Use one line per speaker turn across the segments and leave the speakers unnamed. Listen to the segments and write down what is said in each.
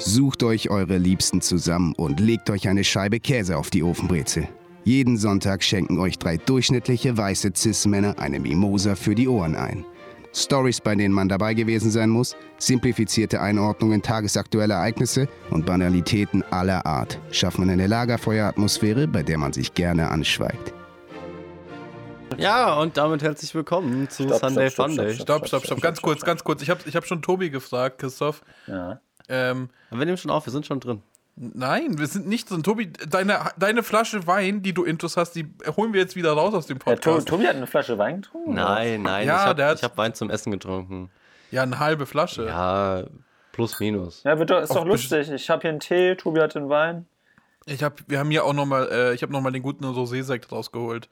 Sucht euch eure Liebsten zusammen und legt euch eine Scheibe Käse auf die Ofenbrezel. Jeden Sonntag schenken euch drei durchschnittliche weiße Cis-Männer eine Mimosa für die Ohren ein. Stories, bei denen man dabei gewesen sein muss, simplifizierte Einordnungen tagesaktueller Ereignisse und Banalitäten aller Art schaffen eine Lagerfeueratmosphäre, bei der man sich gerne anschweigt.
Ja, und damit herzlich willkommen zu
Stopp,
Sunday
stopp, stopp,
Funday.
stopp,
Stopp, stopp, stopp. Ganz kurz, ganz kurz. Ich habe ich hab schon Tobi gefragt, Christoph.
Ja.
Ähm,
Wir nehmen schon auf, wir sind schon drin.
nein, wir sind nicht drin. Tobi, deine, deine Flasche Wein, die du intus hast, die holen wir jetzt wieder raus aus dem
Ja,
Podcast.
Tobi hat eine Flasche Wein getrunken?
Nein, nein,
Ja,
ich habe
der hat-
hab Wein zum Essen getrunken.
Ja, eine halbe Flasche.
Ja, plus minus.
Ja, wird doch, ist doch
Auf
lustig. Ich habe hier einen Tee, Tobi hat den Wein.
Ich hab, wir haben hier auch nochmal, äh, ich habe nochmal den guten Rosé-Sekt rausgeholt.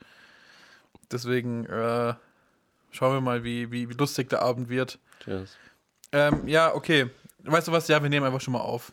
Deswegen äh, schauen wir mal, wie, wie, wie lustig der Abend wird.
Cheers.
Ähm, ja, okay. Weißt du was? Ja, wir nehmen einfach schon mal auf.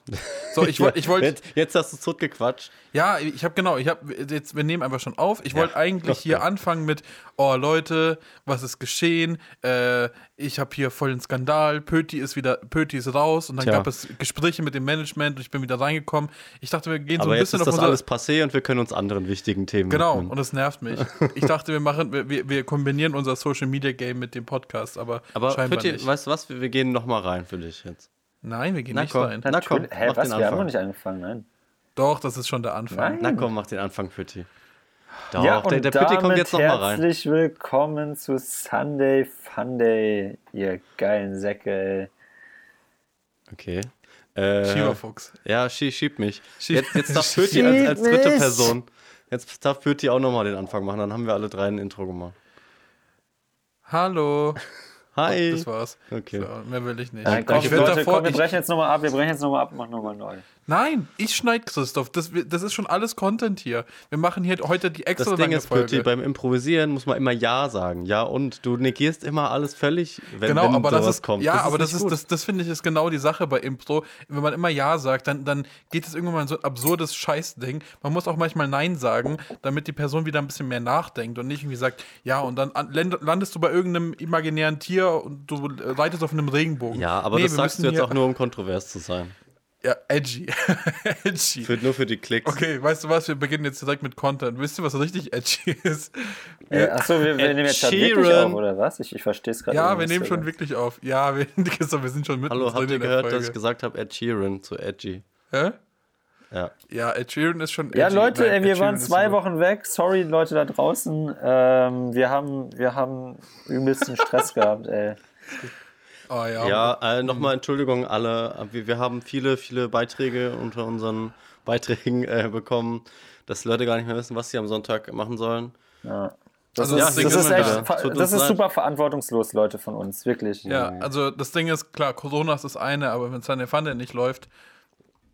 So, ich wollte, ich wollte,
Jetzt, jetzt hast du zurückgequatscht.
Ja, ich habe genau, ich habe jetzt wir nehmen einfach schon auf. Ich wollte eigentlich hier anfangen mit oh Leute, was ist geschehen? Äh, ich habe hier voll den Skandal. Pöti ist wieder Pöti ist raus und dann
Tja.
gab es Gespräche mit dem Management und ich bin wieder reingekommen. Ich dachte, wir gehen so
Aber
ein
jetzt
bisschen
ist das alles passé und wir können uns anderen wichtigen Themen
Genau,
widmen.
und das nervt mich. Ich dachte, wir machen wir, wir, kombinieren unser Social Media Game mit dem Podcast, aber,
Aber
scheinbar
Pötti,
nicht.
weißt du was? Wir, wir gehen nochmal rein für dich jetzt.
Nein, wir gehen
Na
nicht
komm.
rein.
Na komm,
Hä,
mach
was?
den
Wir haben
Anfang.
noch nicht angefangen, nein.
Doch, das ist schon der Anfang.
Nein.
Na komm, mach den Anfang, Pötti. Doch,
ja,
der,
und
der Pötti kommt
damit
jetzt nochmal rein.
Herzlich willkommen zu Sunday Funday, ihr geilen Säcke.
Okay. Äh,
Schieberfuchs.
ja, schie, schieb mich.
Schieb-
Jetzt, jetzt darf Pötti als, als dritte
mich.
Person. Jetzt darf Pötti auch nochmal den Anfang machen. Dann haben wir alle drei ein Intro gemacht.
Hallo.
Hi.
Das war's.
Okay.
So, mehr will ich nicht.
Nein, komm,
ich
Leute,
davor,
komm, wir brechen jetzt nochmal ab, wir brechen jetzt nochmal ab, machen nochmal neu.
Nein, ich schneide Christoph. Das, das ist schon alles Content hier. Wir machen hier heute die extra
Das Ding ist, Pötti, beim Improvisieren muss man immer Ja sagen. Ja, und du negierst immer alles völlig, wenn,
Genau,
wenn
aber das
sowas
ist
kommt.
ja, aber das ist
gut.
das, das finde ich ist genau die Sache bei Impro. Wenn man immer ja sagt, dann, dann geht es irgendwann in so ein absurdes Scheißding. Man muss auch manchmal nein sagen, damit die Person wieder ein bisschen mehr nachdenkt und nicht irgendwie sagt, ja und dann an- land- landest du bei irgendeinem imaginären Tier und du reitest auf einem Regenbogen.
Ja, aber
Nee,
das sagst du jetzt auch nur, um kontrovers zu sein.
Ja, edgy. edgy.
Für, nur für die Klicks.
Okay, weißt du was? Wir beginnen jetzt direkt mit Content. Wisst ihr, was richtig edgy ist?
Äh, achso, wir, wir nehmen jetzt halt wirklich auf, oder was? Ich, ich verstehe es gerade
Ja,
nicht
wir nehmen schon wirklich auf. Ja, wir, wir sind schon mitten
Hallo, habt ihr gehört,
Folge.
dass ich gesagt habe, Ed Sheeran zu Edgy?
Hä?
Ja.
Ja, Ed Sheeran ist schon
Ja,
edgy.
Leute,
Nein,
ey, wir waren zwei Wochen weg. Sorry, Leute da draußen. Ähm, wir, haben, wir haben übelsten Stress gehabt, ey.
Oh, ja.
Ja, äh, nochmal Entschuldigung alle. Wir, wir haben viele, viele Beiträge unter unseren Beiträgen äh, bekommen, dass Leute gar nicht mehr wissen, was sie am Sonntag machen sollen.
Ja. Das,
Also
ist,
das ist
echt, das ist super verantwortungslos, Leute von uns, wirklich.
Ja, also das Ding ist, klar, Corona ist das eine, aber wenn Sunday Funday nicht läuft,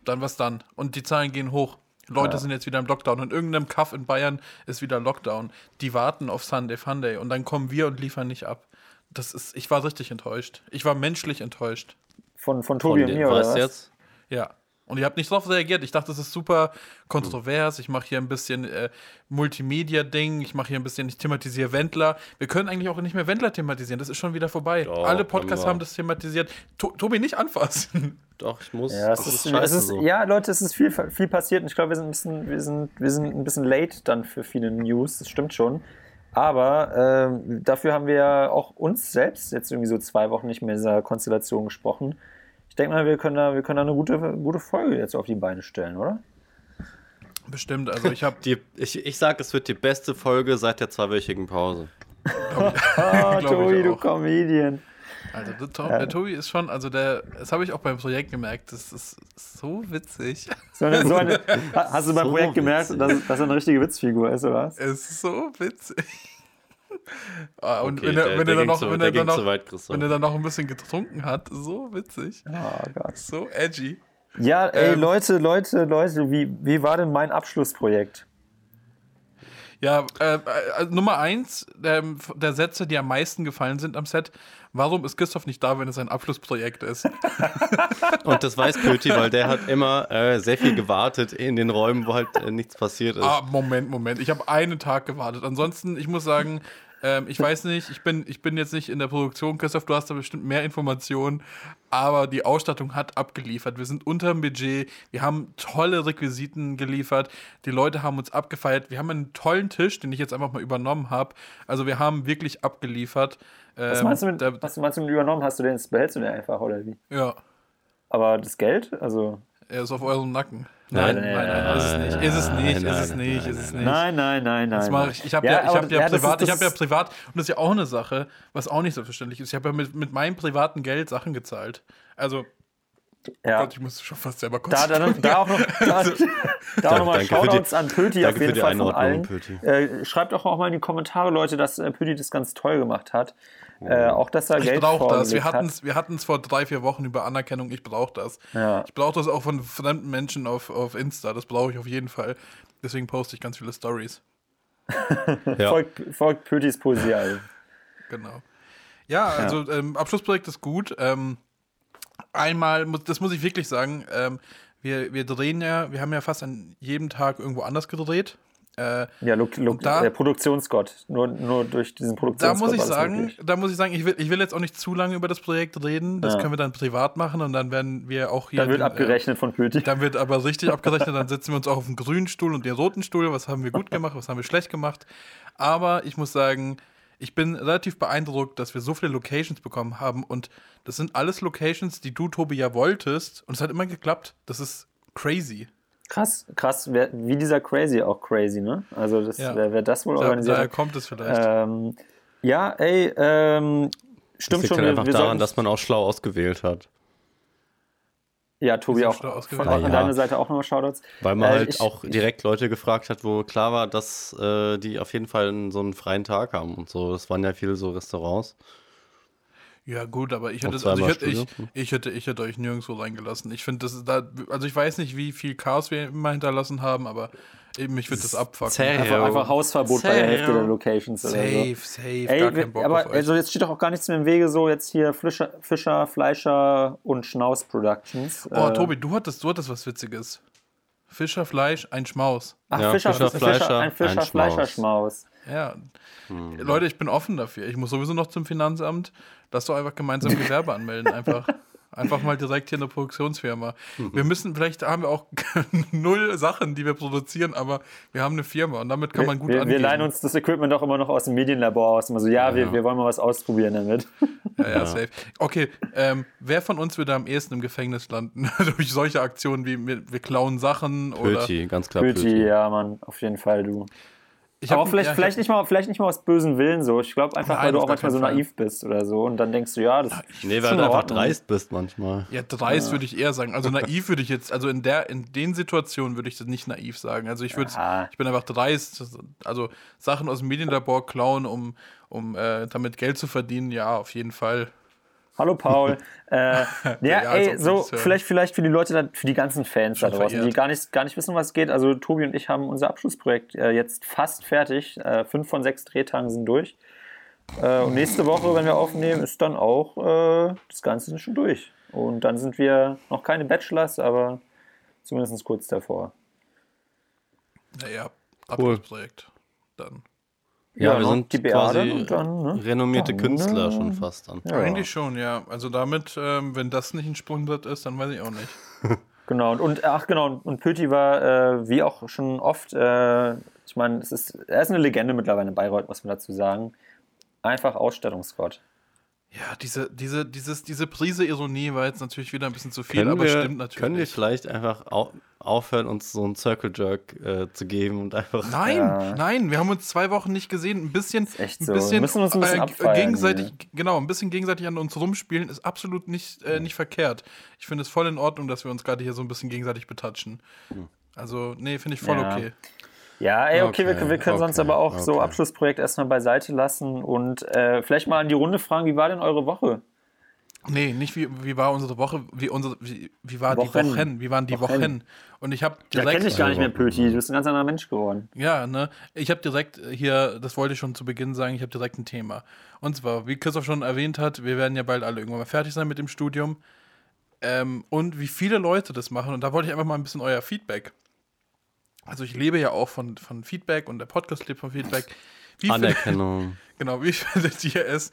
dann was dann? Und die Zahlen gehen hoch. Leute
Ja.
sind jetzt wieder im Lockdown. Und in irgendeinem Kaff in Bayern ist wieder Lockdown. Die warten auf Sunday Funday und dann kommen wir und liefern nicht ab. Das ist, ich war richtig enttäuscht. Ich war menschlich enttäuscht.
Von, von Tobi
Von
und mir, oder was?
jetzt?
Ja. Und ihr habt nicht darauf reagiert. Ich dachte, das ist super kontrovers. Ich mache hier ein bisschen äh, Multimedia-Ding. Ich mache hier ein bisschen, ich thematisiere Wendler. Wir können eigentlich auch nicht mehr Wendler thematisieren. Das ist schon wieder vorbei.
Doch,
Alle Podcasts haben das thematisiert. To Tobi, nicht anfassen.
Doch, ich muss.
Ja, es ist, es ist,
so.
ja, Leute, es ist viel, viel passiert und ich glaube, wir sind ein bisschen, wir sind, wir sind ein bisschen late dann für viele News, das stimmt schon. Aber ähm, dafür haben wir ja auch uns selbst jetzt irgendwie so zwei Wochen nicht mehr in dieser Konstellation gesprochen. Ich denke mal, wir können da, wir können da eine gute, gute Folge jetzt auf die Beine stellen, oder?
Bestimmt. Also ich habe
Die, ich, ich sag, es wird die beste Folge seit der zweiwöchigen Pause.
Ah,
ich
Tobi, du. Comedian.
Also der, Tom, der Tobi ist schon, also der, das habe ich auch beim Projekt gemerkt, das ist so witzig.
So eine, so eine, hast du beim
So
Projekt gemerkt,
witzig.
dass, dass er eine richtige Witzfigur ist, oder was?
Es ist so witzig. Ah, Und
Okay,
wenn er,
der-
wenn
der
er dann noch,
zu-
wenn
der
er dann
ging
noch,
zu weit, Christoph.
wenn er dann noch ein bisschen getrunken hat, so witzig,
Oh Gott.
so edgy.
Ja, ey,
Ähm,
Leute, Leute, Leute, wie, wie war denn mein Abschlussprojekt?
Ja, äh, äh, Nummer eins der, der Sätze, die am meisten gefallen sind am Set. Warum ist Christoph nicht da, wenn es ein Abschlussprojekt ist?
Und das weiß Pöti, weil der hat immer äh, sehr viel gewartet in den Räumen, wo halt äh, nichts passiert ist.
ah, Moment, Moment. Ich habe einen Tag gewartet. Ansonsten, ich muss sagen, Ähm, ich weiß nicht, ich bin, ich bin jetzt nicht in der Produktion, Christoph, du hast da bestimmt mehr Informationen, aber die Ausstattung hat abgeliefert. Wir sind unter dem Budget, wir haben tolle Requisiten geliefert, die Leute haben uns abgefeiert, wir haben einen tollen Tisch, den ich jetzt einfach mal übernommen habe. Also wir haben wirklich abgeliefert.
Was
Ähm,
meinst du mit,
da-
was meinst du mit übernommen? Hast du den, behältst du den einfach oder wie?
Ja,
Aber das Geld? Also.
er ist auf eurem Nacken.
Nein,
nein,
nein,
nein, ist es nicht, ist es nicht, ist es
nein,
nicht,
nein,
ist es
nein,
nicht.
Nein, nein, nein, nein.
Das mache ich. Ich habe ja, ich
aber-
hab ja,
ist-
privat, ich habe ja
ist-
privat, und das ist ja auch eine Sache, was auch nicht selbstverständlich ist. Ich habe ja mit, mit meinem privaten Geld Sachen gezahlt. Also,
Ja.
Gott, ich musste schon fast selber kurz.
Da, da, da auch noch, da, da auch noch mal
die-
Shoutouts an Pöti auf jeden Fall von allen. Äh, schreibt doch auch mal in die Kommentare, Leute, dass äh, Pöti das ganz toll gemacht hat. Äh, auch, dass er
ich
Geld
brauche das. Wir hatten
hat.
es wir hatten's vor drei, vier Wochen über Anerkennung. Ich brauche das.
Ja.
Ich brauche das auch von fremden Menschen auf, auf Insta. Das brauche ich auf jeden Fall. Deswegen poste ich ganz viele Stories.
Ja.
Folgt, folgt Pötis Poesie. Also.
Genau. Ja, also Ähm, Abschlussprojekt ist gut. Ähm, einmal, das muss ich wirklich sagen, ähm, wir, wir drehen ja, wir haben ja fast an jedem Tag irgendwo anders gedreht. Äh,
Ja, Lo Lo
da-
der Produktionsgott. Nur, nur durch diesen
da
Produktionsgott.
muss ich sagen,
möglich.
da muss ich sagen, ich will, ich will jetzt auch nicht zu lange über das Projekt reden. Das
Ja.
können wir dann privat machen und dann werden wir auch hier.
Dann wird
den,
abgerechnet von Pöti.
Äh, dann wird aber richtig abgerechnet, dann setzen wir uns auch auf den grünen Stuhl und den roten Stuhl. Was haben wir gut gemacht, was haben wir schlecht gemacht. Aber ich muss sagen, ich bin relativ beeindruckt, dass wir so viele Locations bekommen haben und das sind alles Locations, die du, Tobi, ja wolltest und es hat immer geklappt. Das ist crazy.
Krass, krass, wie dieser Crazy auch crazy, ne? Also das,
Ja.
wer, wer das wohl
Da,
organisiert
daher kommt es vielleicht.
Ähm, ja, ey, ähm,
Das
stimmt
liegt
schon.
halt einfach
wir
daran, dass man auch schlau ausgewählt hat.
ja, Tobi auch von
Ja.
deiner Seite auch nochmal Shoutouts.
Weil man
Äh,
halt
ich-
auch direkt Leute gefragt hat, wo klar war, dass äh, die auf jeden Fall so einen freien Tag haben und so. Das waren ja viele so Restaurants.
Ja, gut, aber ich hätte, also ich, hätte, ich, ich, hätte, ich hätte euch nirgendwo reingelassen. Ich finde, das da, also ich weiß nicht, wie viel Chaos wir immer hinterlassen haben, aber eben, ich würde das abfucken.
Einfach, einfach Hausverbot bei der
Safe.
Hälfte der Locations oder so.
Safe, safe,
Ey,
gar keinen Bock
aber
auf euch.
also jetzt steht doch auch gar nichts mehr im Wege, so jetzt hier Fischer, Fischer Fleischer und Schnauz Productions.
Oh,
Äh,
Tobi, du hattest, du hattest was Witziges. Fischer, Fleisch, ein Schmaus.
Ach,
Ja,
Fischer,
Fischer,
Fischer,
Fleischer,
ein Fischer
ein
Fleischer
Schmaus.
Schmaus.
Ja.
Hm.
Leute, ich bin offen dafür. Ich muss sowieso noch zum Finanzamt. Lass doch einfach gemeinsam Gewerbe anmelden. Einfach, einfach mal direkt hier eine Produktionsfirma.
Mhm.
Wir müssen, vielleicht haben wir auch null Sachen, die wir produzieren, aber wir haben eine Firma und damit kann man gut
wir, wir leihen uns das Equipment auch immer noch aus dem Medienlabor aus. Immer so, ja, Wir,
Ja.
wir wollen mal was ausprobieren damit.
Ja, ja, safe. Okay, ähm, wer von uns würde am ehesten im Gefängnis landen? Durch solche Aktionen wie wir, wir klauen Sachen oder.
Pöti, ganz klar
Pöti,
Pöti.
ja, Mann, auf jeden Fall, du.
Ich
Aber
hab-
vielleicht,
ja, ich
vielleicht, nicht mal, vielleicht nicht mal aus bösen Willen so. Ich glaube einfach,
Nein,
weil du auch manchmal so
Fall.
naiv bist oder so. Und dann denkst du, ja, das
Nee,
ist
weil
schon
du
in
einfach dreist bist manchmal.
Ja, dreist würde ich eher sagen. Also naiv würde ich jetzt, also in der, in den Situationen würde ich das nicht naiv sagen. Also ich würde,
Ja.
ich bin einfach dreist. Also Sachen aus dem Medienlabor klauen, um, um äh, damit Geld zu verdienen, ja, auf jeden Fall.
Hallo Paul. äh, ja,
Ja,
ey, so vielleicht, vielleicht für die Leute, da, für die ganzen Fans da
Schon
draußen, die
verehrt.
gar nicht, gar nicht wissen, was geht. Also Tobi und ich haben unser Abschlussprojekt äh, jetzt fast fertig. Äh, fünf von sechs Drehtagen sind durch. Äh, und nächste Woche, wenn wir aufnehmen, ist dann auch äh, das Ganze schon durch. Und dann sind wir noch keine Bachelors, aber zumindest kurz davor.
Naja, Abschlussprojekt. Dann.
Ja,
Ja,
wir
noch
sind
die
quasi
und dann, ne?
renommierte
Dann,
Künstler
äh,
schon fast dann.
Ja.
Eigentlich schon, ja. Also damit, ähm, wenn das nicht ein Sprungbrett ist, dann weiß ich auch nicht.
Genau, und, und ach genau, und Pöti war, äh, wie auch schon oft, äh, ich meine, es ist, er ist eine Legende mittlerweile in Bayreuth, muss man dazu sagen. Einfach Ausstattungsgott.
Ja, diese, diese, dieses, diese Prise Ironie war jetzt natürlich wieder ein bisschen zu viel,
Können
aber
wir,
stimmt natürlich.
können wir vielleicht einfach au aufhören, uns so einen Circle Jerk äh, zu geben und einfach.
Nein,
Ja.
nein, wir haben uns zwei Wochen nicht gesehen. Ein bisschen,
echt
ein
so.
bisschen,
Wir uns ein bisschen
äh, gegenseitig, genau, ein bisschen gegenseitig an uns rumspielen ist absolut nicht, äh, nicht verkehrt. Ich finde es voll in Ordnung, dass wir uns gerade hier so ein bisschen gegenseitig betatschen. Also, nee, finde ich voll
Ja.
okay.
Ja, ey, okay, wir,
Okay,
wir können sonst
okay,
aber auch so
okay.
Abschlussprojekt erstmal beiseite lassen und äh, vielleicht mal an die Runde fragen, wie war denn eure Woche?
Nee, nicht wie, wie war unsere Woche, wie unsere, wie, wie war die
Wochen.
Wochen, wie waren die
Wochen.
Wochen. Und ich habe
Da
direkt,
kenne ich gar nicht mehr Pöti, du bist ein ganz anderer Mensch geworden.
Ja, ne? Ich habe direkt hier, das wollte ich schon zu Beginn sagen, ich habe direkt ein Thema. Und zwar, wie Christoph schon erwähnt hat, wir werden ja bald alle irgendwann mal fertig sein mit dem Studium. Ähm, und wie viele Leute das machen. Und da wollte ich einfach mal ein bisschen euer Feedback. Also ich lebe ja auch von, von Feedback und der Podcast lebt von Feedback. Wie
Anerkennung.
genau, wie findet ihr es,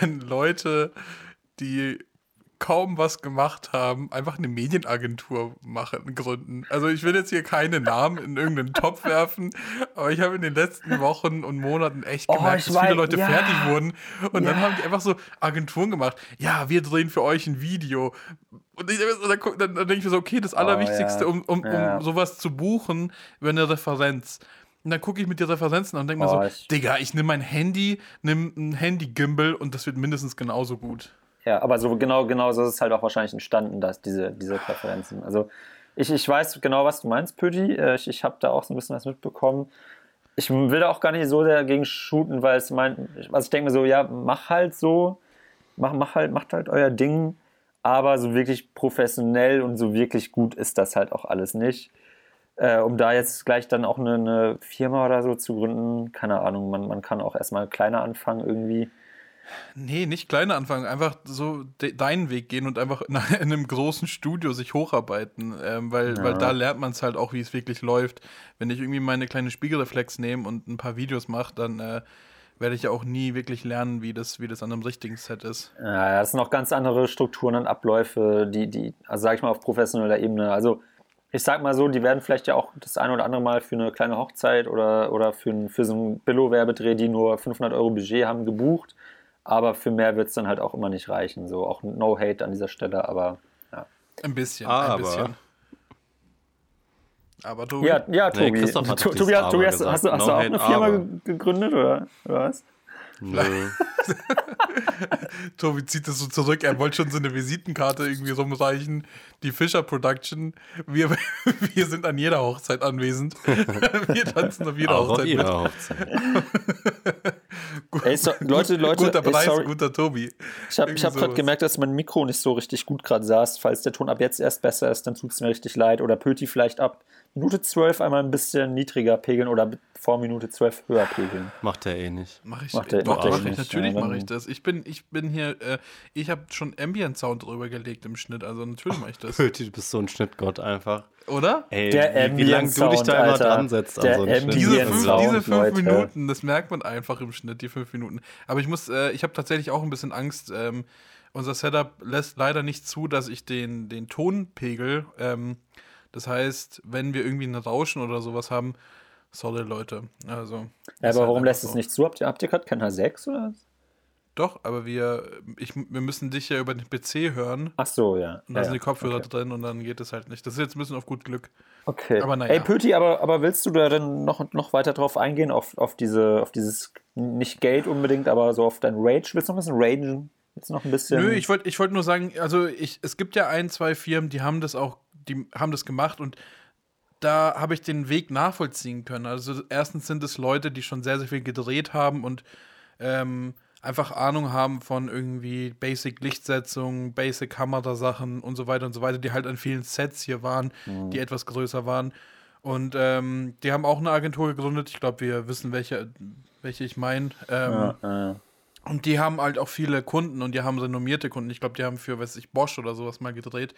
wenn Leute, die kaum was gemacht haben, einfach eine Medienagentur machen, gründen. Also ich will jetzt hier keine Namen in irgendeinen Topf werfen, aber ich habe in den letzten Wochen und Monaten echt
Oh,
gemerkt, dass viele Leute
ja.
fertig wurden und dann
Ja.
haben die einfach so Agenturen gemacht. Ja, wir drehen für euch ein Video. Und ich, dann, dann, dann denke ich mir so, okay, das Allerwichtigste,
ja.
um, um, um sowas zu buchen, wäre eine Referenz. Und dann gucke ich mit die Referenzen an und denke mir
Oh,
so,
ich-
Digga, ich nehme mein Handy, nimm ein Handy-Gimbal und das wird mindestens genauso gut.
Ja, aber so genau, genau so ist es halt auch wahrscheinlich entstanden, dass diese, diese Präferenzen. Also ich, ich weiß genau, was du meinst, Pödi. Äh, Ich, ich habe da auch so ein bisschen was mitbekommen. Ich will da auch gar nicht so dagegen shooten, weil es mein, also ich denke mir so, ja, mach halt so, mach, mach halt, macht halt euer Ding, aber so wirklich professionell und so wirklich gut ist das halt auch alles nicht. Äh, um da jetzt gleich dann auch eine, eine Firma oder so zu gründen, keine Ahnung, man, man kann auch erstmal kleiner anfangen irgendwie.
Nee, nicht kleine anfangen, einfach so de deinen Weg gehen und einfach in einem großen Studio sich hocharbeiten, ähm, weil, weil da lernt man es halt auch, wie es wirklich läuft. Wenn ich irgendwie meine kleine Spiegelreflex nehme und ein paar Videos mache, dann äh, werde ich ja auch nie wirklich lernen, wie das, wie das an einem richtigen Set ist.
Ja, das sind auch ganz andere Strukturen und Abläufe, die, die, also sag ich mal, auf professioneller Ebene. Also ich sag mal so, die werden vielleicht ja auch das eine oder andere Mal für eine kleine Hochzeit oder, oder für, ein, für so einen Billo-Werbedreh, die nur 500 Euro Budget haben, gebucht. Aber für mehr wird es dann halt auch immer nicht reichen. So auch no hate an dieser Stelle, aber ja.
Ein bisschen,
Aber-
ein bisschen. Aber Tobi,
Ja, ja
Nee,
Tobi.
Christoph hat
Tobi, Tobi
Aber
hast, hast, du, hast du
No
auch
hate,
eine Firma
aber.
ge- gegründet oder, oder was?
Nö.
Tobi zieht das so zurück, er wollte schon so eine Visitenkarte irgendwie rumreichen. Die Fischer Production, wir, wir sind an jeder Hochzeit anwesend. Wir tanzen auf jeder
Auch auf
Hochzeit mit.
jeder
Ey, so, Leute, Leute,
guter Preis,
sorry.
guter Tobi.
Ich habe hab gerade gemerkt, dass mein Mikro nicht so richtig gut gerade saß. Falls der Ton ab jetzt erst besser ist, dann tut es mir richtig leid. Oder Pöti vielleicht ab Minute 12 einmal ein bisschen niedriger pegeln oder vor Minute 12 höher pegeln.
Macht er eh nicht.
Mach ich,
Macht der-
doch,
macht der
mach ich
nicht,
natürlich
ja,
mache ich das. Ich bin, ich bin hier, äh, ich habe schon Ambient Sound drüber gelegt im Schnitt, also natürlich mache ich das.
Pöti, du bist so ein Schnittgott einfach.
Oder?
Ey,
Der
wie, wie lange du dich da
Ambient-Sound,
immer dran setzt an
Der
so einen Schnitt.
Diese fünf,
Sound,
diese fünf. Minuten, das merkt man einfach im Schnitt, die fünf Minuten. Aber ich muss, äh, ich habe tatsächlich auch ein bisschen Angst. Ähm, unser Setup lässt leider nicht zu, dass ich den, den Tonpegel, ähm, das heißt, wenn wir irgendwie ein Rauschen oder sowas haben, sorry Leute. Also.
Ja, aber
halt
warum lässt
so.
es nicht zu? Habt ihr, habt ihr gerade kein H6 oder was?
Doch, aber wir, ich, wir müssen dich ja über den PC hören.
Ach so, ja.
Und da
ja,
sind die Kopfhörer
okay.
drin und dann geht es halt nicht. Das ist jetzt ein bisschen auf gut Glück.
Okay.
Aber naja.
Ey, Pöti, aber, aber willst du da dann noch, noch weiter drauf eingehen, auf, auf, diese, auf dieses, nicht Geld unbedingt, aber so auf dein Rage? Willst du noch ein bisschen ragen? Willst du noch ein bisschen.
Nö, ich wollte ich wollt nur sagen, also ich, es gibt ja ein, zwei Firmen, die haben das auch, die haben das gemacht und da habe ich den Weg nachvollziehen können. Also erstens sind es Leute, die schon sehr, sehr viel gedreht haben und ähm, einfach Ahnung haben von irgendwie Basic Lichtsetzung, Basic Kamerasachen und so weiter und so weiter, die halt an vielen Sets hier waren, die etwas größer waren. Und ähm, die haben auch eine Agentur gegründet. Ich glaube, wir wissen, welche, welche ich meine. Ähm,
Ja, äh,
und die haben halt auch viele Kunden und die haben renommierte Kunden. Ich glaube, die haben für, weiß ich, Bosch oder sowas mal gedreht.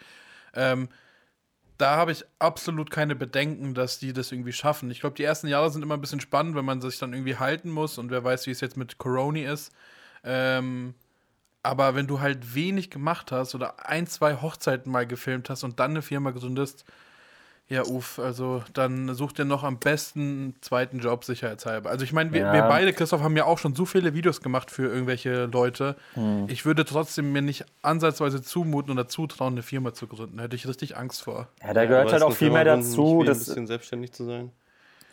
Ähm, da habe ich absolut keine Bedenken, dass die das irgendwie schaffen. Ich glaube, die ersten Jahre sind immer ein bisschen spannend, wenn man sich dann irgendwie halten muss und wer weiß, wie es jetzt mit Corona ist. Ähm, aber wenn du halt wenig gemacht hast oder ein, zwei Hochzeiten mal gefilmt hast und dann eine Firma gründest, ja, uff, also dann such dir noch am besten einen zweiten Job sicherheitshalber. Also ich meine, wir,
Ja.
wir beide, Christoph, haben ja auch schon so viele Videos gemacht für irgendwelche Leute.
Hm.
Ich würde trotzdem mir nicht ansatzweise zumuten oder zutrauen, eine Firma zu gründen. Hätte ich richtig Angst vor.
ja, da gehört
Aber
halt auch viel mehr
Firma
dazu.
wie ein
Das,
bisschen selbstständig zu sein.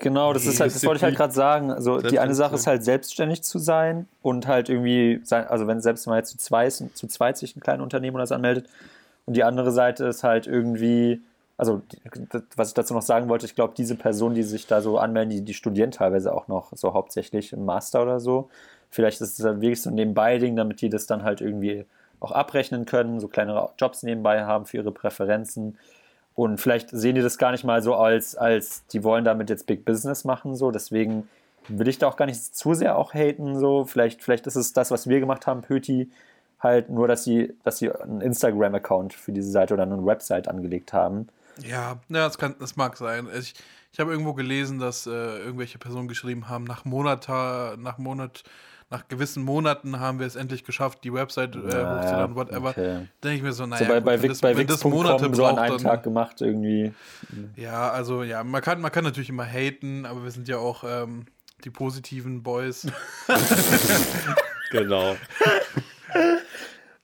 Genau, das ist halt, das wollte ich halt gerade sagen. Also die eine Sache ist halt selbstständig zu sein und halt irgendwie, sein, also wenn selbst man jetzt zu zweit, zu zweit sich ein kleines Unternehmen oder so anmeldet. Und die andere Seite ist halt irgendwie, also was ich dazu noch sagen wollte, ich glaube, diese Personen, die sich da so anmelden, die, die studieren teilweise auch noch so hauptsächlich im Master oder so. Vielleicht ist es halt wirklich so ein Nebenbei-Ding, damit die das dann halt irgendwie auch abrechnen können, so kleinere Jobs nebenbei haben für ihre Präferenzen. Und vielleicht sehen die das gar nicht mal so als, als die wollen damit jetzt Big Business machen, so. Deswegen will ich da auch gar nicht zu sehr auch haten, so. Vielleicht, vielleicht ist es das, was wir gemacht haben, Pöti, halt nur, dass sie, dass sie einen Instagram-Account für diese Seite oder eine Website angelegt haben.
Ja, ja das, kann, das mag sein. Ich, ich habe irgendwo gelesen, dass äh, irgendwelche Personen geschrieben haben, nach Monat, nach Monat, nach gewissen Monaten haben wir es endlich geschafft, die Website äh,
Ja,
hochzuladen, whatever.
okay.
Denke ich mir so, naja,
so bei,
gut,
bei,
wenn
Wix,
das,
bei
wenn das Monate
so an
braucht,
einem
dann,
Tag gemacht irgendwie.
Ja, also ja, man kann, man kann natürlich immer haten, aber wir sind ja auch ähm, die positiven Boys.
Genau.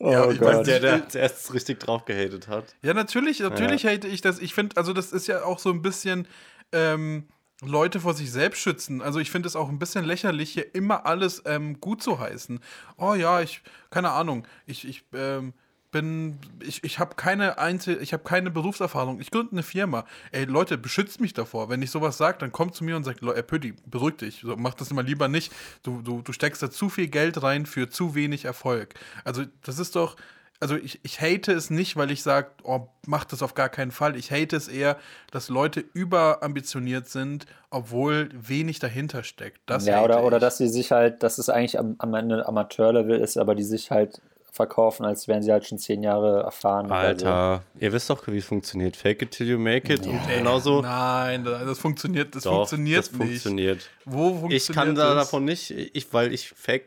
Oh
Ja, ich weiß
Der, der zuerst richtig drauf gehatet hat.
Ja, natürlich, natürlich hate ich das. Ich finde, also das ist ja auch so ein bisschen ähm, Leute vor sich selbst schützen. Also ich finde es auch ein bisschen lächerlich, hier immer alles ähm, gut zu heißen. Oh ja, ich, keine Ahnung, ich, ich ähm, bin, ich, ich habe keine Einzel, ich habe keine Berufserfahrung. Ich gründe eine Firma. Ey, Leute, beschützt mich davor. Wenn ich sowas sage, dann kommt zu mir und sagt, Leute, Pödi, beruhig dich. So, mach das immer lieber nicht. Du, du, du steckst da zu viel Geld rein für zu wenig Erfolg. Also das ist doch, also ich, ich hate es nicht, weil ich sage, oh, mach das auf gar keinen Fall. Ich hate es eher, dass Leute überambitioniert sind, obwohl wenig dahinter steckt. Das
ja, oder, oder dass sie sich halt, dass es eigentlich am, am Ende Amateurlevel ist, aber die sich halt verkaufen, als wären sie halt schon zehn Jahre erfahren. oder
Alter, ihr wisst doch, wie es funktioniert. Fake it till you make it. Und genauso.
Nein, das funktioniert, das
Doch,
funktioniert
das
nicht.
funktioniert.
Wo funktioniert
Ich kann da davon nicht, ich, weil ich fake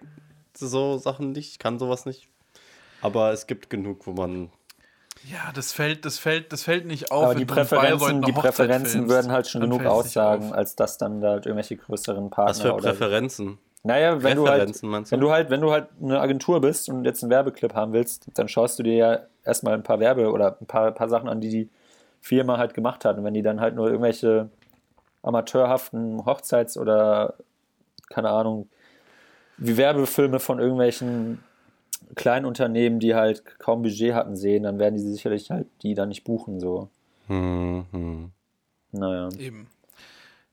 so Sachen nicht, ich kann sowas nicht. Aber es gibt genug, wo man.
Ja, das fällt, das fällt, das fällt nicht
So.
auf.
Aber die Präferenzen, die Präferenzen
filmst,
würden halt schon genug aussagen, als dass dann da halt irgendwelche größeren Partner
Was für
oder
Präferenzen?
Naja, wenn du halt,
du?
wenn du halt, wenn du halt eine Agentur bist und jetzt einen Werbeclip haben willst, dann schaust du dir ja erstmal ein paar Werbe oder ein paar, paar Sachen an, die die Firma halt gemacht hat. Und wenn die dann halt nur irgendwelche amateurhaften Hochzeits- oder keine Ahnung, wie Werbefilme von irgendwelchen kleinen Unternehmen, die halt kaum Budget hatten, sehen, dann werden die sicherlich halt die dann nicht buchen, so.
Hm, hm.
Naja.
Eben.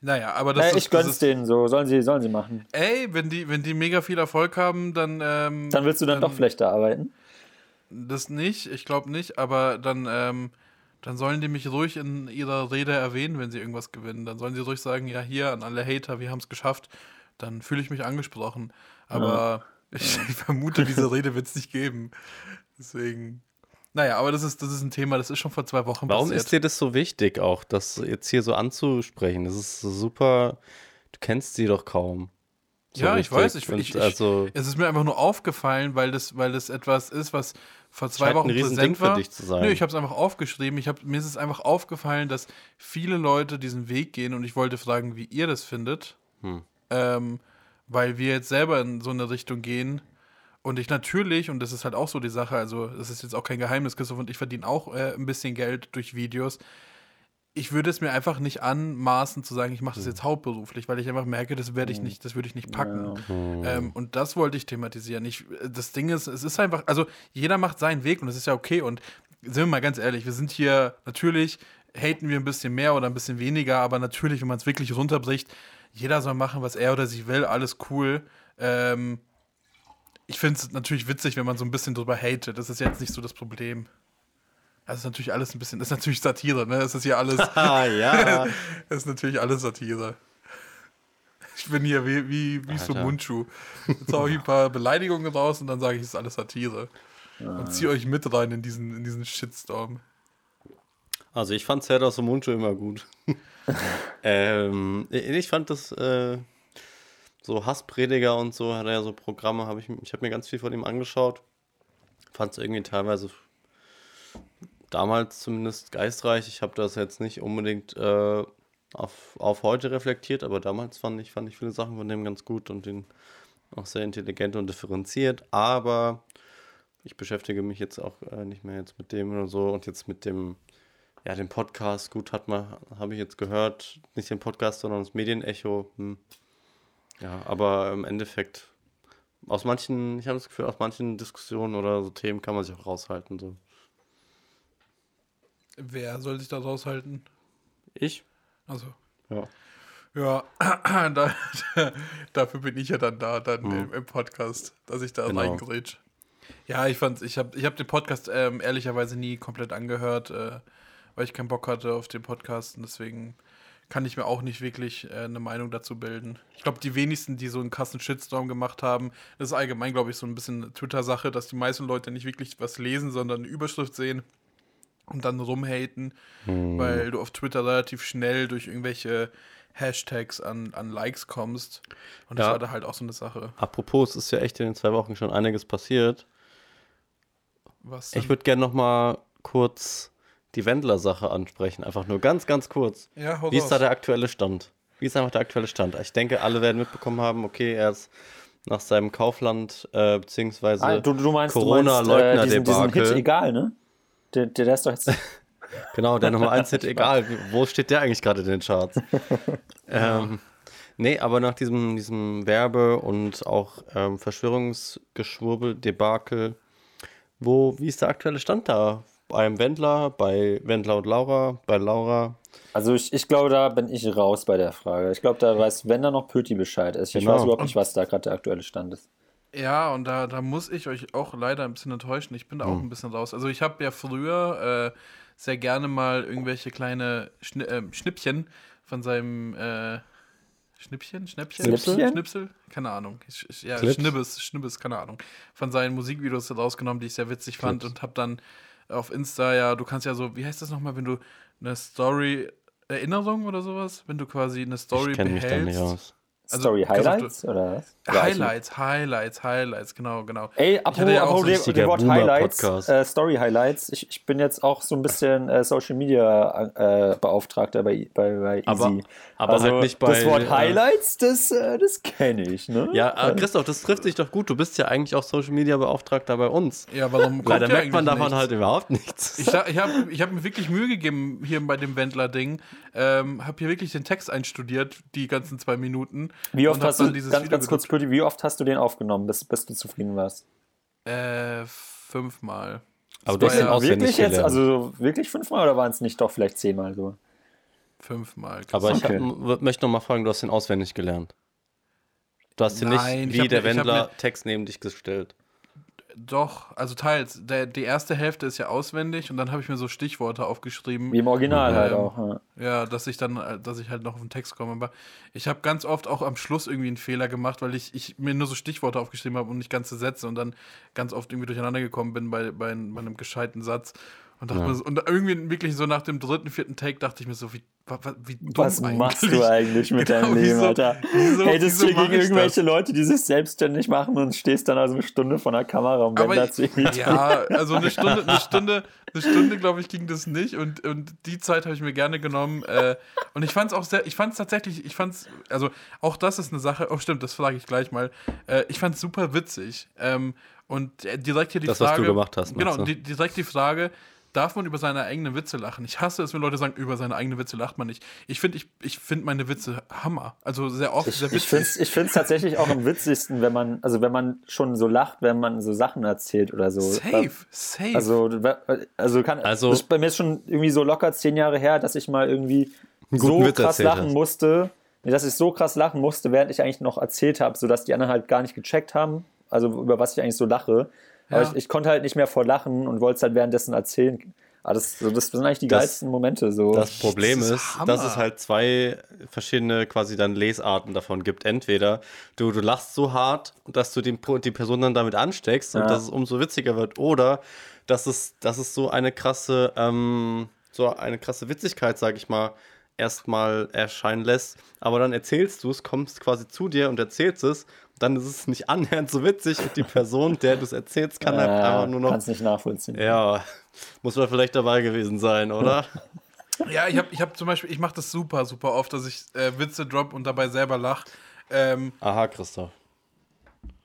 Naja, aber das
Naja,
ist.
ich gönn's
ist,
denen so, sollen sie, sollen sie machen.
Ey, wenn die, wenn die mega viel Erfolg haben, dann. Ähm,
Dann willst du dann, doch schlechter arbeiten.
Das nicht, ich glaube nicht, aber dann, ähm, dann sollen die mich ruhig in ihrer Rede erwähnen, wenn sie irgendwas gewinnen. Dann sollen sie ruhig sagen, ja, hier an alle Hater, wir haben es geschafft. Dann fühle ich mich angesprochen. Aber ich, ich vermute, diese Rede wird es nicht geben. Deswegen. Naja, aber das ist, das ist ein Thema, das ist schon vor zwei Wochen
Warum
passiert.
ist dir das so wichtig, auch das jetzt hier so anzusprechen? Das ist super. Du kennst sie doch kaum. So
ja, ich
richtig.
weiß. Ich, ich, ich,
also,
es ist mir einfach nur aufgefallen, weil das, weil das etwas ist, was vor zwei Wochen
ein
präsent
für
war.
dich zu sein.
Nö, ich habe es einfach aufgeschrieben. Ich hab, mir ist es einfach aufgefallen, dass viele Leute diesen Weg gehen und ich wollte fragen, wie ihr das findet.
Hm.
Ähm, weil wir jetzt selber in so eine Richtung gehen. Und ich natürlich, und das ist halt auch so die Sache, also das ist jetzt auch kein Geheimnis, Christoph und ich verdienen auch äh, ein bisschen Geld durch Videos. Ich würde es mir einfach nicht anmaßen zu sagen, ich mache das
Hm.
jetzt hauptberuflich, weil ich einfach merke, das werde ich nicht, das würde ich nicht packen. Ähm, und das wollte ich thematisieren. Ich, das Ding ist, es ist einfach, also jeder macht seinen Weg und das ist ja okay. Und sind wir mal ganz ehrlich, wir sind hier natürlich, haten wir ein bisschen mehr oder ein bisschen weniger, aber natürlich, wenn man es wirklich runterbricht, jeder soll machen, was er oder sie will, alles cool. Ähm, ich finde es natürlich witzig, wenn man so ein bisschen drüber hatet. Das ist jetzt nicht so das Problem. Das ist natürlich alles ein bisschen, das ist natürlich Satire, ne? Das ist hier alles.
ah, ja.
Das ist natürlich alles Satire. Ich bin hier wie, wie, wie so. Mundschuh. Jetzt hau ich ein paar Beleidigungen raus und dann sage ich, es ist alles Satire. Und zieh euch mit rein in diesen, in diesen Shitstorm.
Also ich fand Serdar Somuncu immer gut. ähm, ich fand das äh, so Hassprediger und so, hat er ja so Programme, habe ich, ich habe mir ganz viel von ihm angeschaut. Fand es irgendwie teilweise damals zumindest geistreich. Ich habe das jetzt nicht unbedingt äh, auf, auf heute reflektiert, aber damals fand ich, fand ich viele Sachen von dem ganz gut und den auch sehr intelligent und differenziert. Aber ich beschäftige mich jetzt auch äh, nicht mehr jetzt mit dem oder so und jetzt mit dem ja, den Podcast, gut, hat man, habe ich jetzt gehört, nicht den Podcast, sondern das Medienecho. Hm. Ja, aber im Endeffekt, aus manchen, ich habe das Gefühl, aus manchen Diskussionen oder so Themen kann man sich auch raushalten. So.
Wer soll sich da raushalten?
Ich?
Also.
Ja.
Ja, da, dafür bin ich ja dann da, dann im, im Podcast, dass ich da
Genau.
reingrätsch. Ja, ich fand, ich habe ich hab den Podcast ähm, ehrlicherweise nie komplett angehört, äh, weil ich keinen Bock hatte auf den Podcast und deswegen kann ich mir auch nicht wirklich äh, eine Meinung dazu bilden. Ich glaube, die wenigsten, die so einen krassen Shitstorm gemacht haben, das ist allgemein, glaube ich, so ein bisschen Twitter-Sache, dass die meisten Leute nicht wirklich was lesen, sondern eine Überschrift sehen und dann rumhaten, weil du auf Twitter relativ schnell durch irgendwelche Hashtags, an, an Likes kommst. Und das
Ja.
war da halt auch so eine Sache.
Apropos, es ist ja echt in den zwei Wochen schon einiges passiert.
Was
Ich
denn?
würde gerne noch mal kurz die Wendler-Sache ansprechen. Einfach nur ganz, ganz kurz.
ja, hau
Wie ist da der aktuelle Stand? Wie ist einfach der aktuelle Stand? Ich denke, alle werden mitbekommen haben, okay, er ist nach seinem Kaufland, äh, beziehungsweise
Ah, du, du meinst, du meinst äh, diesen, diesen. Hit egal, ne? Der, der, der ist doch jetzt.
Genau, der Nummer 1 Hit, egal, wo steht der eigentlich gerade in den Charts? ähm, nee, aber nach diesem, diesem Werbe- und auch ähm, Verschwörungsgeschwurbel-Debakel, wo, wie ist der aktuelle Stand da? Beim Wendler, bei Wendler und Laura, bei Laura.
Also ich, ich glaube, da bin ich raus bei der Frage. Ich glaube, da weiß, wenn da noch Pöti Bescheid ist. Ich
Genau.
weiß überhaupt nicht, was da gerade der aktuelle Stand ist.
Ja, und da, da muss ich euch auch leider ein bisschen enttäuschen. Ich bin da auch
Hm.
ein bisschen raus. Also ich habe ja früher äh, sehr gerne mal irgendwelche kleine Schni äh, Schnippchen von seinem äh, Schnippchen? Schnäppchen?
Schnipsel?
Schnipsel? Keine Ahnung. Ja,
Clips?
Schnibbes, Schnibbes, keine Ahnung. Von seinen Musikvideos rausgenommen, die ich sehr witzig fand
Clips.
und habe dann auf Insta, ja, du kannst ja so, wie heißt das nochmal, wenn du eine Story, Erinnerung oder sowas, wenn du quasi eine Story
Ich kenne mich da nicht
behältst.
aus.
Also,
Story Highlights oder was?
Highlights, Highlights, Highlights, genau, genau.
Ey, apropos,
ja
apropos
so
dem, Wort Highlights, äh, Story Highlights. Ich, ich bin jetzt auch so ein bisschen äh, Social Media äh, Beauftragter bei, bei, bei Easy.
Aber- aber
also,
halt nicht bei,
Das Wort
äh,
Highlights, das, äh, das kenne ich, ne?
Ja, äh, Christoph, das trifft dich doch gut. Du bist ja eigentlich auch Social Media Beauftragter bei uns.
Ja, warum kommt
Leider
ja
merkt man davon
nichts?
halt überhaupt nichts.
Ich, ich habe ich hab mir wirklich Mühe gegeben hier bei dem Wendler-Ding. Ähm, habe hier wirklich den Text einstudiert, die ganzen zwei Minuten.
Wie oft hast du, ganz, ganz kurz,
gedrückt.
Wie oft hast du den aufgenommen, bis, bis du zufrieden warst?
Äh, fünfmal.
Aber du
Das
hast
war
den
ja
auswendig
Wirklich jetzt?
gelernt.
Also wirklich fünfmal oder waren es nicht doch vielleicht zehnmal so?
Fünfmal.
Aber ich
Okay.
hab, möchte noch mal fragen, du hast den auswendig gelernt. Du hast den
Nein,
nicht
ich
wie der Wendler
mir-
Text neben dich gestellt.
Doch, also teils. Der, die erste Hälfte ist ja auswendig und dann habe ich mir so Stichworte aufgeschrieben.
Wie im Original halt
Ähm,
auch. Ja.
Ja, dass ich dann, äh, dass ich halt noch auf den Text komme. Aber ich habe ganz oft auch am Schluss irgendwie einen Fehler gemacht, weil ich, ich mir nur so Stichworte aufgeschrieben habe und nicht ganze Sätze und dann ganz oft irgendwie durcheinander gekommen bin bei, bei, bei einem gescheiten Satz. Und, dachte
Ja.
mir so, und irgendwie wirklich so nach dem dritten, vierten Take dachte ich mir so, wie, wie dumm
Was
eigentlich.
machst du eigentlich mit
Genau,
deinem Leben,
wieso-
Alter?
wieso-
das hier
mach
gegen irgendwelche Leute, die sich selbstständig machen und stehst dann also eine Stunde vor der Kamera und
Aber
Wendler zu imitieren.
ja, also eine Stunde, eine Stunde, eine Stunde, glaube ich, ging das nicht und, und die Zeit habe ich mir gerne genommen. Äh, und ich fand es auch sehr, ich fand es tatsächlich, ich fand es, also auch das ist eine Sache, oh stimmt, das frage ich gleich mal. Äh, ich fand es super witzig. Ähm, und äh, direkt hier die
Das, was
Frage.
du gemacht hast,
Genau,
du?
direkt die Frage. Darf man über seine eigenen Witze lachen? Ich hasse es, wenn Leute sagen, über seine eigenen Witze lacht man nicht. Ich finde ich, ich find meine Witze Hammer. Also sehr oft, sehr
Ich
witzig.
finde es ich tatsächlich auch am witzigsten, wenn man, also wenn man schon so lacht, wenn man so Sachen erzählt oder so.
safe, safe.
Also, also kann,
Also-
das ist bei mir ist schon irgendwie so locker zehn Jahre her, dass ich mal irgendwie so
Witz
krass lachen
hast.
musste, dass ich so krass lachen musste, während ich eigentlich noch erzählt habe, sodass die anderen halt gar nicht gecheckt haben, also über was ich eigentlich so lache. Aber
Ja.
ich, ich konnte halt nicht mehr vor lachen und wollte es halt währenddessen erzählen. Aber das, so, das sind eigentlich die
Das-
geilsten Momente. So.
Das Problem
Das
ist,
ist
dass es halt zwei verschiedene quasi dann Lesarten davon gibt. Entweder du, du lachst so hart, dass du die, die Person dann damit ansteckst und
Ja.
dass es umso witziger wird. Oder dass es, dass es so eine krasse, ähm, so eine krasse Witzigkeit, sag ich mal, erstmal erscheinen lässt. Aber dann erzählst du es, kommst quasi zu dir und erzählst es. Dann ist es nicht annähernd so witzig und die Person, der du es erzählst, kann halt einfach nur noch.
Kannst nicht nachvollziehen.
Ja, muss man vielleicht dabei gewesen sein, oder?
Ja, ich habe ich hab zum Beispiel, ich mache das super, super oft, dass ich äh, Witze drop und dabei selber lach. Ähm,
Aha, Christoph.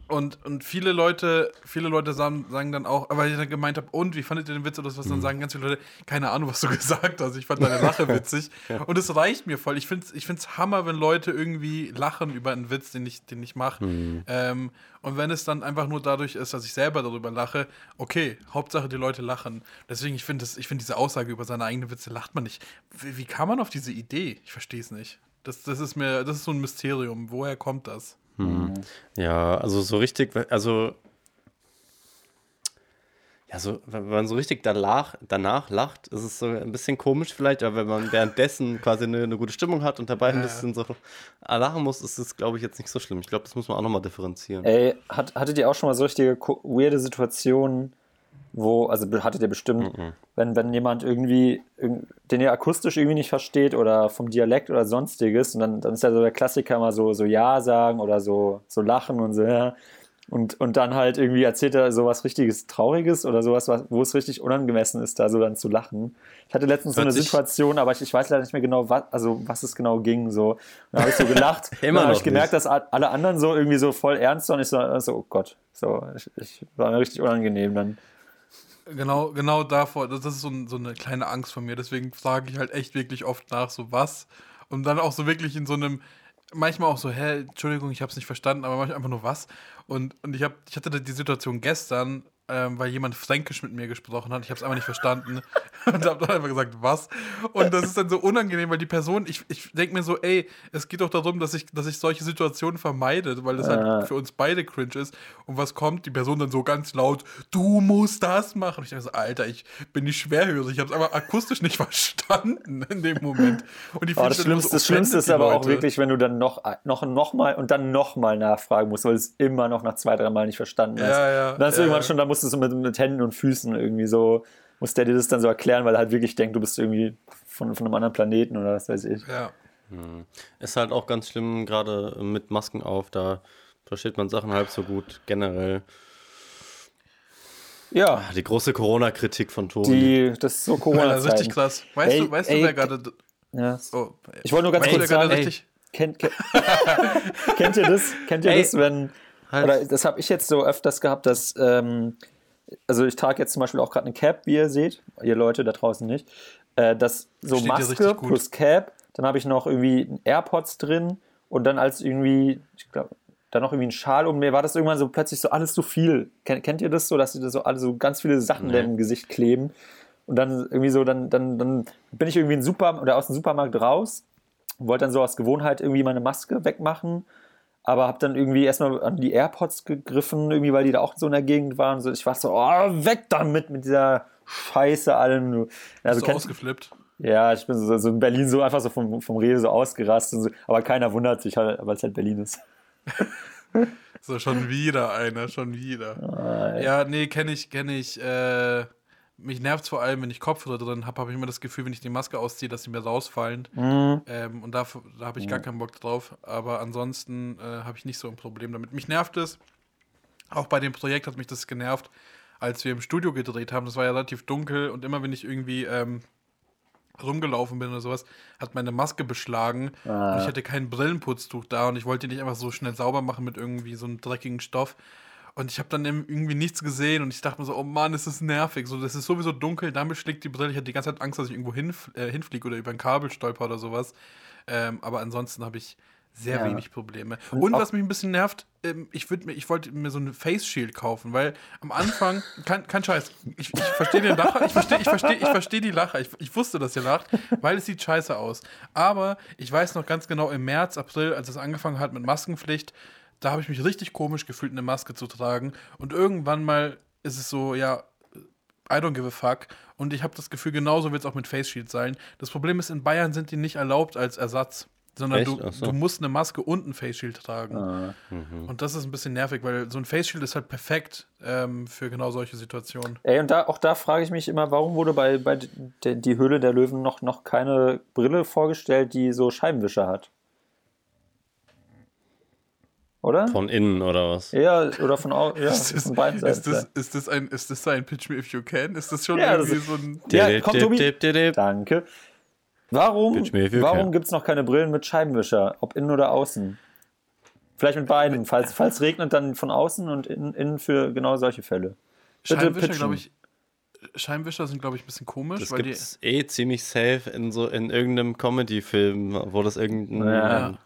Und, und viele Leute, viele Leute sagen, sagen dann auch, weil ich dann gemeint habe, und wie fandet ihr den Witz oder was,
Mhm.
dann sagen ganz viele Leute, keine Ahnung, was du gesagt hast. Ich fand deine Lache witzig. Und es reicht mir voll. Ich finde es ich find's Hammer, wenn Leute irgendwie lachen über einen Witz, den ich, den ich mache.
Mhm.
Ähm, und wenn es dann einfach nur dadurch ist, dass ich selber darüber lache, okay, Hauptsache die Leute lachen. Deswegen, ich finde find diese Aussage über seine eigenen Witze lacht man nicht. Wie, wie kam man auf diese Idee? Ich verstehe es nicht. Das, das ist mir, das ist so ein Mysterium. Woher kommt das?
Ja, also so richtig, also ja, so, wenn man so richtig danach, danach lacht, ist es so ein bisschen komisch vielleicht, aber wenn man währenddessen quasi eine, eine gute Stimmung hat und dabei ein bisschen so lachen muss, ist es, glaube ich, jetzt nicht so schlimm. Ich glaube, das muss man auch nochmal differenzieren.
Ey, hat, hattet ihr auch schon mal so richtige weirde Situationen, wo, also hattet ihr bestimmt, wenn, wenn jemand irgendwie, irg- den ihr akustisch irgendwie nicht versteht oder vom Dialekt oder sonstiges, und dann, dann ist ja so der Klassiker mal so, so Ja sagen oder so, so lachen und so, ja. Und, und dann halt irgendwie erzählt er sowas richtiges Trauriges oder sowas, was, wo es richtig unangemessen ist, da so dann zu lachen. Ich hatte letztens so
Hört
eine
sich-
Situation, aber ich, ich weiß leider nicht mehr genau, was, also was es genau ging. So. Und dann habe ich so gelacht.
Immer
dann habe ich gemerkt,
nicht.
dass alle anderen so irgendwie so voll ernst waren. Ich so, so oh Gott, so, ich, ich war mir richtig unangenehm dann.
Genau, genau davor, das ist so, so eine kleine Angst von mir. Deswegen frage ich halt echt wirklich oft nach, so was. Und dann auch so wirklich in so einem, manchmal auch so, hä, Entschuldigung, ich habe es nicht verstanden, aber manchmal einfach nur was. Und, und ich, hab, ich hatte die Situation gestern, ähm, weil jemand Fränkisch mit mir gesprochen hat. Ich habe es einfach nicht verstanden und habe dann einfach gesagt, was. Und das ist dann so unangenehm, weil die Person, ich, ich denke mir so, ey, es geht doch darum, dass ich, dass ich solche Situationen vermeide, weil das halt für uns beide cringe ist. Und was kommt? Die Person dann so ganz laut, du musst das machen. Und ich denke so, Alter, ich bin nicht schwerhörig. Ich habe es aber akustisch nicht verstanden in dem Moment. Und die
Aber das Schlimmste,
so
das Schlimmste ist aber auch wirklich, wenn du dann noch, noch, noch mal und dann noch mal nachfragen musst, weil es immer noch nach zwei, drei Mal nicht verstanden hast.
Ja, ja,
dann ist
ja.
irgendwann schon, da musst du so mit, mit Händen und Füßen irgendwie so, muss der dir das dann so erklären, weil er halt wirklich denkt, du bist irgendwie von, von einem anderen Planeten oder was weiß ich.
Ja.
Ist halt auch ganz schlimm, gerade mit Masken auf, da versteht man Sachen halb so gut generell.
Ja,
Die große Corona-Kritik von Toni.
die, das ist so corona
das ist richtig krass. Weißt
Ey,
du, weißt
ey,
du, wer gerade.
Ja.
Oh,
Ich wollte nur ganz
du,
kurz sagen,
richtig.
kennt, kennt, kennt ihr das? Kennt ihr
Ey.
das, wenn
Halt.
oder das habe ich jetzt so öfters gehabt, dass ähm, also ich trage jetzt zum Beispiel auch gerade eine Cap, wie ihr seht, ihr Leute da draußen nicht, äh, das so
Steht
Maske plus Cap, dann habe ich noch irgendwie AirPods drin und dann als irgendwie, ich glaube, dann noch irgendwie ein Schal um mir, war das irgendwann so plötzlich so alles so viel. Kennt, kennt ihr das so, dass ihr da so alle so ganz viele Sachen da im Gesicht kleben? Und dann irgendwie so, dann, dann, dann bin ich irgendwie in Super oder aus dem Supermarkt raus wollte dann so aus Gewohnheit irgendwie meine Maske wegmachen, aber habe dann irgendwie erstmal an die AirPods gegriffen, irgendwie, weil die da auch so in der Gegend waren. So, ich war so, oh, weg damit mit dieser Scheiße allem. Also,
Bist du ausgeflippt.
ja, ich bin so, so in Berlin so einfach so vom, vom Rewe so ausgerastet. So, aber keiner wundert sich, halt, weil es halt Berlin ist.
So, schon wieder einer, schon wieder. Ja, nee, kenne ich, kenne ich. Äh, mich nervt vor allem, wenn ich Kopfhörer drin habe, habe ich immer das Gefühl, wenn ich die Maske ausziehe, dass sie mir rausfallen. Ähm, und da, da habe ich gar keinen Bock drauf. Aber ansonsten äh, habe ich nicht so ein Problem damit. Mich nervt es. Auch bei dem Projekt hat mich das genervt, als wir im Studio gedreht haben. Das war ja relativ dunkel und immer wenn ich irgendwie ähm, rumgelaufen bin oder sowas, hat meine Maske beschlagen und ich hatte kein Brillenputztuch da und ich wollte die nicht einfach so schnell sauber machen mit irgendwie so einem dreckigen Stoff. Und ich habe dann eben irgendwie nichts gesehen und ich dachte mir so, oh Mann, ist das nervig. So, das ist sowieso dunkel, damit schlägt die Brille. Ich hatte die ganze Zeit Angst, dass ich irgendwo hinf äh, hinfliege oder über ein Kabel stolper oder sowas. Ähm, aber ansonsten habe ich sehr
Ja.
wenig Probleme. Und,
auch-
was mich ein bisschen nervt, ähm, ich, mir, ich wollte mir so ein Face Shield kaufen, weil am Anfang, kein, kein Scheiß, ich, ich verstehe den Lacher, ich verstehe ich versteh, ich versteh die Lacher, ich, ich wusste, dass ihr lacht, weil es sieht scheiße aus. Aber ich weiß noch ganz genau, im März, April, als es angefangen hat mit Maskenpflicht, da habe ich mich richtig komisch gefühlt, eine Maske zu tragen. Und irgendwann mal ist es so, ja, I don't give a fuck. Und ich habe das Gefühl, genauso wird es auch mit Face Shield sein. Das Problem ist, in Bayern sind die nicht erlaubt als Ersatz, sondern du,
so.
du musst eine Maske und ein Face Shield tragen.
Mhm.
Und das ist ein bisschen nervig, weil so ein Face Shield ist halt perfekt ähm, für genau solche Situationen.
Ey, und da, auch da frage ich mich immer, warum wurde bei, bei der, die Höhle der Löwen noch, noch keine Brille vorgestellt, die so Scheibenwischer hat? Oder?
Von innen oder was?
ja, oder von, au ja,
Ist das,
von beiden Seiten.
ist, das, ist, das ein, ist das ein Pitch Me If You Can? Ist das schon
Ja, das
irgendwie
ist-
so ein.
Ja, komm, Tobi. Danke. Warum,
Pitch me if you
warum gibt es noch keine Brillen mit Scheibenwischer? Ob innen oder außen? Vielleicht mit beiden. Falls, falls regnet, dann von außen und innen, innen für genau solche Fälle. Bitte
Scheinwischer,
pitchen.
glaube ich. Scheinwischer sind, glaube ich, ein bisschen komisch,
Das
weil die.
gibt's eh ziemlich safe in so in irgendeinem Comedy-Film, wo das irgendein
Ja.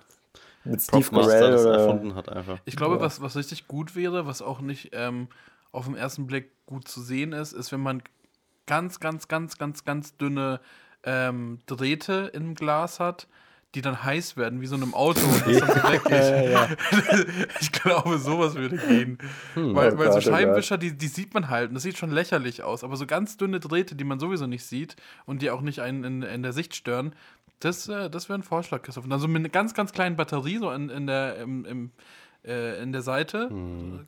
Mit Steve Carell
das erfunden hat einfach.
Ich glaube,
Ja.
was, was richtig gut wäre, was auch nicht ähm, auf den ersten Blick gut zu sehen ist, ist, wenn man ganz, ganz, ganz, ganz, ganz dünne ähm, Drähte im Glas hat, die dann heiß werden, wie so in einem Auto und das dann so weggeht. ich glaube, sowas würde gehen. weil
Oh
weil so
Gott, oh
Scheibenwischer, die, die sieht man halt und das sieht schon lächerlich aus, aber so ganz dünne Drähte, die man sowieso nicht sieht und die auch nicht einen in, in der Sicht stören, das, äh, das wäre ein Vorschlag, Christoph. Und dann so mit einer ganz, ganz kleinen Batterie, so in, in der, im, im, äh, in der Seite.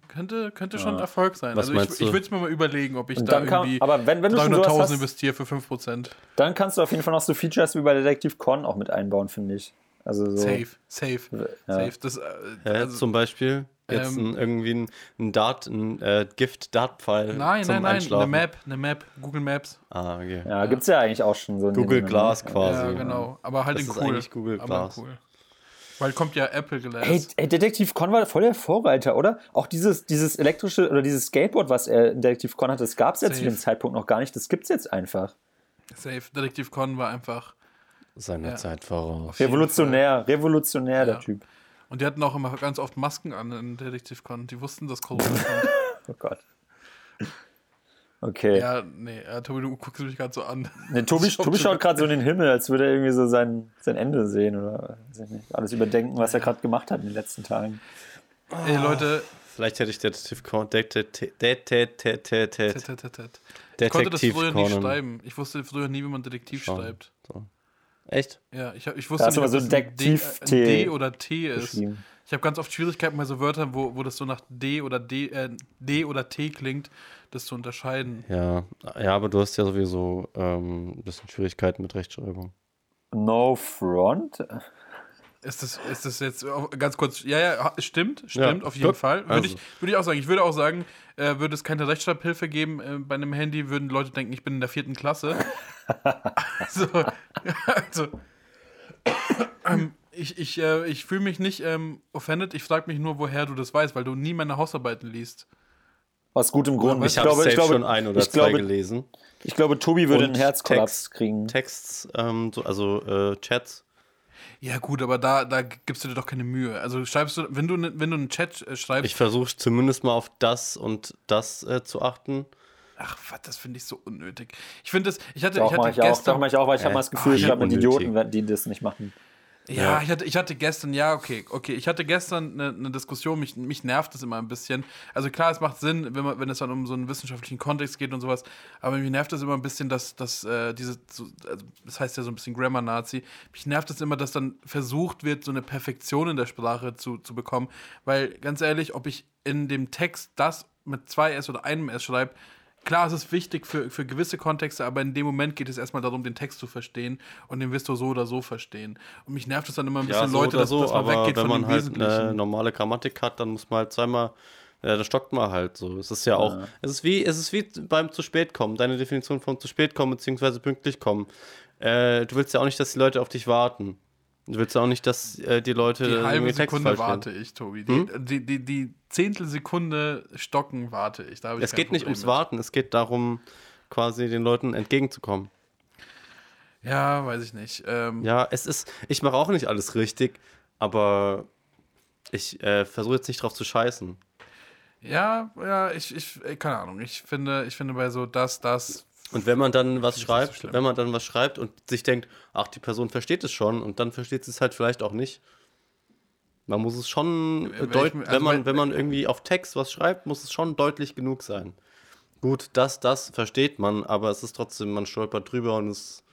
Könnte, könnte schon ein
Ja.
Erfolg sein.
Hm. Was
also ich, ich würde es mir mal überlegen, ob ich
Und
da
dann kann-
irgendwie
aber wenn- wenn du schon sowas
300.000
hast-
investiere für 5%.
Dann kannst du auf jeden Fall noch so Features wie bei Detektiv Con auch mit einbauen, finde ich. Also so.
Safe, safe,
Ja.
safe. Das, äh,
Ja,
also,
zum Beispiel jetzt
ähm,
ein, irgendwie ein, ein Dart, ein äh, Gift-Dart-Pfeil.
nein,
zum
nein, nein, eine. Map, eine Map, Google Maps.
Ah, okay.
Ja, gibt's ja eigentlich auch schon so. in dem
Google
Sinne, ne?
Glass quasi.
ja, genau. Aber halt
Das
in
ist
cool.
eigentlich Google
aber
Glass.
cool. Weil kommt ja Apple Glass.
Hey, hey, Detektiv Con war voll der Vorreiter, oder? Auch dieses, dieses elektrische oder dieses Skateboard, was er in Detektiv Con hatte, das gab es ja zu dem Zeitpunkt noch gar nicht. Das gibt's jetzt einfach.
Safe. Detektiv Con war einfach.
Seiner
Ja.
Zeit voraus.
Revolutionär, revolutionär,
Ja.
der Typ.
Und die hatten auch immer ganz oft Masken an in Detektiv Con. Die wussten, dass Corona kommt.
Oh Gott. Okay.
ja, nee, äh, Tobi, du guckst mich gerade so an.
Nee, Tobi, Tobi schaut gerade so in den Himmel, als würde er irgendwie so sein, sein Ende sehen oder weiß ich nicht, alles überdenken, was er gerade gemacht hat in den letzten Tagen.
Ey, Leute,
Vielleicht hätte ich Detektiv Con. Det- det- det- det- det- det-
tet, tet, tet, tet. ich konnte das
Detektiv
früher nicht schreiben. Ich wusste früher nie, wie man Detektiv schreibt.
Echt?
Ja, ich, ich
Da
wusste
du
nicht, ob
so
das ein D, ein D oder T ist. Ich habe ganz oft Schwierigkeiten bei so Wörtern, wo, wo das so nach D oder D, äh, D oder T klingt, das zu unterscheiden.
Ja. Ja, aber du hast ja sowieso ähm, ein bisschen Schwierigkeiten mit Rechtschreibung.
No Front?
Ist das, ist das jetzt ganz kurz? Ja, ja, stimmt, stimmt,
Ja,
auf jeden
gut.
Fall. Würde
Also.
ich, würde ich auch sagen. Ich würde auch sagen, äh, würde es keine Rechtschreibhilfe geben äh, bei einem Handy, würden Leute denken, ich bin in der vierten Klasse. also, also ähm, ich, ich, äh, ich fühle mich nicht ähm, offended. Ich frage mich nur, woher du das weißt, weil du nie meine Hausarbeiten liest.
Aus gutem Grund.
Ich, habe
ich glaube,
schon ein oder
ich
zwei
glaube,
gelesen.
Ich glaube, Tobi würde
Und
einen Herzkollaps
Text-
kriegen.
Texts, ähm, so, also äh, Chats.
Ja, gut, aber da, da gibst du dir doch keine Mühe. Also schreibst du, wenn du, ne- wenn du einen Chat äh, schreibst,
Ich versuche zumindest mal auf das und das äh, zu achten.
ach, was, das finde ich so unnötig. Ich finde das, ich hatte,
Doch,
ich hatte
ich auch.
gestern,
Doch, mache ich auch, weil ich habe
Äh,
mal das Gefühl, ich
unnötig.
Idioten, die das nicht machen.
Ja,
Ja.
Ich, hatte, ich hatte gestern, ja, okay, okay. Ich hatte gestern eine, eine Diskussion, mich, mich nervt das immer ein bisschen. Also klar, es macht Sinn, wenn, man, wenn es dann um so einen wissenschaftlichen Kontext geht und sowas, aber mich nervt das immer ein bisschen, dass, dass äh, diese, so, also, das heißt ja so ein bisschen Grammar-Nazi, mich nervt es immer, dass dann versucht wird, so eine Perfektion in der Sprache zu, zu bekommen, weil ganz ehrlich, ob ich in dem Text das mit zwei S oder einem S schreibe, Klar, es ist wichtig für, für gewisse Kontexte, aber in dem Moment geht es erstmal darum, den Text zu verstehen und den wirst du so oder so verstehen. Und mich nervt es dann immer ein bisschen,
Ja, so
Leute,
oder
dass,
so,
dass man
aber
weggeht
wenn
von
man
dem
halt
Wesentlichen.
eine normale Grammatik hat, dann muss man halt zweimal, ja, da stockt man halt so. Es ist ja auch, es ist wie, es ist wie beim zu spät kommen, deine Definition von zu spät kommen beziehungsweise pünktlich kommen. Äh, du willst ja auch nicht, dass die Leute auf dich warten. Du willst ja auch nicht, dass äh, die Leute
die halbe Sekunde warte
lesen.
ich, Tobi. Die, die, die, die Zehntelsekunde stocken warte ich. Da ich
Es geht nicht ums
mit.
Warten, es geht darum, quasi den Leuten entgegenzukommen.
Ja, weiß ich nicht. Ähm,
Ja, es ist, ich mache auch nicht alles richtig, aber ich äh, versuche jetzt nicht drauf zu scheißen.
ja, ja, ich, ich, äh, keine Ahnung. Ich finde, ich finde bei so das, das.
Und wenn man dann was
so
schreibt,
schlimm.
wenn man dann was schreibt und sich denkt, ach, die Person versteht es schon und dann versteht sie es halt vielleicht auch nicht. Man muss es schon
Wenn ich
deut
mir- also
wenn man
wenn-
man irgendwie auf Text was schreibt, muss es schon deutlich genug sein. Gut, das das versteht man, aber es ist trotzdem man stolpert drüber und es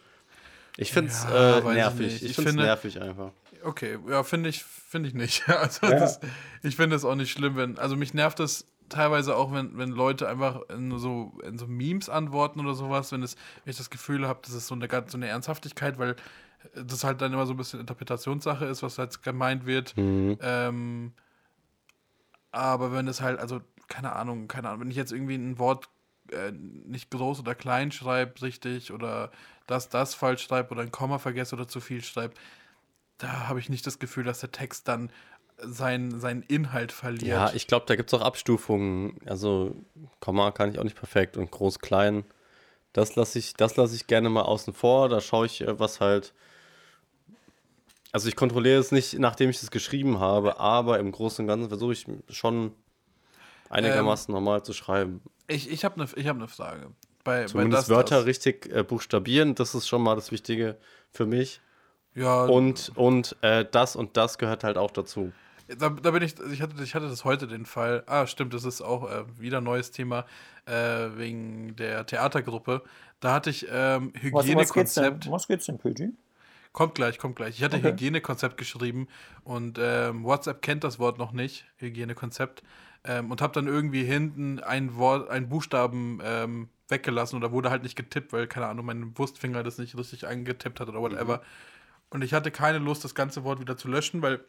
ich finde es
Ja,
äh,
ich
nervig.
nicht.
Ich,
Ich
finde es nervig einfach.
Okay, ja, finde ich, finde ich nicht. Also das, ich finde es auch nicht schlimm, wenn. Also mich nervt es teilweise auch, wenn, wenn Leute einfach in so, in so Memes antworten oder sowas, wenn, es, wenn ich das Gefühl habe, das ist so eine so eine Ernsthaftigkeit, weil das halt dann immer so ein bisschen Interpretationssache ist, was halt gemeint wird.
Mhm.
Ähm, aber wenn es halt, also, keine Ahnung, keine Ahnung, wenn ich jetzt irgendwie ein Wort äh, nicht groß oder klein schreibe, richtig, oder das, das falsch schreibe oder ein Komma vergesse oder zu viel schreibe, da habe ich nicht das Gefühl, dass der Text dann sein, seinen Inhalt verliert.
Ja, ich glaube, da gibt es auch Abstufungen. Also, Komma kann ich auch nicht perfekt und groß, klein. Das lasse ich, das lasse ich gerne mal außen vor. Da schaue ich, äh, was halt. Also, ich kontrolliere es nicht, nachdem ich es geschrieben habe, aber im Großen und Ganzen versuche ich schon einigermaßen normal zu schreiben.
ich ich habe eine ich hab ne Frage. Bei,
Zumindest
bei das,
Wörter
das.
richtig äh, buchstabieren, das ist schon mal das Wichtige für mich.
Ja,
Und, und äh, das und das gehört halt auch dazu.
Da, da bin ich, ich hatte, ich hatte das heute den Fall. Ah, stimmt, das ist auch äh, wieder ein neues Thema äh, wegen der Theatergruppe. Da hatte ich ähm,
Was, was?
Hygienekonzept.
Was geht's denn, Pöti?
Kommt gleich, kommt gleich. Ich hatte okay. Hygienekonzept geschrieben und ähm, WhatsApp kennt das Wort noch nicht, Hygienekonzept, ähm, und habe dann irgendwie hinten ein Wort, einen Buchstaben ähm, weggelassen oder wurde halt nicht getippt, weil, keine Ahnung, mein Wurstfinger das nicht richtig angetippt hat oder whatever. Mhm. Und ich hatte keine Lust, das ganze Wort wieder zu löschen, weil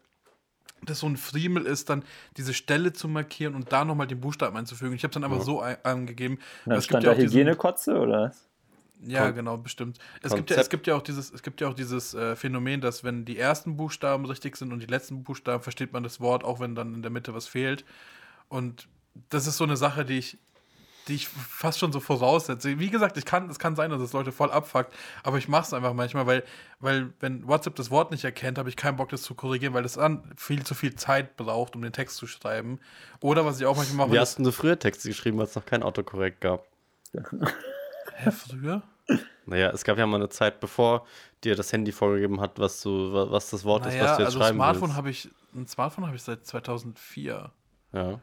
das so ein Friemel ist, dann diese Stelle zu markieren und da nochmal den Buchstaben einzufügen. Ich habe es dann einfach ja. so angegeben.
Na, es stand gibt ja da Hygienekotze oder?
Ja, Kon genau, bestimmt. Es gibt, ja, es gibt ja auch dieses, es gibt ja auch dieses äh, Phänomen, dass wenn die ersten Buchstaben richtig sind und die letzten Buchstaben, versteht man das Wort, auch wenn dann in der Mitte was fehlt. Und das ist so eine Sache, die ich, die ich fast schon so voraussetze. Wie gesagt, ich kann, es kann sein, dass es Leute voll abfuckt, aber ich mache es einfach manchmal, weil, weil wenn WhatsApp das Wort nicht erkennt, habe ich keinen Bock, das zu korrigieren, weil das dann viel zu viel Zeit braucht, um den Text zu schreiben. Oder was ich auch manchmal mache.
Wie hast du früher Texte geschrieben, als es noch kein Autokorrekt gab?
Hä, früher?
Naja, es gab ja mal eine Zeit, bevor dir das Handy vorgegeben hat, was, du, was das Wort naja, ist, was du jetzt also schreiben
Smartphone
willst.
Ich, ein Smartphone habe ich seit 2004.
Ja.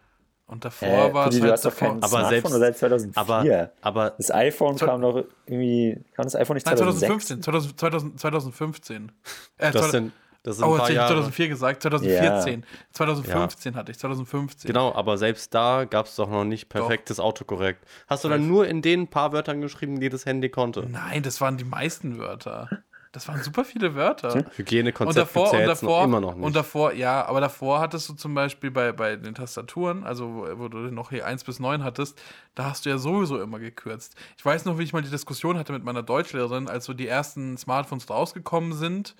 Und davor äh, war es
halt hast doch kein aber selbst, seit 2004.
Aber, aber
das iPhone kam noch irgendwie, kam das iPhone nicht
Nein, 2015, 2000, 2015. Äh,
das sind, das sind
oh, jetzt ich 2004 gesagt, 2014. Ja. 2015 ja. hatte ich, 2015.
Genau, aber selbst da gab es doch noch nicht perfektes doch. Autokorrekt. Hast du dann nur in den paar Wörtern geschrieben, die das Handy konnte?
Nein, das waren die meisten Wörter. Das waren super viele Wörter.
Hygienekonzept und davor, und davor, noch immer noch nicht.
Und davor, ja, aber davor hattest du zum Beispiel bei, bei den Tastaturen, also wo, wo du noch hier 1 bis 9 hattest, da hast du ja sowieso immer gekürzt. Ich weiß noch, wie ich mal die Diskussion hatte mit meiner Deutschlehrerin, als so die ersten Smartphones rausgekommen sind.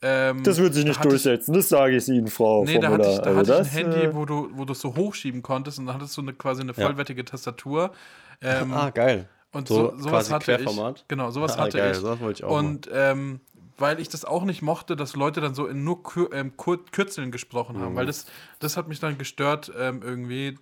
Ähm,
das wird sich nicht durchsetzen, ich, das sage ich Ihnen, Frau.
Nee, da hatte ich, da also hatte ich ein Handy, äh, wo du, wo du es so hochschieben konntest und dann hattest du eine, quasi eine vollwertige ja. Tastatur.
Ähm, ah, geil.
Und so, so sowas hatte ich. Genau, sowas ah, hatte geil, ich. Sowas wollte ich auch und ähm, weil ich das auch nicht mochte, dass Leute dann so in nur Kür ähm, Kürzeln gesprochen haben, mhm. weil das, das hat mich dann gestört ähm, irgendwie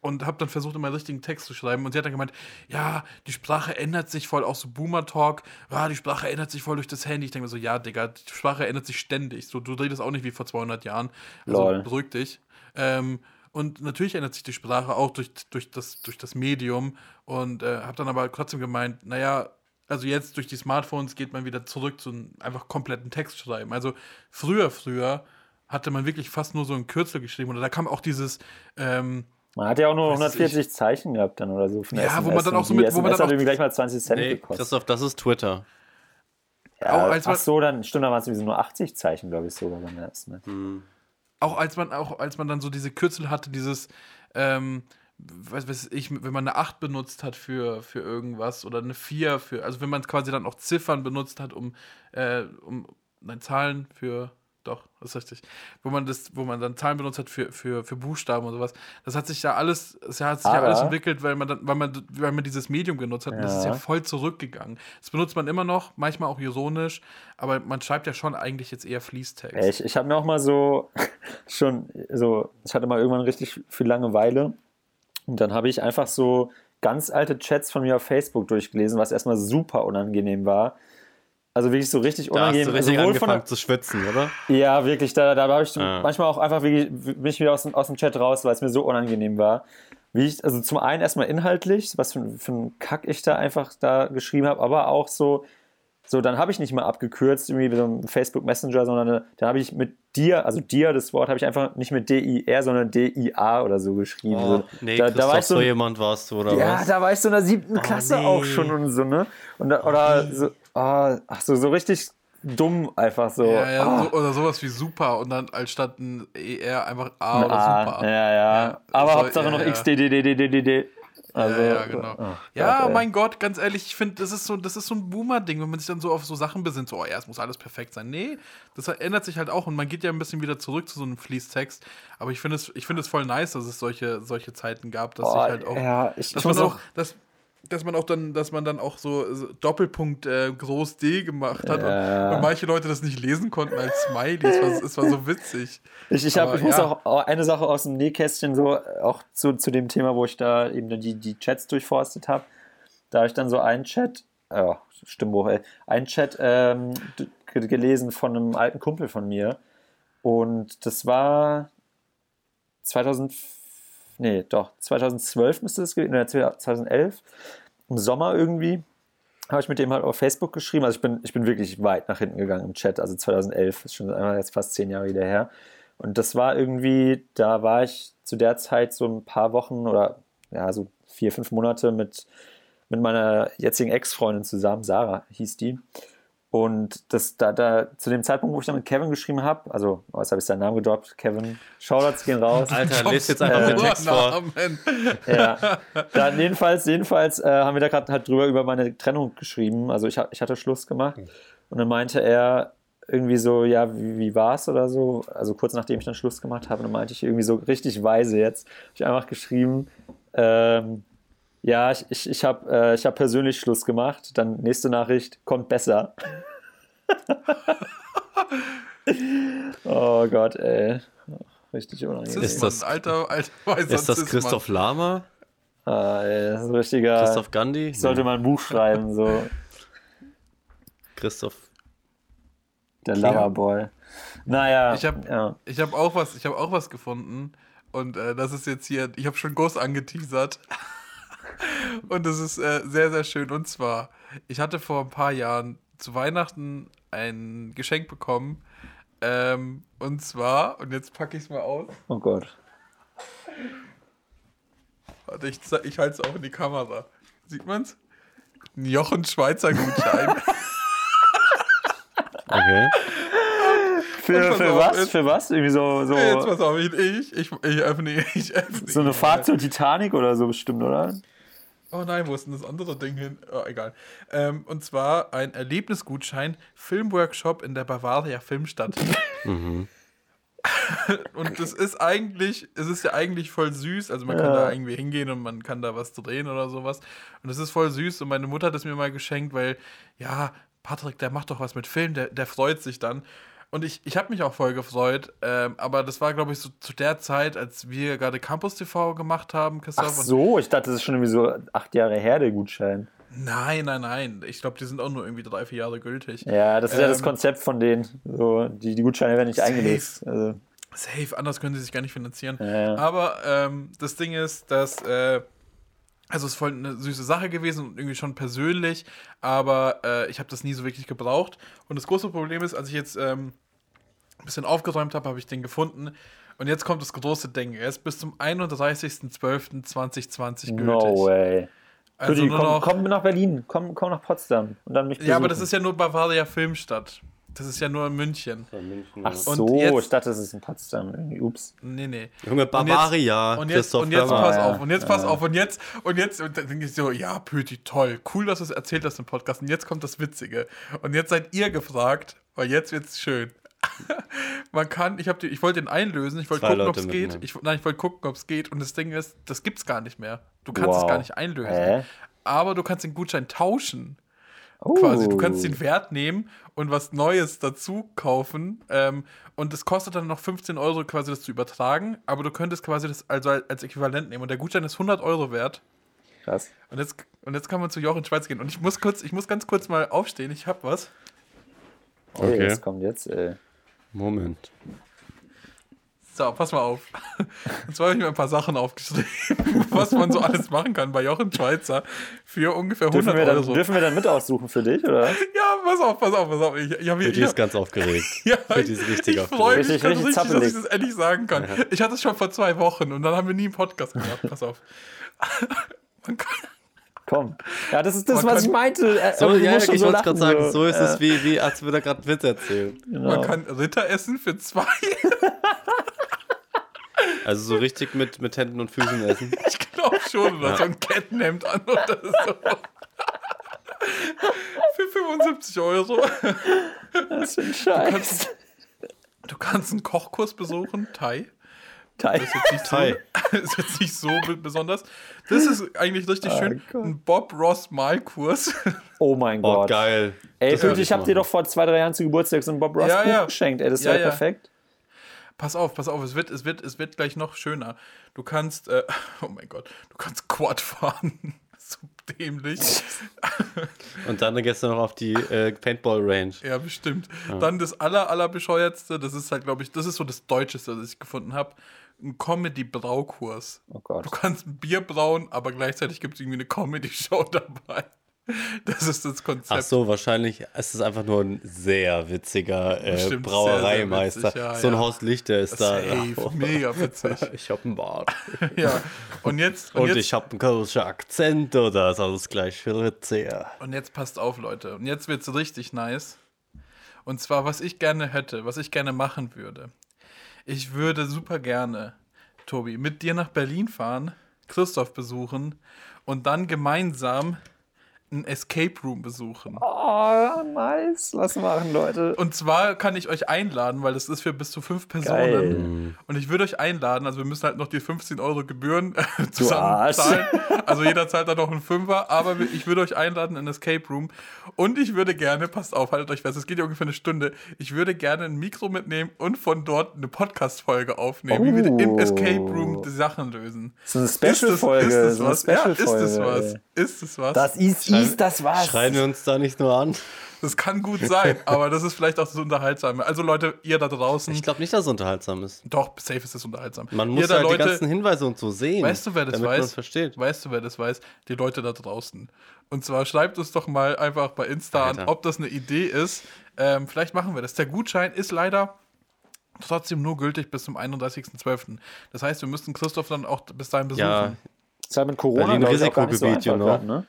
und habe dann versucht, immer richtigen Text zu schreiben. Und sie hat dann gemeint, ja, die Sprache ändert sich voll, auch so Boomer-Talk, ja, die Sprache ändert sich voll durch das Handy. Ich denke mir so, ja, Digga, die Sprache ändert sich ständig. So, du redest auch nicht wie vor 200 Jahren. Also Lol. beruhig dich. Ähm, und natürlich ändert sich die Sprache auch durch, durch, das, durch das Medium. Und äh, habe dann aber trotzdem gemeint, naja, also jetzt durch die Smartphones geht man wieder zurück zu einem einfach kompletten Text schreiben. Also früher, früher hatte man wirklich fast nur so ein Kürzel geschrieben. Oder da kam auch dieses. Ähm,
man hat ja auch nur 140 ich, Zeichen gehabt dann oder so.
Von ja, SMS. wo man dann auch so mit. Wo man dann
hat irgendwie gleich mal 20 Cent
nee,
gekostet.
Christoph, das ist Twitter.
Ja, ach so, dann stimmt, da waren es sowieso nur 80 Zeichen, glaube ich, sogar beim ersten. Ne? Hm.
Auch als man, auch als man dann so diese Kürzel hatte, dieses, ähm, was weiß ich, wenn man eine 8 benutzt hat für, für irgendwas oder eine 4 für, also wenn man quasi dann auch Ziffern benutzt hat, um, äh, um nein, Zahlen für, doch, das ist richtig, wo man das, wo man dann Zahlen benutzt hat für, für, für Buchstaben und sowas, das hat sich ja alles, das hat sich Aber, ja alles entwickelt, weil man dann, weil man, weil man dieses Medium genutzt hat ja. und das ist ja voll zurückgegangen. Das benutzt man immer noch, manchmal auch ironisch, aber man schreibt ja schon eigentlich jetzt eher Fließtext.
Ich, ich habe mir auch mal so schon, so, ich hatte mal irgendwann richtig viel Langeweile und dann habe ich einfach so ganz alte Chats von mir auf Facebook durchgelesen, was erstmal super unangenehm war. Also wirklich so richtig unangenehm.
Da hast du richtig angefangen zu schwitzen, oder?
Ja, wirklich. Da, da habe ich ah. manchmal auch einfach wirklich, bin ich wieder aus dem, aus dem Chat raus, weil es mir so unangenehm war. Wie ich, also zum einen erstmal inhaltlich, was für, für einen Kack ich da einfach da geschrieben habe, aber auch so, so, dann habe ich nicht mal abgekürzt, irgendwie mit so einem Facebook Messenger, sondern äh, da habe ich mit dir, also dir, das Wort habe ich einfach nicht mit D-I-R, sondern D-I-A oder so geschrieben. Oh,
nee, da, da war ich so, so jemand warst du, oder
ja,
was?
Ja, da war ich so in der siebten oh, Klasse nee. auch schon und so, ne? Und da, oder oh, so, oh, ach so, so richtig dumm einfach so.
Ja, ja, oh. so, oder sowas wie super und dann als statt ein ER einfach A ein oder super.
Ja, ja. ja Aber Hauptsache ja, noch ja. XDDDDDD.
Also, ja, ja, genau. Oh, ja, Gott, mein Gott, ganz ehrlich, ich finde, das ist so, das ist so ein Boomer-Ding, wenn man sich dann so auf so Sachen besinnt, so, oh ja, es muss alles perfekt sein. Nee, das ändert sich halt auch und man geht ja ein bisschen wieder zurück zu so einem Fließtext. Aber ich finde es, ich finde es voll nice, dass es solche, solche Zeiten gab, dass oh, sich halt auch,
ja, ich,
dass man auch, dass, dass man auch dann, dass man dann auch so, Doppelpunkt äh, groß D gemacht hat ja. und, und, manche Leute das nicht lesen konnten als Smiley. Es war, es war so witzig.
Ich, ich, hab, ich muss auch eine Sache aus dem Nähkästchen so, auch zu, zu dem Thema, wo ich da eben die, die Chats durchforstet habe. Da habe ich dann so einen Chat, oh, Stimmbuch, ey, einen Chat ähm, gelesen von einem alten Kumpel von mir. Und das war 2004 nee, doch, 2012 müsste es gewesen, oder 2011, im Sommer irgendwie. habe ich mit dem halt auf Facebook geschrieben. Also ich bin, ich bin wirklich weit nach hinten gegangen im Chat, also 2011, ist schon jetzt fast zehn Jahre wieder her. Und das war irgendwie, da war ich zu der Zeit so ein paar Wochen oder ja, so vier, fünf Monate mit, mit meiner jetzigen Ex-Freundin zusammen, Sarah hieß die. Und das, da, da, zu dem Zeitpunkt, wo ich dann mit Kevin geschrieben habe, also, oh, jetzt habe ich seinen Namen gedroppt, Kevin, Shoutouts gehen raus.
Alter, lest jetzt einfach den Text vor.
ja, dann jedenfalls, jedenfalls äh, haben wir da gerade halt drüber über meine Trennung geschrieben. Also ich, ich hatte Schluss gemacht und dann meinte er irgendwie so, ja, wie, wie war's oder so. Also kurz nachdem ich dann Schluss gemacht habe, dann meinte ich irgendwie so richtig weise jetzt, habe ich einfach geschrieben, ähm, ja, ich, ich, ich habe äh, hab persönlich Schluss gemacht. Dann nächste Nachricht, kommt besser. oh Gott, ey. Richtig unangenehm.
Ist das,
alter, alter
ist das Christoph Lama?
Ah, ey, das ist ein richtiger.
Christoph Gandhi?
Ich sollte mal ein Buch schreiben, so.
Christoph.
Der Loverboy. Naja.
Ich habe
ja.
hab auch, was, hab auch was gefunden. Und äh, das ist jetzt hier, ich habe schon groß angeteasert. Und das ist äh, sehr, sehr schön. Und zwar, ich hatte vor ein paar Jahren zu Weihnachten ein Geschenk bekommen. Ähm, und zwar, und jetzt packe ich es mal aus.
Oh Gott.
Warte, ich, ich halte es auch in die Kamera. Sieht man's? Ein Jochen Schweizer Gutschein.
okay.
Für, für auf, was? Jetzt, für was? Irgendwie so. so
jetzt pass auf, ich, ich, ich, ich öffne, ich öffne.
So eine Fahrt zur Titanic oder so bestimmt, oder?
Oh nein, wo ist denn das andere Ding hin? Oh, egal. Ähm, und zwar ein Erlebnisgutschein, Filmworkshop in der Bavaria Filmstadt. mhm. und das ist eigentlich, es ist ja eigentlich voll süß. Also man ja. kann da irgendwie hingehen und man kann da was drehen oder sowas. Und es ist voll süß. Und meine Mutter hat es mir mal geschenkt, weil, ja, Patrick, der macht doch was mit Film, der, der freut sich dann. Und ich, ich habe mich auch voll gefreut, ähm, aber das war, glaube ich, so zu der Zeit, als wir gerade Campus TV gemacht haben,
Christoph. Ach so, ich dachte, das ist schon irgendwie so acht Jahre her, der Gutschein.
Nein, nein, nein. Ich glaube, die sind auch nur irgendwie drei, vier Jahre gültig.
Ja, das ist ähm, ja das ähm, Konzept von denen. So, die, die Gutscheine werden nicht safe, eingelöst. Also.
Safe, anders können sie sich gar nicht finanzieren. Ja, ja. Aber ähm, das Ding ist, dass. Äh, also es ist voll eine süße Sache gewesen und irgendwie schon persönlich, aber äh, ich habe das nie so wirklich gebraucht. Und das große Problem ist, als ich jetzt ähm, ein bisschen aufgeräumt habe, habe ich den gefunden. Und jetzt kommt das große Ding. Er ist bis zum 31.12.2020 gültig.
No way. Also nur komm, komm nach Berlin, komm, komm nach Potsdam und dann mich
besuchen. Ja, aber das ist ja nur Bavaria Filmstadt. Das ist ja nur in München.
München Ach so, jetzt, ich dachte, das ist in Potsdam. Ups.
Nee, nee.
Junge, Bavaria.
Und jetzt, und jetzt, und jetzt pass auf, und jetzt pass auf, und jetzt, und jetzt, und dann denke ich so, ja, Pöti, toll, cool, dass du es erzählt hast im Podcast. Und jetzt kommt das Witzige. Und jetzt seid ihr gefragt, weil jetzt wird's schön. man kann, ich, die, ich wollte den einlösen, ich wollte gucken, ob es geht. Ich, nein, ich wollte gucken, ob es geht. Und das Ding ist, das gibt's gar nicht mehr. Du kannst wow. es gar nicht einlösen. Hä? Aber du kannst den Gutschein tauschen. Uh. Quasi, du kannst den Wert nehmen und was Neues dazu kaufen. Ähm, und es kostet dann noch 15 Euro quasi das zu übertragen, aber du könntest quasi das also als Äquivalent nehmen. Und der Gutschein ist 100 Euro wert.
Krass.
Und jetzt, und jetzt kann man zu Jochen Schweiz gehen. Und ich muss kurz, ich muss ganz kurz mal aufstehen. Ich hab was.
Okay, okay. das kommt jetzt, ey.
Moment.
So, pass mal auf. Und zwar habe ich mir ein paar Sachen aufgeschrieben, was man so alles machen kann bei Jochen Schweizer für ungefähr 100
dürfen wir dann,
Euro.
Dürfen wir dann mit aussuchen für dich, oder?
Ja, pass auf, pass auf, pass auf. Ich, ich,
ich,
ich
ist ganz aufgeregt.
ja,
ist richtig
ich freue mich richtig, richtig, richtig dass ich das endlich sagen kann. Ich hatte es schon vor zwei Wochen und dann haben wir nie einen Podcast gemacht. Pass auf.
man kann Komm. Ja, das ist das, Man was ich meinte.
Äh, so, ja, ich so wollte gerade sagen, so ist äh, es wie, wie als würde er gerade Witz erzählen.
Genau. Man kann Ritter essen für zwei.
Also so richtig mit, mit Händen und Füßen essen.
Ich glaube schon, oder ja. so ein Kettenhemd an oder so. Für 75 Euro.
Das ist ein Scheiß.
Du kannst, du kannst einen Kochkurs besuchen, Thai.
Thai.
Das ist jetzt nicht so, ist jetzt nicht so besonders. Das ist eigentlich richtig oh schön. Gott. Ein Bob Ross Malkurs.
Oh mein oh, Gott.
Oh, geil.
Ey, Pöti, ich hab dir doch vor zwei, drei Jahren zu Geburtstag so ein Bob Ross
ja,
Buch
ja.
geschenkt. Ey, das ist ja, ja perfekt.
Pass auf, pass auf, es wird, es, wird, es wird gleich noch schöner. Du kannst, äh, oh mein Gott, du kannst Quad fahren. so dämlich.
Und dann gestern noch auf die äh, Paintball-Range.
Ja, bestimmt. Ja. Dann das aller, aller bescheuertste, das ist halt, glaube ich, das ist so das Deutscheste, das ich gefunden habe ein Comedy-Braukurs.
Oh Gott.
Du kannst ein Bier brauen, aber gleichzeitig gibt es irgendwie eine Comedy-Show dabei. Das ist das Konzept.
Ach so, wahrscheinlich ist es einfach nur ein sehr witziger äh, Brauereimeister.
sehr, sehr witzig, ja,
so ein
ja.
Horst Lichter ist da.
Safe, mega witzig.
Ich hab einen Bart.
Ja. Und jetzt, und
Und
jetzt,
ich hab einen kölschen Akzent oder ist alles gleich viel witziger.
Und jetzt passt auf, Leute. Und jetzt wird's richtig nice. Und zwar, was ich gerne hätte, was ich gerne machen würde. Ich würde super gerne, Tobi, mit dir nach Berlin fahren, Christoph besuchen und dann gemeinsam ein Escape Room besuchen.
Oh, nice. Lass machen, Leute.
Und zwar kann ich euch einladen, weil das ist für bis zu fünf Personen.
Geil.
Und ich würde euch einladen, also wir müssen halt noch die 15 Euro Gebühren
Arsch.
zusammen zahlen. Also jeder zahlt da noch einen Fünfer, aber ich würde euch einladen in ein Escape Room. Und ich würde gerne, passt auf, haltet euch fest, es geht ja ungefähr eine Stunde. Ich würde gerne ein Mikro mitnehmen und von dort eine Podcast-Folge aufnehmen, wie wir im
Oh.
Escape Room die Sachen lösen.
So eine
Ist das-
Special-Folge.
Ist das
so
was? Ja, ist das was? Ist das was?
Das ist, ist das was.
Schreien wir uns da nicht nur an?
Das kann gut sein, aber das ist vielleicht auch das Unterhaltsame. Also Leute, ihr da draußen,
Ich glaube nicht, dass es unterhaltsam ist.
doch, safe ist es unterhaltsam.
Man
ihr
muss
da
halt die ganzen Hinweise und so sehen.
Weißt du, wer das
damit
weiß?
man versteht.
Weißt du, wer das weiß? Die Leute da draußen. Und zwar schreibt uns doch mal einfach bei Insta an,
Alter.
ob das eine Idee ist. Ähm, vielleicht machen wir das. Der Gutschein ist leider trotzdem nur gültig bis zum 31.12. Das heißt, wir müssten Christoph dann auch bis dahin besuchen.
Ja,
Ja,
ist halt mit Corona
Berlin
so
Risikogebiet,
einfach
you know.
grad,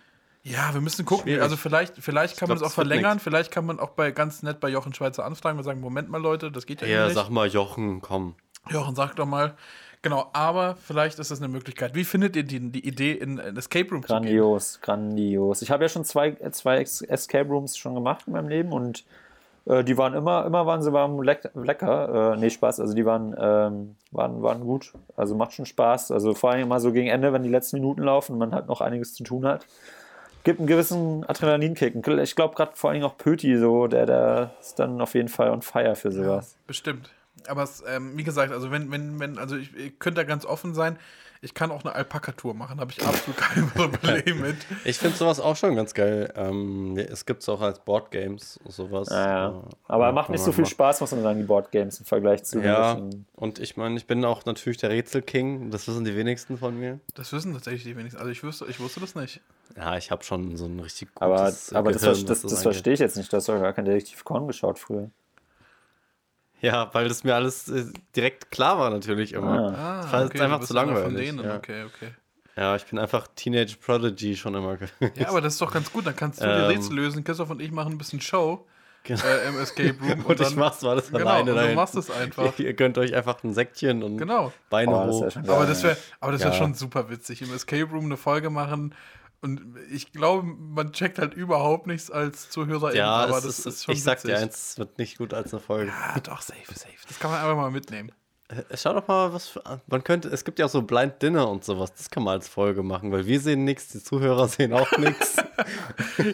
ne?
wir müssen gucken.
Schwierig.
Also vielleicht, vielleicht kann
glaub,
man es auch verlängern.
nix.
Vielleicht kann man auch bei ganz nett bei Jochen Schweizer anfragen und sagen, Moment mal Leute, das geht ja,
ja
nicht.
sag mal, Jochen, komm.
Jochen, sag doch mal. Genau, aber vielleicht ist das eine Möglichkeit. Wie findet ihr die, die Idee, in ein Escape Room zu gehen?
Grandios, grandios. Ich habe ja schon zwei, zwei Escape Rooms schon gemacht in meinem Leben und äh, die waren immer, immer waren sie warm leck, lecker. Äh, nee, Spaß, also die waren, ähm, waren, waren gut. Also macht schon Spaß. Also vor allem immer so gegen Ende, wenn die letzten Minuten laufen und man halt noch einiges zu tun hat. Gibt einen gewissen Adrenalinkick. Ich glaube gerade vor allem auch Pöti, so, der, der ist dann auf jeden Fall on fire für sowas.
Bestimmt. Aber es, ähm, wie gesagt, also wenn, wenn, wenn, also ich, ihr könnt da ganz offen sein. Ich kann auch eine Alpaka-Tour machen, habe ich absolut kein Problem mit.
Ich finde sowas auch schon ganz geil. Ähm, es gibt es auch als Boardgames sowas.
Ja, ja. Aber
kann
macht nicht so viel
machen.
Spaß, muss man sagen, die Boardgames im Vergleich zu
Ja, und ich meine, ich bin auch natürlich der Rätselking. Das wissen die wenigsten von mir.
Das wissen tatsächlich die wenigsten. Also ich wusste, ich wusste das nicht.
Ja, ich habe schon so ein richtig
Aber,
gutes
aber das,
Gehirn, was
das, das
angeht.
verstehe ich jetzt nicht. Du hast doch gar kein Detektiv Korn geschaut früher.
Ja, weil das mir alles äh, direkt klar war natürlich immer.
Ah.
Das war jetzt
du
einfach zu langweilig.
Von denen.
ja.
Okay, okay.
ja, ich bin einfach Teenage Prodigy schon immer. gewesen.
Ja, aber das ist doch ganz gut. Dann kannst du die
Ähm.
Rätsel lösen. Christoph und ich machen ein bisschen Show
Genau.
äh, im Escape Room.
Und, ich mach's mal das
Genau,
alleine
und du machst es einfach.
Ihr könnt euch einfach ein Säckchen und
Genau.
Beine
Oh,
hoch.
Aber das wäre aber das wär
Ja.
schon super witzig. Im Escape Room eine Folge machen. Und ich glaube, man checkt halt überhaupt nichts als Zuhörer.
ja,
aber
es
das
ist,
ist schon
ich sag dir eins, es wird nicht gut als eine Folge.
Ah, doch, safe, safe. Das kann man einfach mal mitnehmen.
Äh, Schau doch mal, was für, man könnte, es gibt ja auch so Blind Dinner und sowas, das kann man als Folge machen, weil wir sehen nichts, die Zuhörer sehen auch nichts.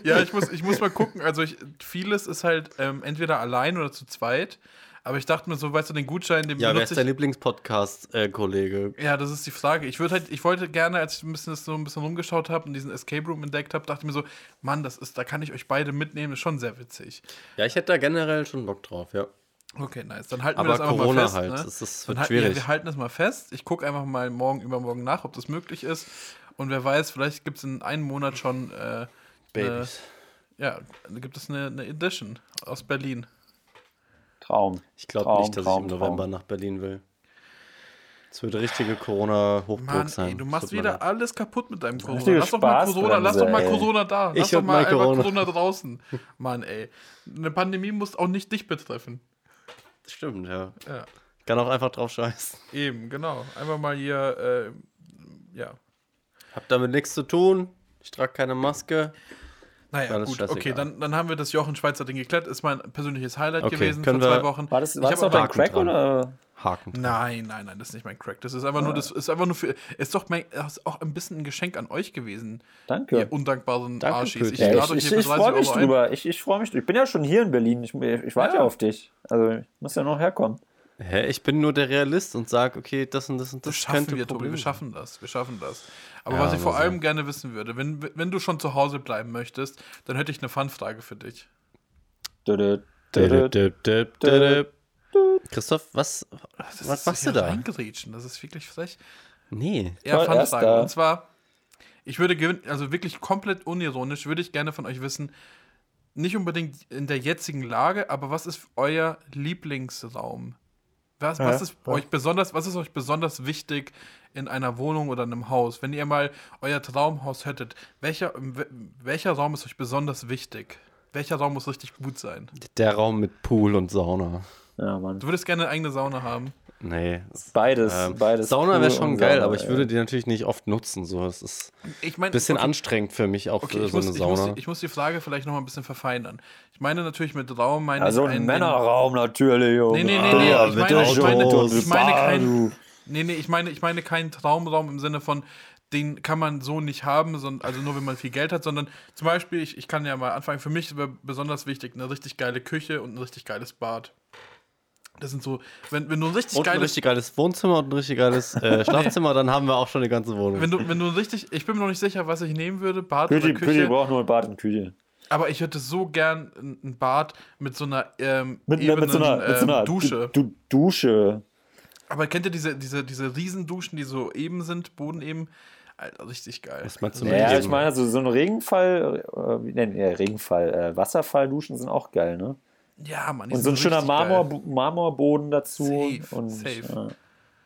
Ja, ich muss, ich muss mal gucken. Also ich, vieles ist halt ähm, entweder allein oder zu zweit. Aber ich dachte mir so, weißt du, den Gutschein, den
Ja, wer ist dein
ich.
Lieblingspodcast-Kollege?
Ja, das ist die Frage. Ich würde halt, ich wollte gerne, als ich ein bisschen, so ein bisschen rumgeschaut habe und diesen Escape Room entdeckt habe, dachte mir so, Mann, das ist, da kann ich euch beide mitnehmen, ist schon sehr witzig.
ja, ich hätte da generell schon Bock drauf, ja.
Okay, nice. Dann halten
Aber
wir das einfach
Corona
mal fest.
halt,
ne?
das ist-
Dann
wird
halt-
schwierig.
Ja, wir halten das mal fest. Ich gucke einfach mal morgen, übermorgen nach, ob das möglich ist. Und wer weiß, vielleicht gibt es in einem Monat schon, äh,
Babys.
ja, gibt es eine, eine Edition aus Berlin.
Traum.
Ich glaube nicht, dass
Traum,
ich im November
Traum.
nach Berlin will. Es wird richtige Corona-Hochburg
Mann,
sein.
ey, du machst wieder
leid.
alles kaputt mit deinem Corona.
Richtige
Lass doch mal Corona, lass doch mal. Corona da. Lass
Ich
doch mal
Corona.
Corona draußen. Mann, ey. Eine Pandemie muss auch nicht dich betreffen.
Das stimmt, ja.
Ja,
Kann auch einfach drauf scheißen.
eben, genau. Einfach mal hier, äh, ja.
Hab damit nichts zu tun. Ich trage keine Maske.
Naja, gut, okay, dann, dann haben wir das Jochen Schweizer Ding geklärt. Ist mein persönliches Highlight
Okay,
gewesen vor zwei Wochen.
War das,
Ich
war das noch dein Crack
dran.
oder?
Haken. dran.
Nein, nein, nein, das ist nicht mein Crack. Das ist einfach nur, das ist einfach nur für, ist doch mein, ist auch ein bisschen ein Geschenk an euch gewesen.
Danke.
Ihr undankbaren
Danke,
Arschis. Ich
Ja,
lade
ich
euch
ich,
hier
ich
für 30
freue mich
ein.
drüber. Ich, ich freue mich. Ich bin ja schon hier in Berlin. Ich, ich warte
Ja.
ja auf dich. Also ich muss ja noch herkommen.
Hä? Ich bin nur der Realist und sag, okay, das und das und
Das
das
schaffen
könnte
wir, Tobi,
Problem
wir
sein.
schaffen das. Wir schaffen das. Aber
Ja,
was ich vor
mal
allem
sehen.
gerne wissen würde, wenn, wenn du schon zu Hause bleiben möchtest, dann hätte ich eine Fun-Frage für dich.
Christoph, was,
Das
was machst du da?
Reingerätschen, das ist wirklich frech.
Nee.
Ja.
Erster.
Und zwar, Ich würde, also wirklich komplett unironisch, würde ich gerne von euch wissen, nicht unbedingt in der jetzigen Lage, aber was ist euer Lieblingsraum? Was, was ist
ja.
euch besonders, was ist euch besonders wichtig in einer Wohnung oder einem Haus? Wenn ihr mal euer Traumhaus hättet, welcher, welcher Raum ist euch besonders wichtig? Welcher Raum muss richtig gut sein?
Der Raum mit Pool und Sauna.
Ja, Mann.
Du würdest gerne eine eigene Sauna haben.
Nee.
Beides,
Ähm,
beides.
Sauna wäre schon geil,
Sauna,
aber ich
ja.
würde die natürlich nicht oft nutzen. So, es ist
Ich
ein
meine,
bisschen
okay,
anstrengend für mich auch
Okay,
für
ich
so
muss,
eine
ich, muss,
Sauna.
ich muss die Frage vielleicht noch mal ein bisschen verfeinern. Ich meine natürlich mit Raum meine
Also
ich
ein
einen-
Männerraum natürlich, Junge.
Nee, nee, nee, nee,
Ja,
ich meine- ich meine- ich meine kein-. Nee, nee, ich meine, ich meine keinen Traumraum im Sinne von, den kann man so nicht haben, sondern, also nur wenn man viel Geld hat, sondern zum Beispiel, ich, ich kann ja mal anfangen, für mich wäre besonders wichtig eine richtig geile Küche und ein richtig geiles Bad. Das sind so, wenn, wenn du ein richtig
Und ein
geiles,
richtig geiles Wohnzimmer und ein richtig geiles äh, Schlafzimmer, dann haben wir auch schon die ganze Wohnung.
wenn du, wenn du ein richtig, ich bin mir noch nicht sicher, was ich nehmen würde, Bad
Küche,
oder
Küche
Küche,
braucht nur ein Bad und Küche.
aber ich hätte so gern ein ein Bad mit so einer ähm,
Mit, mit, mit so einer,
ebenen,
mit so
ähm,
einer
Dusche.
Du, du, Dusche.
Aber kennt ihr diese, diese, diese Riesenduschen, die so eben sind, Boden eben? Alter, richtig geil.
Was meinst du
Ja, ich meine, also so ein Regenfall, äh, wie nennen ja, Regenfall, äh, Wasserfallduschen sind auch geil, ne?
Ja, die
Und so ein schöner Marmor,
geil.
Marmorboden dazu.
Safe,
und,
safe.
Ja.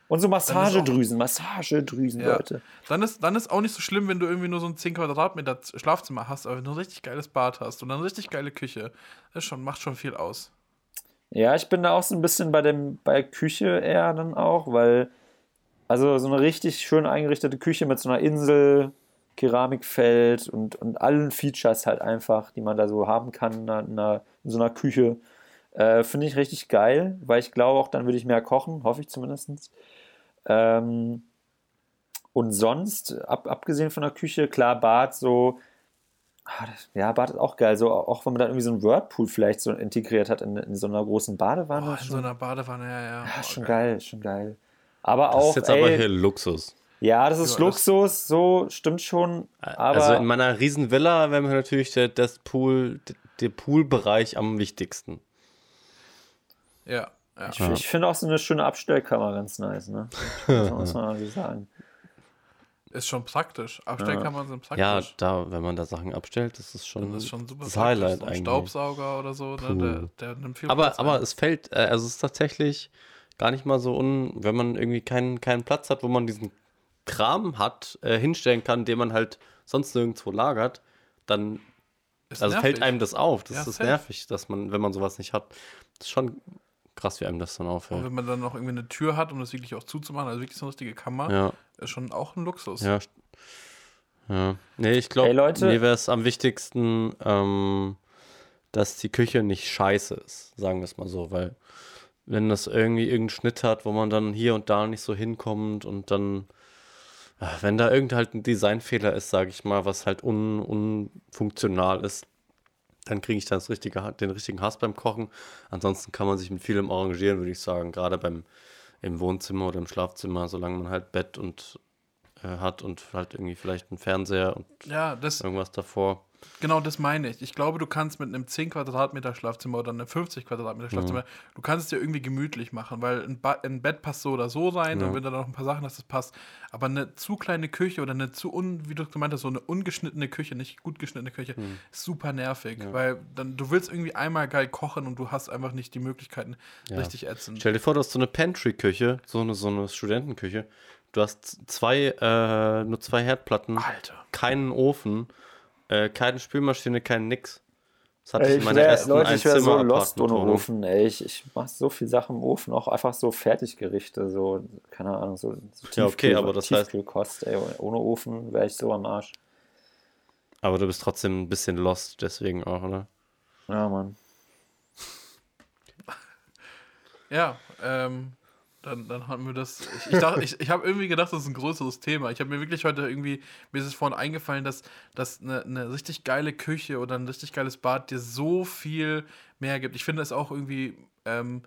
und so Massagedrüsen, Massagedrüsen,
Ja.
Leute.
Dann ist, dann ist auch nicht so schlimm, wenn du irgendwie nur so ein 10 Quadratmeter Schlafzimmer hast, aber wenn du ein richtig geiles Bad hast und eine richtig geile Küche, das schon, macht schon viel aus.
Ja, ich bin da auch so ein bisschen bei dem bei Küche eher dann auch, weil also so eine richtig schön eingerichtete Küche mit so einer Insel, Keramikfeld und, und allen Features halt einfach, die man da so haben kann in, einer, in, so einer Küche, äh, finde ich richtig geil, weil ich glaube auch, dann würde ich mehr kochen, hoffe ich zumindest. Ähm, und sonst, ab, abgesehen von der Küche, klar, Bad so, ah, das, ja, Bad ist auch geil, so auch wenn man da irgendwie so einen Whirlpool vielleicht so integriert hat in, in so einer großen Badewanne.
Boah, in
schon-
so einer Badewanne, ja, ja.
ja, schon
geil.
geil, schon geil. Aber
das
auch,
ist jetzt
ey,
aber hier Luxus.
ja, das ist
Ja, das-
Luxus, so stimmt schon. Aber
also in meiner riesen Villa wäre mir natürlich der, das Pool, der Poolbereich am wichtigsten.
Ja, ja.
ich, ich finde auch so eine schöne Abstellkammer ganz nice, ne? Das muss man irgendwie sagen.
Ist schon praktisch. Abstellkammern sind praktisch.
Ja, da, wenn man da Sachen abstellt, das ist schon
das ist schon super
das
praktisch.
Highlight
So ein
eigentlich.
Staubsauger oder so, ne, der, der nimmt viel
Aber,
Platz
aber
ein.
es fällt, äh, also es ist tatsächlich gar nicht mal so un, wenn man irgendwie keinen, keinen Platz hat, wo man diesen Kram hat, äh, hinstellen kann, den man halt sonst nirgendwo lagert, dann
Ist
also fällt
nervig.
einem das auf. Das
Ja,
ist
safe.
nervig, dass man, wenn man sowas nicht hat. Das ist schon krass, wie einem das dann
Und
auffällt.
wenn man dann noch irgendwie eine Tür hat, um das wirklich auch zuzumachen, also wirklich so eine richtige Kammer,
Ja,
ist schon auch ein Luxus.
ja. Ja. Nee, ich glaube,
Hey,
mir wäre es am wichtigsten, ähm, dass die Küche nicht scheiße ist, sagen wir es mal so, weil wenn das irgendwie irgendeinen Schnitt hat, wo man dann hier und da nicht so hinkommt und dann, wenn da irgend halt ein Designfehler ist, sage ich mal, was halt un, unfunktional ist, dann kriege ich das richtige, den richtigen Hass beim Kochen. Ansonsten kann man sich mit vielem arrangieren, würde ich sagen, gerade beim im Wohnzimmer oder im Schlafzimmer, solange man halt Bett und äh, hat und halt irgendwie vielleicht einen Fernseher und
Ja, das,
irgendwas davor.
Genau das meine ich. Ich glaube, du kannst mit einem 10 Quadratmeter Schlafzimmer oder einem 50 Quadratmeter Schlafzimmer, du kannst es dir irgendwie gemütlich machen, weil ein, ba ein Bett passt so oder so rein und wenn du da noch ein paar Sachen hast, das passt. Aber eine zu kleine Küche oder eine zu, un, wie du gemeint hast, so eine ungeschnittene Küche, nicht gut geschnittene Küche, ist super nervig, weil dann du willst irgendwie einmal geil kochen und du hast einfach nicht die Möglichkeiten, richtig ätzend.
Stell dir vor, du hast so eine Pantry-Küche, so eine, so eine Studentenküche. Du hast zwei, äh, nur zwei Herdplatten,
Alter.
keinen Ofen, äh, keine Spülmaschine, kein nix. Das hatte
Ey,
ich in
ich
meiner
wär,
ersten
Leute, ich wäre so lost ohne. Ofen, ey. Ich, ich mache so viel Sachen im Ofen, auch einfach so Fertiggerichte, so, keine Ahnung, so, so
Ja, okay, aber das heißt-
Tiefkühlkost, ey. Ohne Ofen wäre ich so am Arsch.
Aber du bist trotzdem ein bisschen lost, deswegen auch, oder?
Ja, Mann.
Ja, ähm, dann, dann hatten wir das. Ich, ich, dachte- ich, ich habe irgendwie gedacht, das ist ein größeres Thema. Ich habe mir wirklich heute irgendwie, mir ist es vorhin eingefallen, dass, dass eine, eine richtig geile Küche oder ein richtig geiles Bad dir so viel mehr gibt. Ich finde es auch irgendwie, ähm,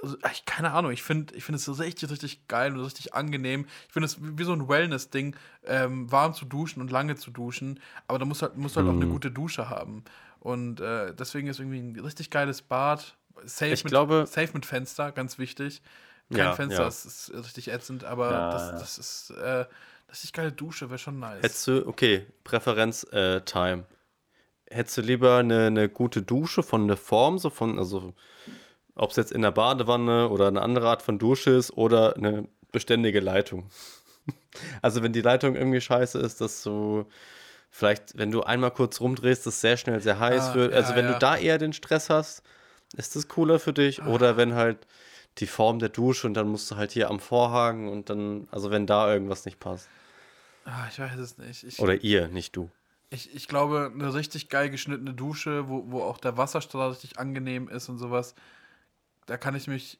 also, ich, keine Ahnung, ich finde ich find es so richtig, richtig geil und richtig angenehm. Ich finde es wie so ein Wellness-Ding, ähm, warm zu duschen und lange zu duschen. Aber da musst du halt, musst du halt auch eine gute Dusche haben. Und äh, deswegen ist irgendwie ein richtig geiles Bad. Safe,
Ich
mit,
glaube-
safe mit Fenster, ganz wichtig. Kein
Ja,
Fenster
ja.
ist, ist richtig ätzend, aber
Ja,
das, das ist, äh, Richtig geile Dusche wäre schon nice.
Hättest du, okay, Präferenz-Time. Hättest du lieber eine, eine gute Dusche von der Form, so von, also ob es jetzt in der Badewanne oder eine andere Art von Dusche ist oder eine beständige Leitung. Also wenn die Leitung irgendwie scheiße ist, dass du vielleicht, wenn du einmal kurz rumdrehst, das sehr schnell sehr heiß
Ah,
wird. Also wenn du da eher den Stress hast, ist das cooler für dich. Oder wenn halt die Form der Dusche und dann musst du halt hier am Vorhang und dann, also wenn da irgendwas nicht passt.
Ah, ich weiß es nicht. Ich,
Oder ihr, nicht du.
ich, ich glaube, eine richtig geil geschnittene Dusche, wo, wo auch der Wasserstrahl richtig angenehm ist und sowas, da kann ich mich,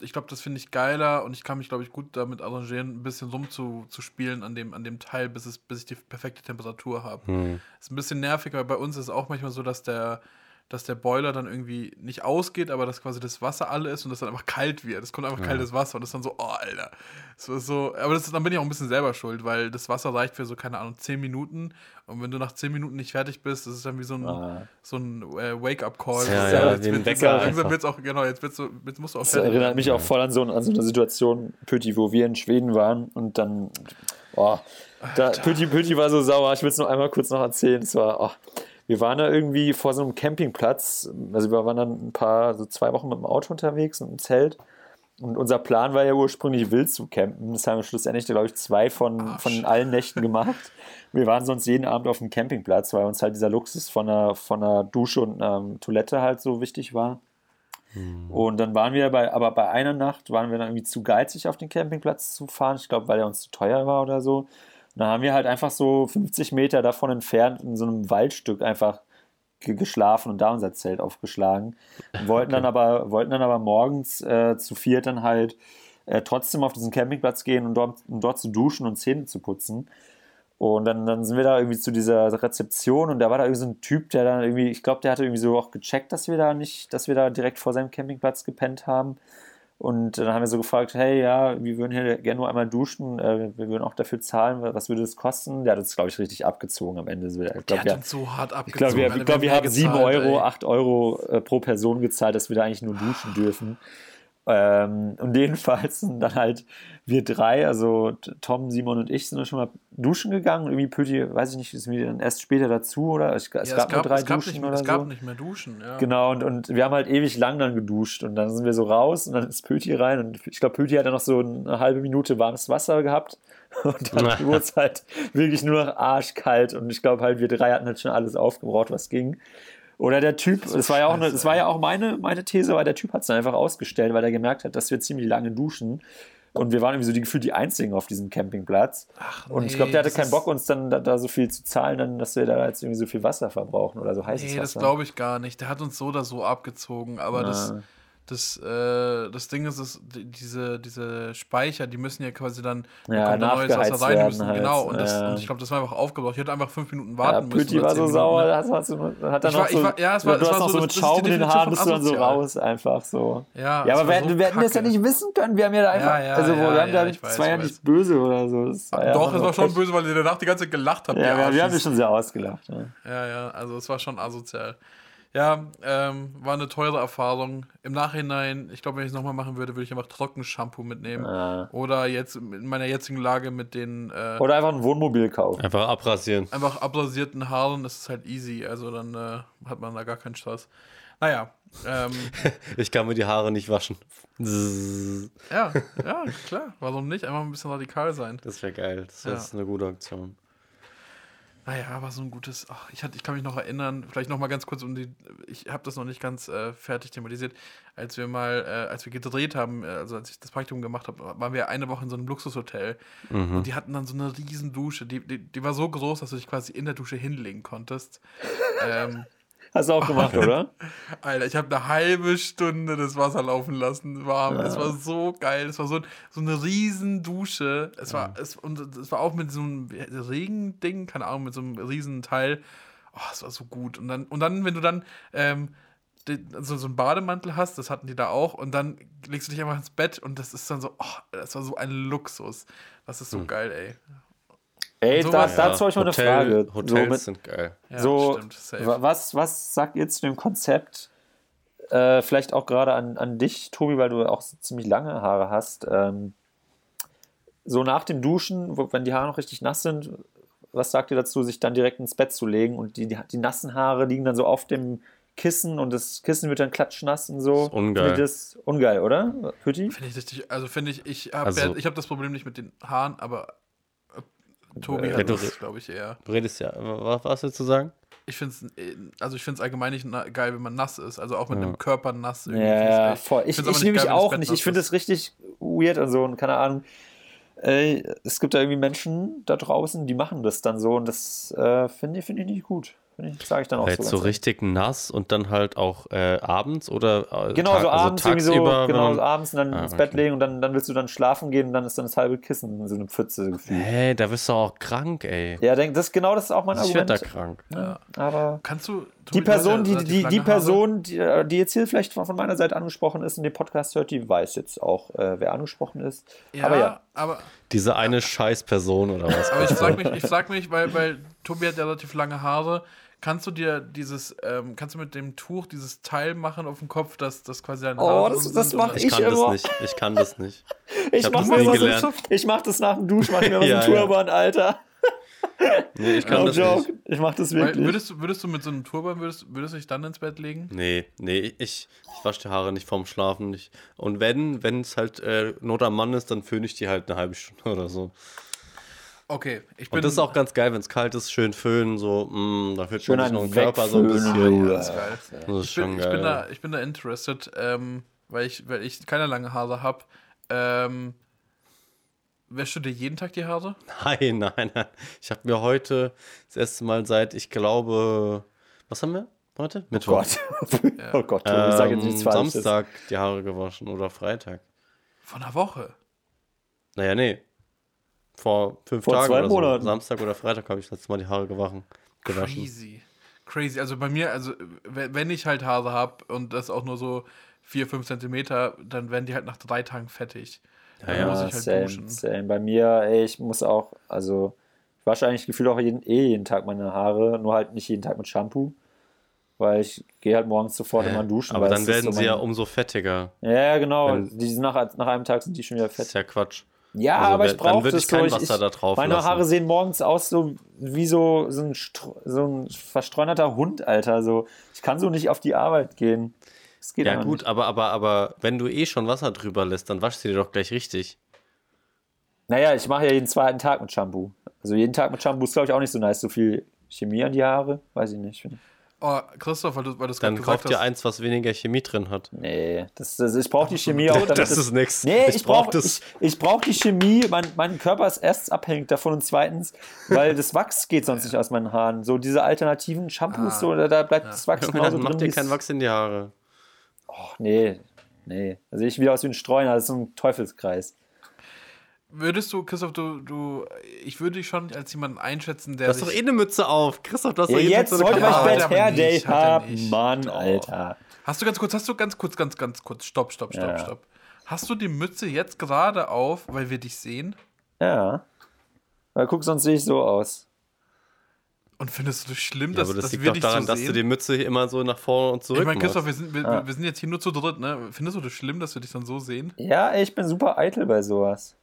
ich glaube, das finde ich geiler und ich kann mich, glaube ich, gut damit arrangieren, ein bisschen rum zu, zu spielen an dem, an dem Teil, bis, es, bis ich die perfekte Temperatur habe.
Hm.
Ist ein bisschen nervig, weil bei uns ist es auch manchmal so, dass der, dass der Boiler dann irgendwie nicht ausgeht, aber dass quasi das Wasser alle ist und das dann einfach kalt wird. Es kommt einfach kaltes Wasser und das ist dann so, oh, Alter. Das ist so, aber das ist, dann bin ich auch ein bisschen selber schuld, weil das Wasser reicht für so, keine Ahnung, 10 Minuten und wenn du nach 10 Minuten nicht fertig bist, das ist dann wie so ein,
Ah.
so ein äh, Wake-up-Call.
Ja, ja,
jetzt wird-
Wecker
Langsam
einfach.
wird's auch, genau, jetzt, wird's so, jetzt musst du auch
Das
fertig
erinnert mich auch voll an so, an so eine Situation, Pütti, wo wir in Schweden waren und dann, oh, da, Pütti, Pütti war so sauer. Ich will es noch einmal kurz noch erzählen. Es war, oh, wir waren da irgendwie vor so einem Campingplatz. Also wir waren dann ein paar, so zwei Wochen mit dem Auto unterwegs und im Zelt. Und unser Plan war ja ursprünglich wild zu campen. Das haben wir schlussendlich, glaube ich, zwei von, von allen Nächten gemacht. Wir waren sonst jeden Abend auf dem Campingplatz, weil uns halt dieser Luxus von einer, von einer Dusche und einer Toilette halt so wichtig war. Und dann waren wir bei, aber bei einer Nacht waren wir dann irgendwie zu geizig auf den Campingplatz zu fahren. Ich glaube, weil er uns zu teuer war oder so. Und dann haben wir halt einfach so 50 Meter davon entfernt in so einem Waldstück einfach ge- geschlafen und da unser Zelt aufgeschlagen. Wollten dann aber, wollten dann aber morgens äh, zu viert dann halt äh, trotzdem auf diesen Campingplatz gehen und dort, um dort zu duschen und Zähne zu putzen. Und dann, dann sind wir da irgendwie zu dieser Rezeption und da war da irgendwie so ein Typ, der dann irgendwie, ich glaube, der hatte irgendwie so auch gecheckt, dass wir da nicht, dass wir da direkt vor seinem Campingplatz gepennt haben. Und dann haben wir so gefragt, hey, ja, wir würden hier gerne nur einmal duschen, äh, wir würden auch dafür zahlen, was würde das kosten? Der hat uns, glaube ich, richtig abgezogen am Ende. Ich
Der
glaube,
hat
wir,
uns so hart
ich
abgezogen.
glaub, wir,
Alter,
ich glaub, wir haben 7
gezahlt,
Euro,
ey.
8 Euro äh, pro Person gezahlt, dass wir da eigentlich nur duschen dürfen. Ähm, und jedenfalls sind dann halt wir drei, also Tom, Simon und ich, sind dann schon mal duschen gegangen. Irgendwie Pöti, weiß ich nicht, ist mir dann erst später dazu oder? Es, es
Ja,
gab nur drei
es gab
Duschen
nicht,
oder
es gab
so.
nicht mehr Duschen, ja.
Genau, und, und wir haben halt ewig lang dann geduscht und dann sind wir so raus und dann ist Pöti rein und ich glaube, Pöti hat dann noch so eine halbe Minute warmes Wasser gehabt und dann wurde es halt wirklich nur noch arschkalt und ich glaube halt, wir drei hatten halt schon alles aufgebraucht, was ging. Oder der Typ, das, war ja auch eine, das war ja auch meine, meine These, weil der Typ hat es dann einfach ausgestellt, weil er gemerkt hat, dass wir ziemlich lange duschen. Und wir waren irgendwie so die, gefühlt die Einzigen auf diesem Campingplatz.
Ach,
und ich
nee,
glaube, der hatte
das
keinen Bock, uns dann da, da so viel zu zahlen, dann, dass wir da jetzt irgendwie so viel Wasser verbrauchen oder so heißes
Nee, das
Wasser.
glaube ich gar nicht. Der hat uns so oder so abgezogen, aber das,
Ah.
Das, äh, das Ding ist, dass die- diese, diese Speicher, die müssen ja quasi dann da
Ja,
kommt da neues Wasser rein, die müssen,
halt,
genau. Und, das,
ja.
und ich glaube, das war einfach aufgebraucht. Ich hätte einfach fünf Minuten
Ja,
warten müssen.
Pütti war so
Minuten,
sauer,
ne?
da hast, du- hat dann
Ich
noch
war-
so,
war- ja, es war-
du hast noch
so-
so
das-
mit
das ist
Schaum in den Haaren, bist du dann so raus, einfach so.
Ja,
Ja, aber wir,
so
hätten- wir hätten das ja nicht wissen können. Wir haben ja da einfach,
Ja, ja,
also
ja,
wir haben
ja,
da,
ich weiß,
das war ja
ich
nicht böse oder so. Das war ja
Doch, es war schon böse, weil ihr danach die ganze Zeit gelacht habt.
Ja, wir, haben dich schon sehr ausgelacht. Ja.
Ja, ja, also es war schon asozial. Ja, ähm, war eine teure Erfahrung. Im Nachhinein, ich glaube, wenn ich es nochmal machen würde, würde ich einfach Trockenshampoo mitnehmen.
Ah.
Oder jetzt in meiner jetzigen Lage mit den äh,
Oder einfach ein Wohnmobil kaufen.
Einfach abrasieren.
einfach abrasierten Haaren, das ist halt easy. Also dann äh, hat man da gar keinen Stress. Naja, ähm,
Ich kann mir die Haare nicht waschen.
Ja, ja, klar, warum nicht? Einfach ein bisschen radikal sein.
Das wäre geil. Das
Ja.
ist eine gute Aktion.
Naja, war so ein gutes. Ach, ich, hatte, ich kann mich noch erinnern, vielleicht noch mal ganz kurz um die. Ich habe das noch nicht ganz äh, fertig thematisiert. Als wir mal, äh, als wir gedreht haben, äh, also als ich das Praktikum gemacht habe, waren wir eine Woche in so einem Luxushotel.
Mhm.
Und die hatten dann so eine riesen Dusche. Die, die, die war so groß, dass du dich quasi in der Dusche hinlegen konntest. ähm,
Hast du auch gemacht, oder?
Alter, ich habe eine halbe Stunde das Wasser laufen lassen, warm. Es war so geil. Es war so, so eine riesen Dusche. Es war, es, und es war auch mit so einem Regending, keine Ahnung, mit so einem riesen Teil. Oh, es war so gut. Und dann, und dann wenn du dann ähm, so, so einen Bademantel hast, das hatten die da auch, und dann legst du dich einfach ins Bett und das ist dann so, oh, das war so ein Luxus. Das ist so geil, ey.
Ey,
Und
da, dazu habe ich mal eine
Hotel,
Frage.
Hotels
so, mit,
sind geil.
Ja,
so
stimmt,
was, was sagt ihr zu dem Konzept? Äh, vielleicht auch gerade an, an dich, Tobi, weil du auch so ziemlich lange Haare hast. Ähm, so nach dem Duschen, wo, wenn die Haare noch richtig nass sind, was sagt ihr dazu, sich dann direkt ins Bett zu legen und die, die, die nassen Haare liegen dann so auf dem Kissen und das Kissen wird dann klatschnass und so.
ist ungeil.
Findet ihr Das ungeil, oder? Pütti?
Finde ich richtig, also finde ich, ich habe
Also-
ja, ich hab das Problem nicht mit den Haaren, aber Tobi
Äh,
hat
du-
das, glaube ich, eher.
Du redest ja. Was, was willst du sagen?
Ich finde es, also ich finde es allgemein nicht geil, wenn man nass ist, also auch mit
Ja.
dem Körper nass. irgendwie,
Ja,
echt-
voll. Ich, ich
wenn das
auch nicht. Ich finde das richtig weird und so und keine Ahnung. Ey, es gibt da irgendwie Menschen da draußen, die machen das dann so und das äh, finde ich, find ich nicht gut. Ich, sage ich dann auch
Jetzt
so.
so richtig nass und dann halt auch äh, abends oder äh,
Genau,
Tag-
so
also
abends irgendwie so,
tagsüber, wenn
genau,
man-
so abends und dann
Ah,
ins Bett
okay.
legen und dann, dann willst du dann schlafen gehen und dann ist dann das halbe Kissen in so eine Pfütze gefühlt.
Hä, da bist du auch krank, ey.
Ja, denk, das genau das ist auch mein
ich werd
Argument.
da krank.
Ja.
Aber
Kannst du.
die Person, die, die, die. Person, die, äh, die jetzt hier vielleicht von meiner Seite angesprochen ist und den Podcast hört, die weiß jetzt auch, äh, wer angesprochen ist.
Ja,
Aber ja.
aber,
Diese eine Scheißperson oder was?
aber ich frage mich, ich frag mich, weil, weil Tobi hat ja relativ lange Haare. Kannst du dir dieses, ähm, kannst du mit dem Tuch dieses Teil machen auf dem Kopf, dass das quasi deine
Oh, das- das
sind
mach
und-
ich
ich
kann das
immer.
nicht. Ich kann das nicht.
Ich
hab
mach
das
so,
gelernt.
ich mach das nach dem Dusch, mach ich mir immer
Ja,
so einen
ja.
Turban, Alter.
Nee, ich kann
No
das
joke.
nicht.
Ich mach das
Weil,
wirklich.
würdest, du, würdest du mit so einem Turban, würdest, würdest du dich dann ins Bett legen?
Nee, nee, ich, ich wasche die Haare nicht vorm Schlafen. Nicht. Und wenn, wenn es halt äh, Not am Mann ist, dann föhne ich die halt eine halbe Stunde oder so.
Okay, ich bin.
Und das ist auch ganz geil, wenn es kalt ist, schön föhnen, so, mh, da fühlt
Schön
man sich noch im Körper so ein bisschen.
Bruder.
das ist geil.
Das ist
Ich bin,
schon
ich,
geil.
bin da, ich bin da interested, ähm, weil, ich, weil ich keine lange Haare habe. Ähm, wäschst du dir jeden Tag die Haare?
Nein, nein, nein. Ich habe mir heute das erste Mal seit, ich glaube, was haben wir heute?
Oh
Mittwoch.
Gott. Oh Gott, ich sag jetzt
Ähm,
nichts Falsches.
Samstag die Haare gewaschen oder Freitag.
Von einer Woche.
Naja, nee. Vor fünf
Vor
Tagen
zwei
oder
Monaten.
so. Samstag oder Freitag habe ich das letzte Mal die Haare gewaschen. gewaschen.
Crazy. Crazy. Also bei mir, also wenn ich halt Haare habe und das auch nur so 4, 5 Zentimeter, dann werden die halt nach drei Tagen fettig.
Ja,
Dann
ja.
muss
Ja,
ich halt
same,
duschen.
same. Bei mir, ey, ich muss auch, also ich wasche eigentlich gefühlt auch jeden, eh jeden Tag meine Haare, nur halt nicht jeden Tag mit Shampoo. Weil ich gehe halt morgens sofort immer duschen.
Aber dann werden
so
sie ja
mein-
umso fettiger.
Ja, genau.
wenn-
Die sind nach, nach einem Tag sind die schon wieder
Das
fett.
ist ja Quatsch.
Ja,
Also,
aber ich brauche das
ich kein
so.
Wasser da drauf
meine
lassen.
Haare sehen morgens aus so wie so, so, ein, so ein verstreunerter Hund, Alter. So, ich kann so nicht auf die Arbeit gehen. Das geht
Ja, gut,
Nicht.
aber, aber, aber wenn du eh schon Wasser drüber lässt, dann waschst du dir doch gleich richtig.
Naja, ich mache ja jeden zweiten Tag mit Shampoo. Also jeden Tag mit Shampoo ist, glaube ich, auch nicht so nice. So viel Chemie an die Haare, weiß ich nicht.
Oh, Christoph, weil du, es
Dann
gerade gesagt
kauft dir
hast.
eins, was weniger Chemie drin hat.
Nee, das, das, ich brauche die Chemie auch, damit
Das ist nix.
Nee,
Ich
ich,
brauch
brauche
das.
ich, ich brauch die Chemie. Mein, mein Körper ist erstens abhängig davon und zweitens, weil das Wachs geht sonst nicht aus meinen Haaren. So diese alternativen Shampoos,
Ah.
so, da, da bleibt das Wachs
Junge,
genauso
dann
drin.
mach dir keinen Wachs in die Haare.
Och, nee, nee. Da sehe ich wieder aus wie ein Streuner. Das ist so ein Teufelskreis.
Würdest du, Christoph, du, du, ich würde dich schon als jemanden einschätzen, der
Du hast doch eh eine Mütze auf. Christoph, du hast
Ja,
doch eh
jetzt
eine Mütze
wollte
auf.
ich Bad
aber
Hair Day haben. Mann. Alter.
Hast du ganz kurz, hast du ganz kurz, ganz, ganz kurz, stopp, stopp, stopp,
Ja.
stopp. Hast du die Mütze jetzt gerade auf, weil wir dich sehen?
Ja. Weil guck, sonst sehe ich so aus.
Und findest du das schlimm,
Ja,
dass,
aber das
dass
liegt
wir
doch
dich
daran,
so
dass
sehen?
du die Mütze immer so nach vorne und zurück
ich meine, Christoph, wir sind, wir,
Ah.
wir sind jetzt hier nur zu dritt, ne? Findest du das schlimm, dass wir dich dann so sehen?
Ja, ich bin super eitel bei sowas.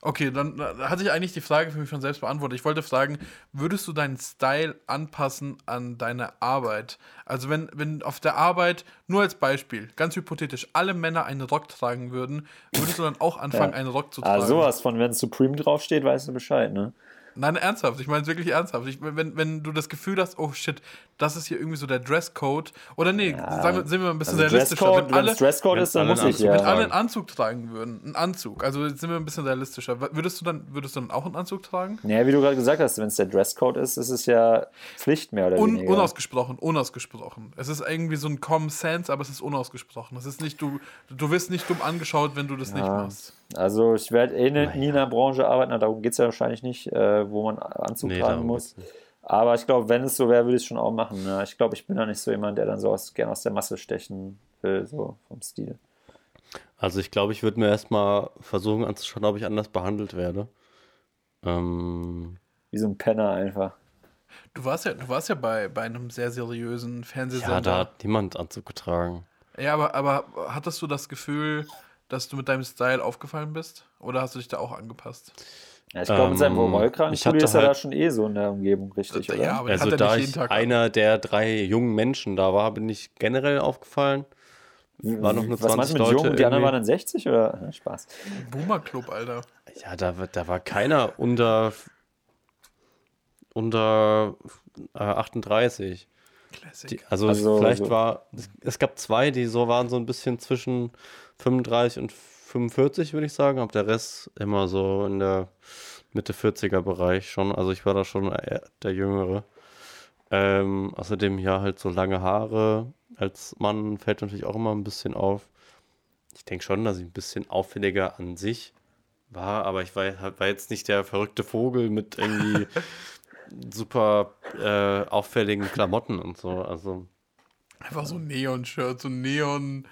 Okay, dann äh, hatte ich eigentlich die Frage für mich schon selbst beantwortet. Ich wollte fragen, würdest du deinen Style anpassen an deine Arbeit? Also wenn, wenn auf der Arbeit, nur als Beispiel, ganz hypothetisch, alle Männer einen Rock tragen würden, würdest du dann auch anfangen,
Ja.
einen Rock zu tragen?
Ah, sowas von, wenn Supreme draufsteht, weißt du Bescheid, ne?
Nein, ernsthaft. Ich meine es wirklich ernsthaft. Ich, wenn, wenn du das Gefühl hast, oh shit, das ist hier irgendwie so der Dresscode. Oder nee, sagen wir, sind wir ein bisschen
Also
realistischer.
Dresscode,
Wenn alle,
es Dresscode ist, dann muss ich
Anzug
ja.
wenn alle einen Anzug tragen würden, einen Anzug, also sind wir ein bisschen realistischer. Würdest du dann, würdest du dann auch einen Anzug tragen?
Ja, wie du gerade gesagt hast, wenn es der Dresscode ist, ist es ja Pflicht mehr oder
Un
weniger.
unausgesprochen, unausgesprochen. Es ist irgendwie so ein Common Sense, aber es ist unausgesprochen. Es ist nicht, du, du wirst nicht dumm angeschaut, wenn du das nicht
Ja.
machst.
Also ich werde eh ne- nie in einer Branche arbeiten, na, darum geht es ja wahrscheinlich nicht, äh, wo man Anzug
Nee,
tragen muss. Aber ich glaube, wenn es so wäre, würde ich es schon auch machen. Ne? Ich glaube, ich bin da nicht so jemand, der dann so aus, gern aus der Masse stechen will, so vom Stil.
Also ich glaube, ich würde mir erstmal versuchen anzuschauen, ob ich anders behandelt werde. Ähm,
Wie so ein Penner einfach.
Du warst ja, du warst ja bei, bei einem sehr seriösen
ja,
Fernsehsender.
da hat niemand Anzug getragen.
Ja, aber, aber hattest du das Gefühl, dass du mit deinem Style aufgefallen bist? Oder hast du dich da auch angepasst?
Ja, ich glaube, mit seinem
Ähm, ich
Rollkragenpulli
hatte
ist er da
halt-
schon eh so in der Umgebung, richtig, oder?
Ja, aber
Also
hat er
da
nicht jeden
ich einer der drei jungen Menschen da war, bin ich generell aufgefallen. War noch nur
Was meinst
20
du mit
Leute
jung? Die anderen waren dann 60 oder? Ja, Spaß.
Boomer Club, Alter.
Ja, da, war- da war keiner unter, unter äh, 38.
Classic.
Die, also,
Also
vielleicht
so-
war, es, es gab zwei, die so waren so ein bisschen zwischen 35 und 45, würde ich sagen, aber der Rest immer so in der Mitte 40er Bereich schon. Also ich war da schon der Jüngere. Ähm, außerdem ja halt so lange Haare als Mann fällt natürlich auch immer ein bisschen auf. Ich denke schon, dass ich ein bisschen auffälliger an sich war, aber ich war, war jetzt nicht der verrückte Vogel mit irgendwie super äh, auffälligen Klamotten und so. Also
Einfach so ein Neon-Shirt, so ein Neon.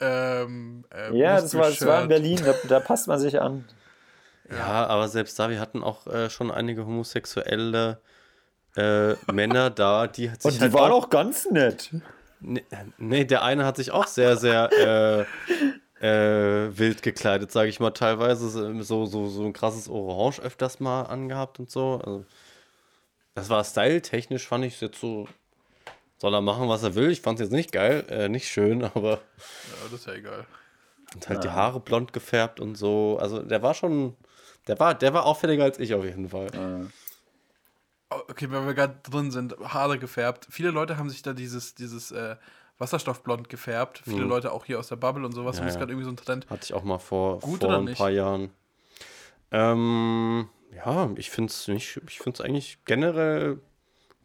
Ähm, äh,
Ja, das war, das war in. Berlin, da, da passt man sich an.
Ja, aber selbst da, wir hatten auch äh, schon einige homosexuelle äh, Männer da, die hat sich
Und die
halt
waren
auch,
auch ganz nett.
nee, nee, der eine hat sich auch sehr, sehr äh, äh, wild gekleidet, sage ich mal, teilweise so, so, so ein krasses Orange öfters mal angehabt und so. Also, das war styletechnisch, fand ich es jetzt so, soll er machen, was er will. Ich fand es jetzt nicht geil, äh, nicht schön, aber
Ja, das ist ja egal.
und halt die Haare blond gefärbt und so. Also der war schon, der war, der war auffälliger als ich auf jeden Fall.
Oh, Okay, wenn wir gerade drin sind, Haare gefärbt. Viele Leute haben sich da dieses, dieses äh, Wasserstoffblond gefärbt. Viele Leute auch hier aus der Bubble und sowas.
Ja,
und das ist
ja.
gerade irgendwie so ein Trend.
Hatte ich auch mal vor,
Gut
vor ein
nicht?
paar Jahren. Ähm, ja, ich finde es nicht, ich finde es eigentlich generell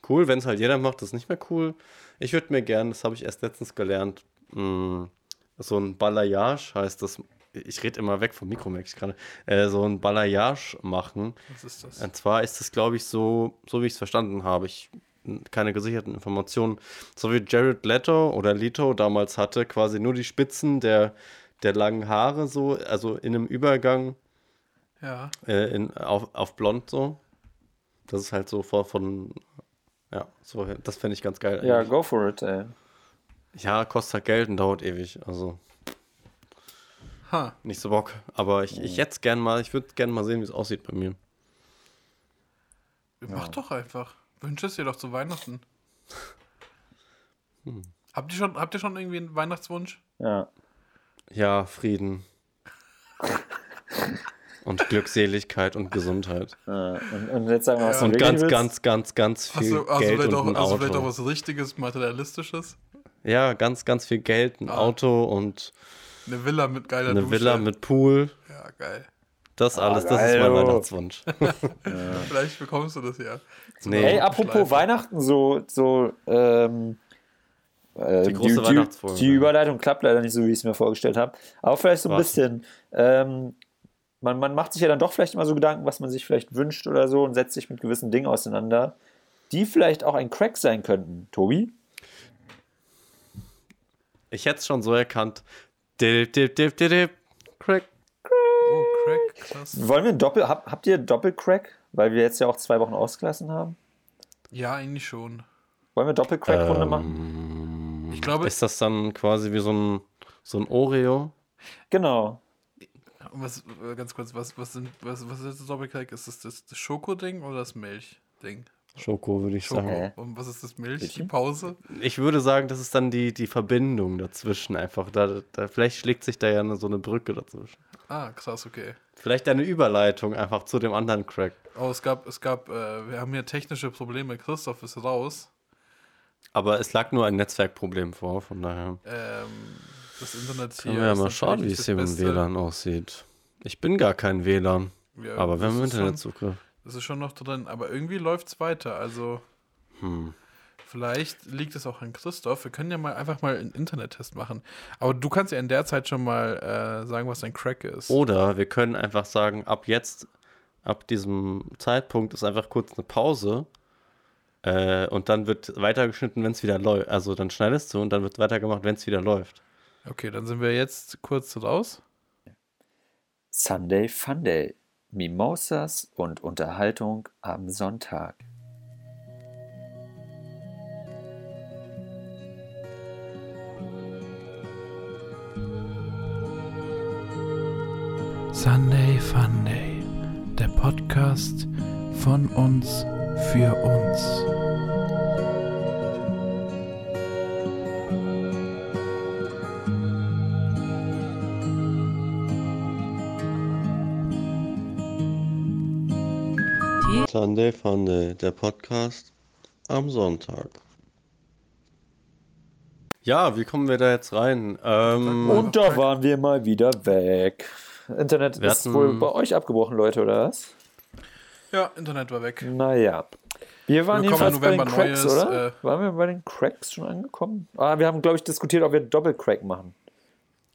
cool. Wenn es halt jeder macht, ist es nicht mehr cool. Ich würde mir gern, das habe ich erst letztens gelernt, mh, so ein Balayage heißt das. Ich rede immer weg vom Mikro, merke ich gerade. Äh, so ein Balayage machen.
Was ist das?
Und zwar ist es, glaube ich, so, so wie ich es verstanden habe. Ich keine gesicherten Informationen. So wie Jared Leto oder Leto damals hatte, quasi nur die Spitzen der, der langen Haare so, also in einem Übergang
Ja.
äh, in, auf, auf blond so. Das ist halt so vor von, ja, so, das fände ich ganz geil.
Ja,
eigentlich.
go for it, ey.
ja, kostet halt Geld und dauert ewig. Also
Ha.
nicht so Bock. Aber ich, ich jetzt gern mal, ich würde gern mal sehen, wie es aussieht bei mir.
Mach doch einfach. Wünsche es dir doch zu Weihnachten.
Hm.
Habt ihr schon, habt ihr schon irgendwie einen Weihnachtswunsch?
Ja.
Ja, Frieden. und Glückseligkeit und Gesundheit.
Äh, Und, und jetzt sagen wir, was
Ja.
du
Und ganz,
willst.
ganz, ganz, ganz viel
Hast du, also
Geld
vielleicht
und
auch,
ein
also vielleicht auch
Auto.
was Richtiges, Materialistisches?
Ja, ganz, ganz viel Geld, ein
Ah.
Auto und
Eine Villa mit geiler
eine
Dusche.
Villa mit Pool.
Ja, geil.
Das
Ah,
alles, das
geil,
ist mein
oh.
Weihnachtswunsch.
Vielleicht bekommst du das ja.
Nee.
Ey,
Schleifen.
apropos Weihnachten, so, so, ähm, äh,
Die große
die,
Weihnachtsfolge.
Die Überleitung klappt leider nicht so, wie ich es mir vorgestellt habe. Aber vielleicht so ein
Was?
bisschen. Ähm, man, man macht sich ja dann doch vielleicht immer so Gedanken, was man sich vielleicht wünscht oder so und setzt sich mit gewissen Dingen auseinander, die vielleicht auch ein Crack sein könnten. Tobi?
Ich hätte es schon so erkannt. Dip, dip, dip, dip, dip. Crack.
Oh, Crack, krass.
Wollen wir ein Doppel, hab, habt ihr Doppelcrack? Weil wir jetzt ja auch zwei Wochen ausgelassen haben.
Ja, eigentlich schon.
Wollen wir Doppelcrack-Runde
Ähm,
machen?
Ich glaube,
Ist das dann quasi wie so ein, so ein Oreo?
Genau.
Was, äh, ganz kurz, was, was, sind, was, was ist das Doppelcrack? Ist das das, das Schokoding oder das Milchding?
Schoko, würde ich
Schoko.
sagen.
Und was ist das Milch? Die
Milchchen?
Pause?
Ich würde sagen, das ist dann die, die Verbindung dazwischen einfach. Da, da, vielleicht schlägt sich da ja so eine Brücke dazwischen.
Ah, krass, okay.
Vielleicht eine Überleitung einfach zu dem anderen Crack.
Oh, es gab, es gab, äh, wir haben hier technische Probleme. Christoph ist raus.
Aber es lag nur ein Netzwerkproblem vor, von daher.
Ähm, das Internet hier.
Können wir ja mal schauen, wie es hier
Beste.
WLAN aussieht. Ich bin gar kein WLAN,
Ja,
aber wir haben Internetzugriff.
Das ist schon noch drin, aber irgendwie läuft es weiter. Also,
Hm.
vielleicht liegt es auch an Christoph. Wir können ja mal einfach mal einen Internettest machen. Aber du kannst ja in der Zeit schon mal äh, sagen, was dein Crack ist.
Oder wir können einfach sagen, ab jetzt, ab diesem Zeitpunkt ist einfach kurz eine Pause. Äh, und dann wird weitergeschnitten, wenn es wieder läuft. Also dann schneidest du und dann wird weitergemacht, wenn es wieder läuft.
Okay, dann sind wir jetzt kurz raus.
Sunday Funday. Mimosas und Unterhaltung am Sonntag.
Sunday Funday, der Podcast von uns für uns.
Sunday Funday, der Podcast am Sonntag. Ja, wie kommen wir da jetzt rein? Ähm,
Und da waren wir mal wieder weg. Internet
Wir
ist wohl bei euch abgebrochen, Leute, oder was?
Ja, Internet war weg.
Naja. Wir waren jedenfalls bei den Cracks,
neues,
oder?
äh,
waren wir bei den Cracks schon angekommen? Ah, wir haben, glaube ich, diskutiert, ob wir Doppelcrack machen.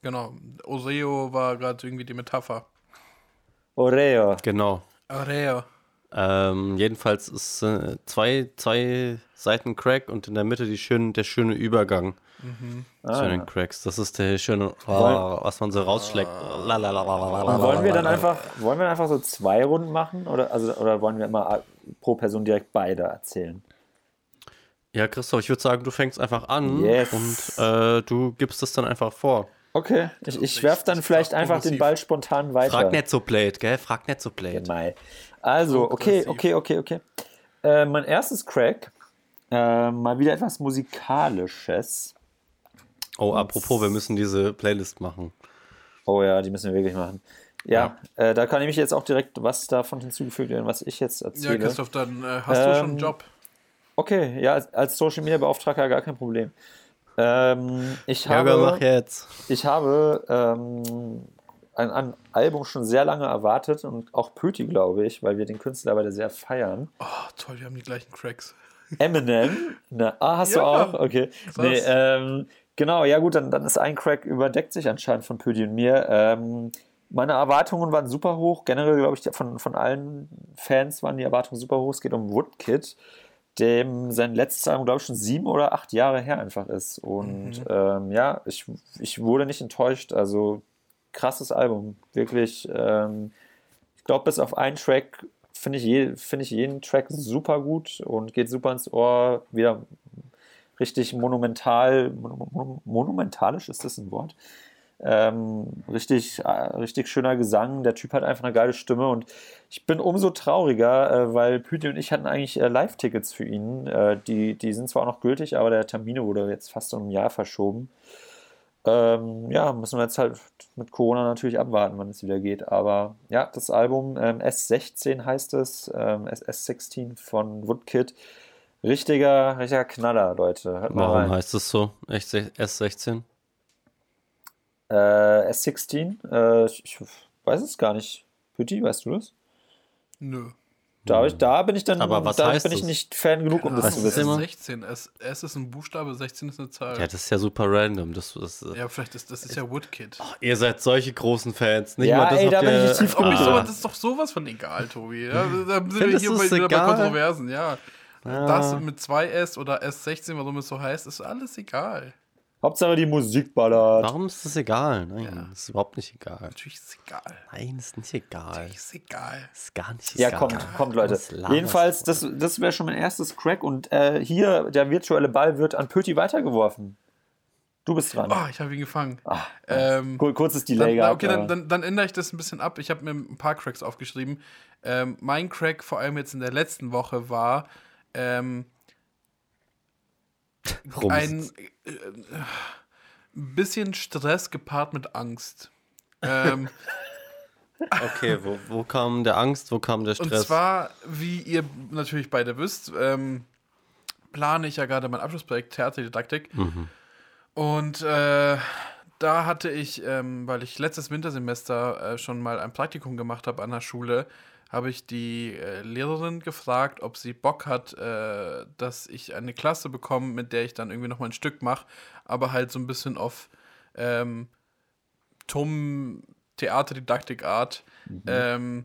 Genau. Oseo war gerade irgendwie die Metapher.
Oreo.
genau.
Oreo.
Ähm, jedenfalls ist äh, zwei, zwei Seiten Crack und in der Mitte die schönen, der schöne Übergang zu
Ah,
den Cracks. Das ist der schöne, oh, was man so rausschlägt.
Und wollen wir dann einfach, wollen wir einfach so zwei Runden machen? Oder, also, oder wollen wir immer pro Person direkt beide erzählen?
Ja, Christoph, ich würde sagen, du fängst einfach an
Yes.
und äh, du gibst es dann einfach vor.
Okay, ich, ich werfe dann vielleicht einfach den. Ball spontan weiter.
Frag nicht so blöd, gell? Frag nicht so blöd.
Mai. Also, okay, okay, okay, okay. Äh, mein erstes Crack, äh, mal wieder etwas Musikalisches.
Oh, apropos, wir müssen diese Playlist machen.
Oh ja, die müssen wir wirklich machen. Ja, Äh, da kann ich mich jetzt auch direkt was davon hinzugefügt werden, was ich jetzt
Ja,
erzähle.
Christoph, dann äh, hast du schon einen
Ähm,
Job.
okay, ja, als, als Social Media Beauftragter gar kein Problem. Ähm, ich
Ja,
habe,
mach jetzt.
ich habe ähm, ein, ein Album schon sehr lange erwartet und auch Pöti, glaube ich, weil wir den Künstler beide sehr feiern.
Oh, toll, wir haben die gleichen Cracks.
Eminem. Na, ah, hast du
Ja.
auch? Okay.
Krass.
Nee, ähm, genau, ja gut, dann, dann ist ein Crack überdeckt sich anscheinend von Pödi und mir. Ähm, meine Erwartungen waren super hoch. Generell, glaube ich, von, von allen Fans waren die Erwartungen super hoch. Es geht um Woodkid, dem sein letztes Album, glaube ich, schon sieben oder acht Jahre her einfach ist. Und ähm, ja, ich, ich wurde nicht enttäuscht. Also krasses Album. Wirklich. Ähm, ich glaube, bis auf einen Track finde ich, je, find ich jeden Track super gut und geht super ins Ohr. Wieder richtig monumental. Mon mon monumentalisch ist das ein Wort? Ähm, richtig, äh, richtig schöner Gesang. Der Typ hat einfach eine geile Stimme und ich bin umso trauriger, äh, weil Püti und ich hatten eigentlich äh, Live-Tickets für ihn. Äh, die, die sind zwar auch noch gültig, aber der Termin wurde jetzt fast um ein Jahr verschoben. Ähm, ja, müssen wir jetzt halt mit Corona natürlich abwarten, wann es wieder geht. Aber ja, das Album ähm, S16 heißt es, ähm, S16 von Woodkid. Richtiger, richtiger Knaller, Leute. Hört mal
Warum
rein.
heißt es so? Echt se- S16?
Äh, S16, äh, ich, ich weiß es gar nicht. Pütti, weißt du das?
Nö.
Da, ich, da bin ich dann,
Aber was
da
heißt
bin ich nicht Fan genug, um das zu
ist
wissen.
immer?
16. S, S ist ein Buchstabe, 16 ist eine Zahl.
Ja, das ist ja super random. Das, das,
Ja, vielleicht ist das ist ja Woodkid.
Ihr seid solche großen Fans. Nicht
Ja,
mal das
ey, da bin ich tief
Ah.
so, das ist doch sowas von egal, Tobi. Ja, da sind wir hier bei, bei
egal?
Kontroversen, ja.
Ah.
Das mit 2S oder S16, warum es so heißt, ist alles egal.
Hauptsache die Musik ballert.
Warum ist das egal? Nein,
Ja.
das ist überhaupt nicht egal.
Natürlich ist es egal.
Nein, ist nicht egal.
Natürlich ist es egal.
Ist gar nicht
Ja,
egal.
kommt, kommt, Leute. Jedenfalls, das, das wäre schon mein erstes Crack. Und äh, hier, der virtuelle Ball wird an Pöti weitergeworfen. Du bist dran.
Oh, ich habe ihn gefangen.
Ah,
Ähm,
Kur- Kurzes
Dann,
Delay gehabt.
okay, dann,
aber-
dann, dann ändere ich das ein bisschen ab. Ich habe mir ein paar Cracks aufgeschrieben. Ähm, mein Crack, vor allem jetzt in der letzten Woche, war ähm,
Rums.
ein äh, äh, bisschen Stress gepaart mit Angst. Ähm,
Okay, wo, wo kam der Angst, wo kam der
und
Stress?
zwar, wie ihr natürlich beide wisst, ähm, plane ich ja gerade mein Abschlussprojekt Theaterdidaktik.
Mhm.
Und äh, da hatte ich, ähm, weil ich letztes Wintersemester äh, schon mal ein Praktikum gemacht habe an der Schule, habe ich die äh, Lehrerin gefragt, ob sie Bock hat, äh, dass ich eine Klasse bekomme, mit der ich dann irgendwie noch mal ein Stück mache, aber halt so ein bisschen auf ähm, Tum Theaterdidaktik-Art. Ähm,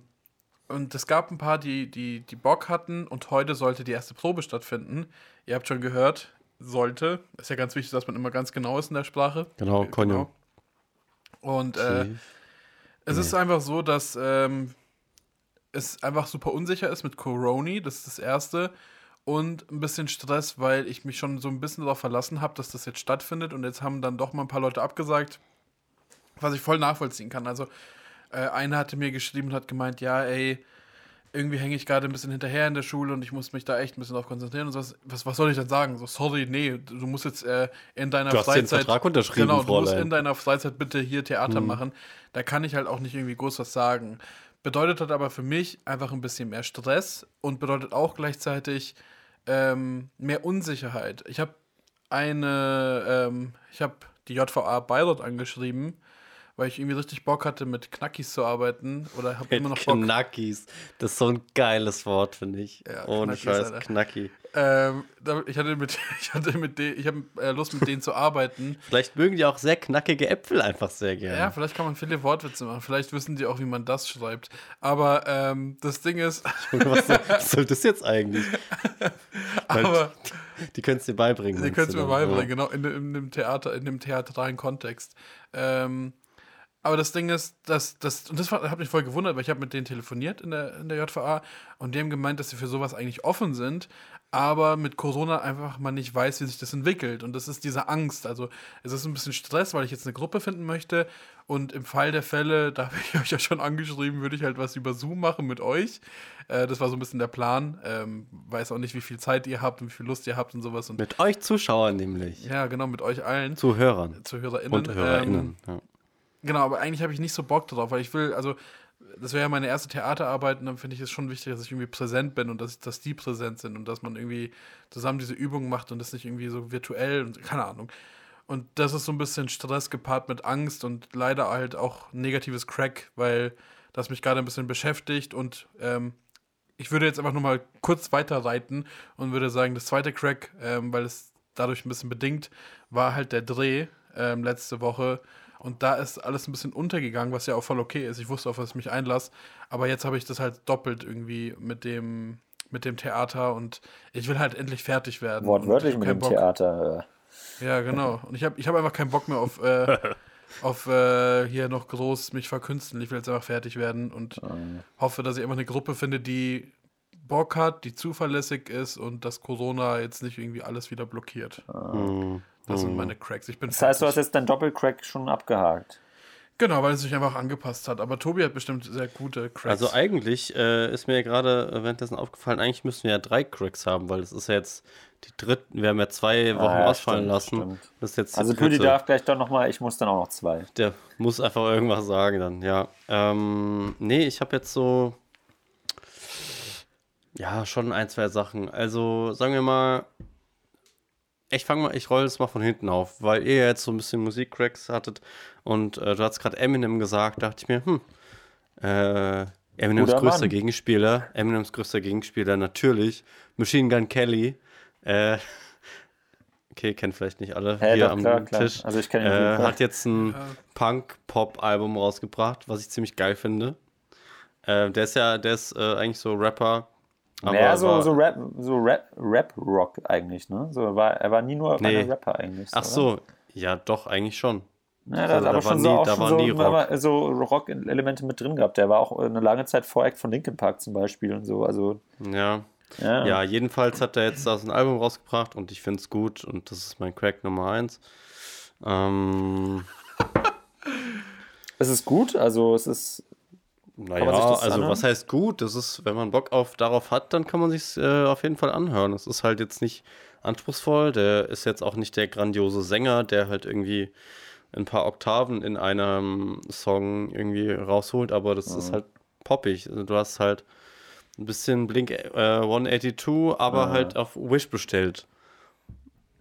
und es gab ein paar, die, die, die Bock hatten und heute sollte die erste Probe stattfinden. Ihr habt schon gehört, sollte. Ist ja ganz wichtig, dass man immer ganz genau ist in der Sprache.
Genau, Konjo.
Und äh, es ist einfach so, dass ähm, es einfach super unsicher ist mit Coroni, das ist das Erste. Und ein bisschen Stress, weil ich mich schon so ein bisschen darauf verlassen habe, dass das jetzt stattfindet. Und jetzt haben dann doch mal ein paar Leute abgesagt, was ich voll nachvollziehen kann. Also Äh, eine hatte mir geschrieben und hat gemeint, ja, ey, irgendwie hänge ich gerade ein bisschen hinterher in der Schule und ich muss mich da echt ein bisschen drauf konzentrieren und so. Was, was soll ich dann sagen? So, sorry, nee, du musst jetzt äh, in deiner
Du hast den
Freizeit.
Vertrag unterschrieben,
Genau, du musst
Fräulein.
in deiner Freizeit bitte hier Theater machen. Da kann ich halt auch nicht irgendwie groß was sagen. Bedeutet hat aber für mich einfach ein bisschen mehr Stress und bedeutet auch gleichzeitig ähm, mehr Unsicherheit. Ich habe eine, ähm, ich habe die JVA Bayreuth angeschrieben, weil ich irgendwie richtig Bock hatte, mit Knackis zu arbeiten oder habe immer noch Bock.
Knackis. Das ist so ein geiles Wort, finde ich.
Ja,
Ohne
Knackis,
Scheiß,
Alter.
Knacki.
Ähm, ich hatte mit, ich hatte mit denen, ich habe äh, Lust mit denen zu arbeiten.
Vielleicht mögen die auch sehr knackige Äpfel einfach sehr gerne.
Ja, vielleicht kann man viele Wortwitze machen. Vielleicht wissen die auch, wie man das schreibt. Aber ähm, das Ding ist,
was, soll, was soll das jetzt eigentlich?
Aber
die können es dir beibringen.
ihr
meinst
könnt es
du
mir beibringen, genau, in, dem- in dem Theater, in dem theatralen Kontext. Ähm, aber das Ding ist, dass das, und das hat mich voll gewundert, weil ich habe mit denen telefoniert in der, in der JVA und die haben gemeint, dass sie für sowas eigentlich offen sind, aber mit Corona einfach man nicht weiß, wie sich das entwickelt. Und das ist diese Angst. Also es ist ein bisschen Stress, weil ich jetzt eine Gruppe finden möchte. Und im Fall der Fälle, da habe ich euch ja schon angeschrieben, würde ich halt was über Zoom machen mit euch. Äh, das war so ein bisschen der Plan. Ähm, weiß auch nicht, wie viel Zeit ihr habt und wie viel Lust ihr habt und sowas. Und
Mit euch Zuschauern nämlich.
ja, genau, mit euch allen.
Zuhörern.
ZuhörerInnen.
Und HörerInnen.
Ähm,
ja.
Genau, aber eigentlich habe ich nicht so Bock drauf, weil ich will, also, das wäre ja meine erste Theaterarbeit und dann finde ich es schon wichtig, dass ich irgendwie präsent bin und dass, dass die präsent sind und dass man irgendwie zusammen diese Übungen macht und das nicht irgendwie so virtuell und keine Ahnung. Und das ist so ein bisschen Stress gepaart mit Angst und leider halt auch negatives Crack, weil das mich gerade ein bisschen beschäftigt und ähm, ich würde jetzt einfach nur mal kurz weiterreiten und würde sagen, das zweite Crack, ähm, weil es dadurch ein bisschen bedingt, war halt der Dreh ähm, letzte Woche. Und da ist alles ein bisschen untergegangen, was ja auch voll okay ist. Ich wusste, auf was ich mich einlasse. Aber jetzt habe ich das halt doppelt irgendwie mit dem, mit dem Theater und ich will halt endlich fertig werden.
Wortwörtlich mit dem
Bock-
Theater.
ja, genau. Und ich habe ich hab einfach keinen Bock mehr auf, äh, auf äh, hier noch groß mich verkünsteln. Ich will jetzt einfach fertig werden und hoffe, dass ich einfach eine Gruppe finde, die Bock hat, die zuverlässig ist und dass Corona jetzt nicht irgendwie alles wieder blockiert.
Mhm.
Das sind meine Cracks. Ich bin
Das heißt, du hast jetzt dein Doppelcrack schon abgehakt.
Genau, weil es sich einfach angepasst hat. Aber Tobi hat bestimmt sehr gute Cracks.
Also eigentlich äh, ist mir gerade äh, währenddessen aufgefallen, eigentlich müssen wir ja drei Cracks haben, weil es ist ja jetzt die dritte, wir haben ja zwei Wochen
Ah, ja,
ausfallen
stimmt,
lassen.
stimmt.
Das ist jetzt
Also
die
Püdi
dritte.
darf gleich doch nochmal, ich muss dann auch noch zwei.
Der muss einfach irgendwas sagen dann, ja. Ähm, nee, ich habe jetzt so. Ja, schon ein, zwei Sachen. Also, sagen wir mal. Ich fange mal, ich roll das mal von hinten auf, weil ihr jetzt so ein bisschen Musikcracks hattet und äh, du hast gerade Eminem gesagt, dachte ich mir, hm, äh, Eminems
Guter
größter
Mann.
Gegenspieler, Eminems größter Gegenspieler natürlich, Machine Gun Kelly, äh, okay, kennt vielleicht nicht alle
Hä,
hier
doch,
am
klar, klar.
Tisch,
Also ich kenn ihn
äh, hat jetzt ein Punk-Pop-Album rausgebracht, was ich ziemlich geil finde. Äh, der ist ja, der ist äh, eigentlich so Rapper. Aber
naja, so, so Rap, so Rap, Rap-Rock eigentlich, ne? So, war, er war nie nur
Nee.
Rapper eigentlich.
Ach
oder?
so, ja, doch, eigentlich schon.
Ja,
Also
da,
da
aber
war
schon
nie-
so, auch
da
schon so,
nie Rock.
so Rock-Elemente mit drin gehabt. Der war auch eine lange Zeit Voreck von Linkin Park zum Beispiel und so. Also,
Ja.
ja.
Ja, jedenfalls hat er jetzt da so ein Album rausgebracht und ich finde es gut und das ist mein Crack Nummer eins. Ähm,
Es ist gut, also es ist.
Naja, also
anhören?
was heißt gut? Das ist, wenn man Bock auf darauf hat, dann kann man sich äh, auf jeden Fall anhören. Es ist halt jetzt nicht anspruchsvoll. Der ist jetzt auch nicht der grandiose Sänger, der halt irgendwie ein paar Oktaven in einem Song irgendwie rausholt, aber das
Mhm.
ist halt poppig. Also du hast halt ein bisschen Blink äh, 182, aber halt auf Wish bestellt.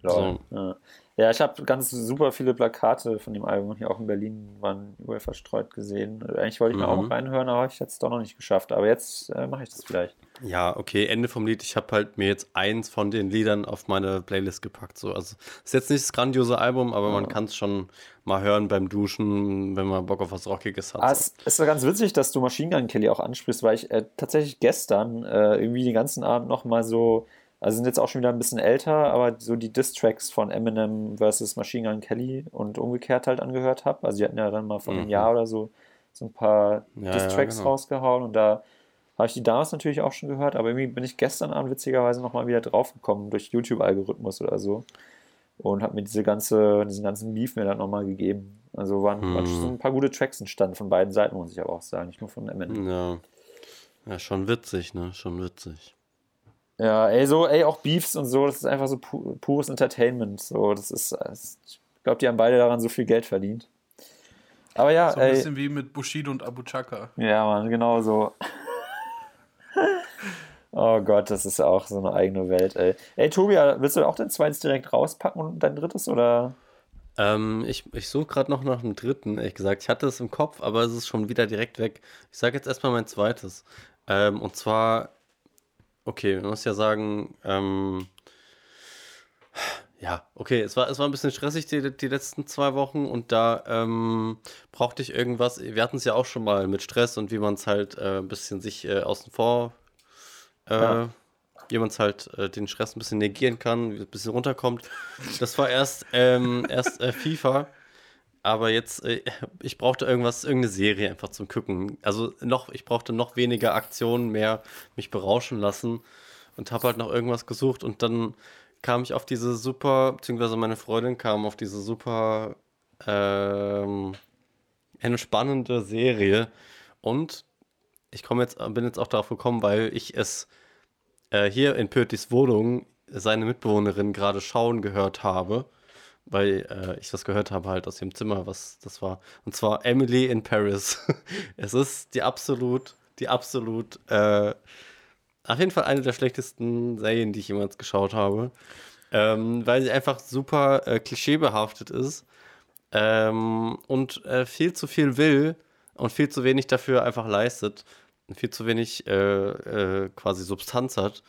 Lol. Ja. Ja, ich habe ganz super viele Plakate von dem Album hier auch in Berlin waren überall verstreut gesehen. Eigentlich wollte ich mir
Mhm.
auch reinhören, aber ich hätte es doch noch nicht geschafft. Aber jetzt äh, mache ich das vielleicht.
Ja, okay, Ende vom Lied. Ich habe halt mir jetzt eins von den Liedern auf meine Playlist gepackt. So. Also ist jetzt nicht das grandiose Album, aber man kann es schon mal hören beim Duschen, wenn man Bock auf was Rockiges hat.
Ah,
so.
es ist ja ganz witzig, dass du Machine Gun Kelly auch ansprichst, weil ich äh, tatsächlich gestern äh, irgendwie den ganzen Abend noch mal so, also sind jetzt auch schon wieder ein bisschen älter, aber so die Diss-Tracks von Eminem versus Machine Gun Kelly und umgekehrt halt angehört habe. Also die hatten ja dann mal vor einem
Mhm.
Jahr oder so so ein paar
Ja,
Diss-Tracks
ja, genau.
rausgehauen und da habe ich die damals natürlich auch schon gehört, aber irgendwie bin ich gestern Abend witzigerweise noch mal wieder draufgekommen durch YouTube-Algorithmus oder so. und hat mir diese ganze, diesen ganzen Beef mir dann nochmal gegeben. Also waren,
Hm.
waren schon ein paar gute Tracks entstanden von beiden Seiten, muss ich aber auch sagen, nicht nur von Eminem.
Ja. Ja, schon witzig, ne? Schon witzig.
Ja, ey, so, ey, auch Beefs und so, das ist einfach so pu pures Entertainment. So, das ist, das, ich glaube, die haben beide daran so viel Geld verdient. Aber ja,
So ein
ey,
bisschen wie mit Bushido und Abu Chaka.
ja, Mann, genau so. oh Gott, das ist auch so eine eigene Welt, ey. Ey, Tobi, willst du auch dein zweites direkt rauspacken und dein drittes, oder?
Ähm, ich ich suche gerade noch nach einem dritten, ehrlich gesagt. Ich hatte es im Kopf, aber es ist schon wieder direkt weg. Ich sage jetzt erstmal mein zweites. Ähm, und zwar, okay, man muss ja sagen, ähm, ja, okay, es war, es war ein bisschen stressig die, die letzten zwei Wochen und da ähm, brauchte ich irgendwas. Wir hatten es ja auch schon mal mit Stress und wie man es halt äh, ein bisschen sich äh, außen vor, äh,
Ja.
wie man es halt äh, den Stress ein bisschen negieren kann, wie es ein bisschen runterkommt. Das war erst, ähm, erst äh, FIFA. Aber jetzt, äh, ich brauchte irgendwas, irgendeine Serie einfach zum Gucken. Also noch, ich brauchte noch weniger Aktionen, mehr mich berauschen lassen und habe halt noch irgendwas gesucht. Und dann kam ich auf diese super, beziehungsweise meine Freundin kam auf diese super ähm, entspannende Serie. Und ich komme jetzt, bin jetzt auch darauf gekommen, weil ich es äh, hier in Pötis Wohnung seine Mitbewohnerin gerade schauen gehört habe, weil äh, ich das gehört habe halt aus dem Zimmer, was das war. Und zwar Emily in Paris. es ist die absolut, die absolut, äh, auf jeden Fall eine der schlechtesten Serien, die ich jemals geschaut habe, ähm, weil sie einfach super äh, klischeebehaftet ist ähm, und äh, viel zu viel will und viel zu wenig dafür einfach leistet und viel zu wenig äh, äh, quasi Substanz hat.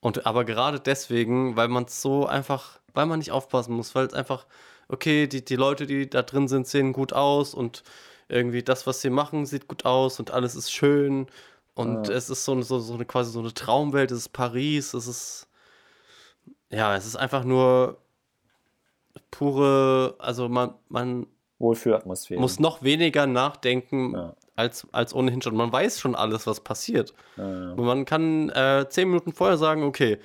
Und aber gerade deswegen, weil man es so einfach, weil man nicht aufpassen muss, weil es einfach, okay, die, die Leute, die da drin sind, sehen gut aus und irgendwie das, was sie machen, sieht gut aus und alles ist schön. Und
Ja.
es ist so, so, so eine quasi so eine Traumwelt, es ist Paris, es ist ja, es ist einfach nur pure, also man, man
Wohlfühlatmosphäre.
muss noch weniger nachdenken
Ja.
als, als ohnehin schon. Man weiß schon alles, was passiert.
Ja,
man kann äh, zehn Minuten vorher sagen, okay,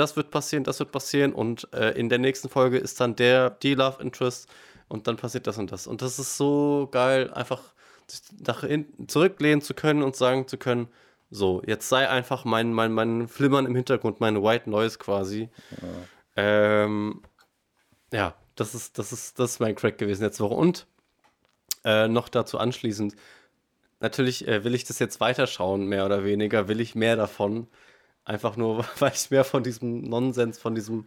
das wird passieren, das wird passieren und äh, in der nächsten Folge ist dann der, die Love Interest und dann passiert das und das. Und das ist so geil, einfach sich nach hinten zurücklehnen zu können und sagen zu können, so, jetzt sei einfach mein, mein, mein Flimmern im Hintergrund, meine White Noise quasi. Ähm, ja, das ist, das ist, das ist mein Crack gewesen letzte Woche. Und äh, noch dazu anschließend, natürlich äh, will ich das jetzt weiterschauen, mehr oder weniger, will ich mehr davon. Einfach nur, weil ich mehr von diesem Nonsens, von diesem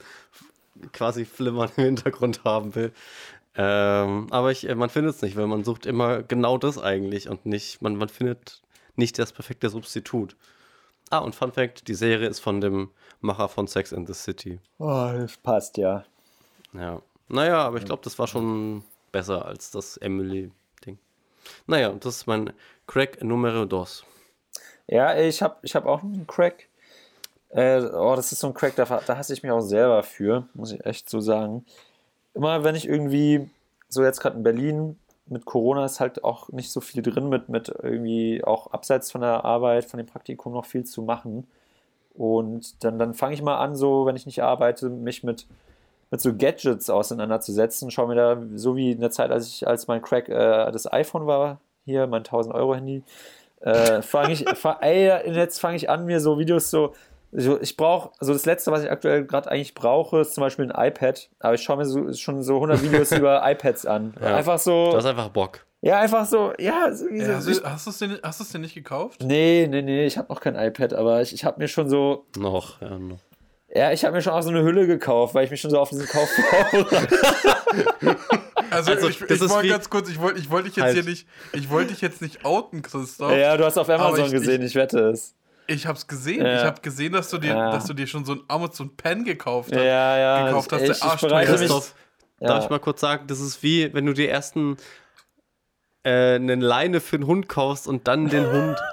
quasi Flimmern im Hintergrund haben will. Ähm, aber ich, äh, man findet es nicht, weil man sucht immer genau das eigentlich und nicht, man, man findet nicht das perfekte Substitut. Ah, und Fun Fact: Die Serie ist von dem Macher von Sex in the City.
Oh, das passt, ja.
Ja. Naja, aber ich glaube, das war schon besser als das Emily-Ding. Naja, das ist mein Crack Numero dos.
Ja, ich habe ich hab auch einen Crack. Äh, oh, das ist so ein Crack, da, da hasse ich mich auch selber für, muss ich echt so sagen. Immer wenn ich irgendwie, so jetzt gerade in Berlin, mit Corona ist halt auch nicht so viel drin, mit, mit irgendwie auch abseits von der Arbeit, von dem Praktikum noch viel zu machen. Und dann, dann fange ich mal an, so, wenn ich nicht arbeite, mich mit, mit so Gadgets auseinanderzusetzen. Schau mir da, so wie in der Zeit, als ich, als mein Crack äh, das iPhone war, hier, mein 1000-Euro-Handy, äh, fange ich, fa ey, jetzt fange ich an, mir so Videos so, so ich brauche, also das letzte, was ich aktuell gerade eigentlich brauche, ist zum Beispiel ein iPad, aber ich schaue mir so, schon so 100 Videos über iPads an.
Ja.
Einfach so,
Du hast einfach Bock.
ja, einfach so, ja, so, wie
Ja,
so,
hast
ich,
du hast du's dir, hast du's dir nicht gekauft?
nee, nee, nee, ich habe noch kein iPad, aber ich, ich habe mir schon so,
Noch, ja, noch.
ja, ich habe mir schon auch so eine Hülle gekauft, weil ich mich schon so auf diesen Kauf freue.
Also,
Also,
ich,
das
ich wollte ganz kurz, ich wollte ich wollte dich jetzt
Halt.
hier nicht, ich wollte dich jetzt nicht outen, Christoph.
ja, du hast auf Amazon
ich-
gesehen, ich, wette es.
Ich hab's gesehen.
Ja.
Ich habe gesehen, dass du dir,
Ja.
dass du dir schon so ein Amazon Pen gekauft hast.
Ja, ja,
gekauft hast,
ich,
der
ich
Arsch teuer
mich,
darf ich mal kurz sagen, das ist wie, wenn du dir erst einen, äh, eine Leine für einen Hund kaufst und dann den Hund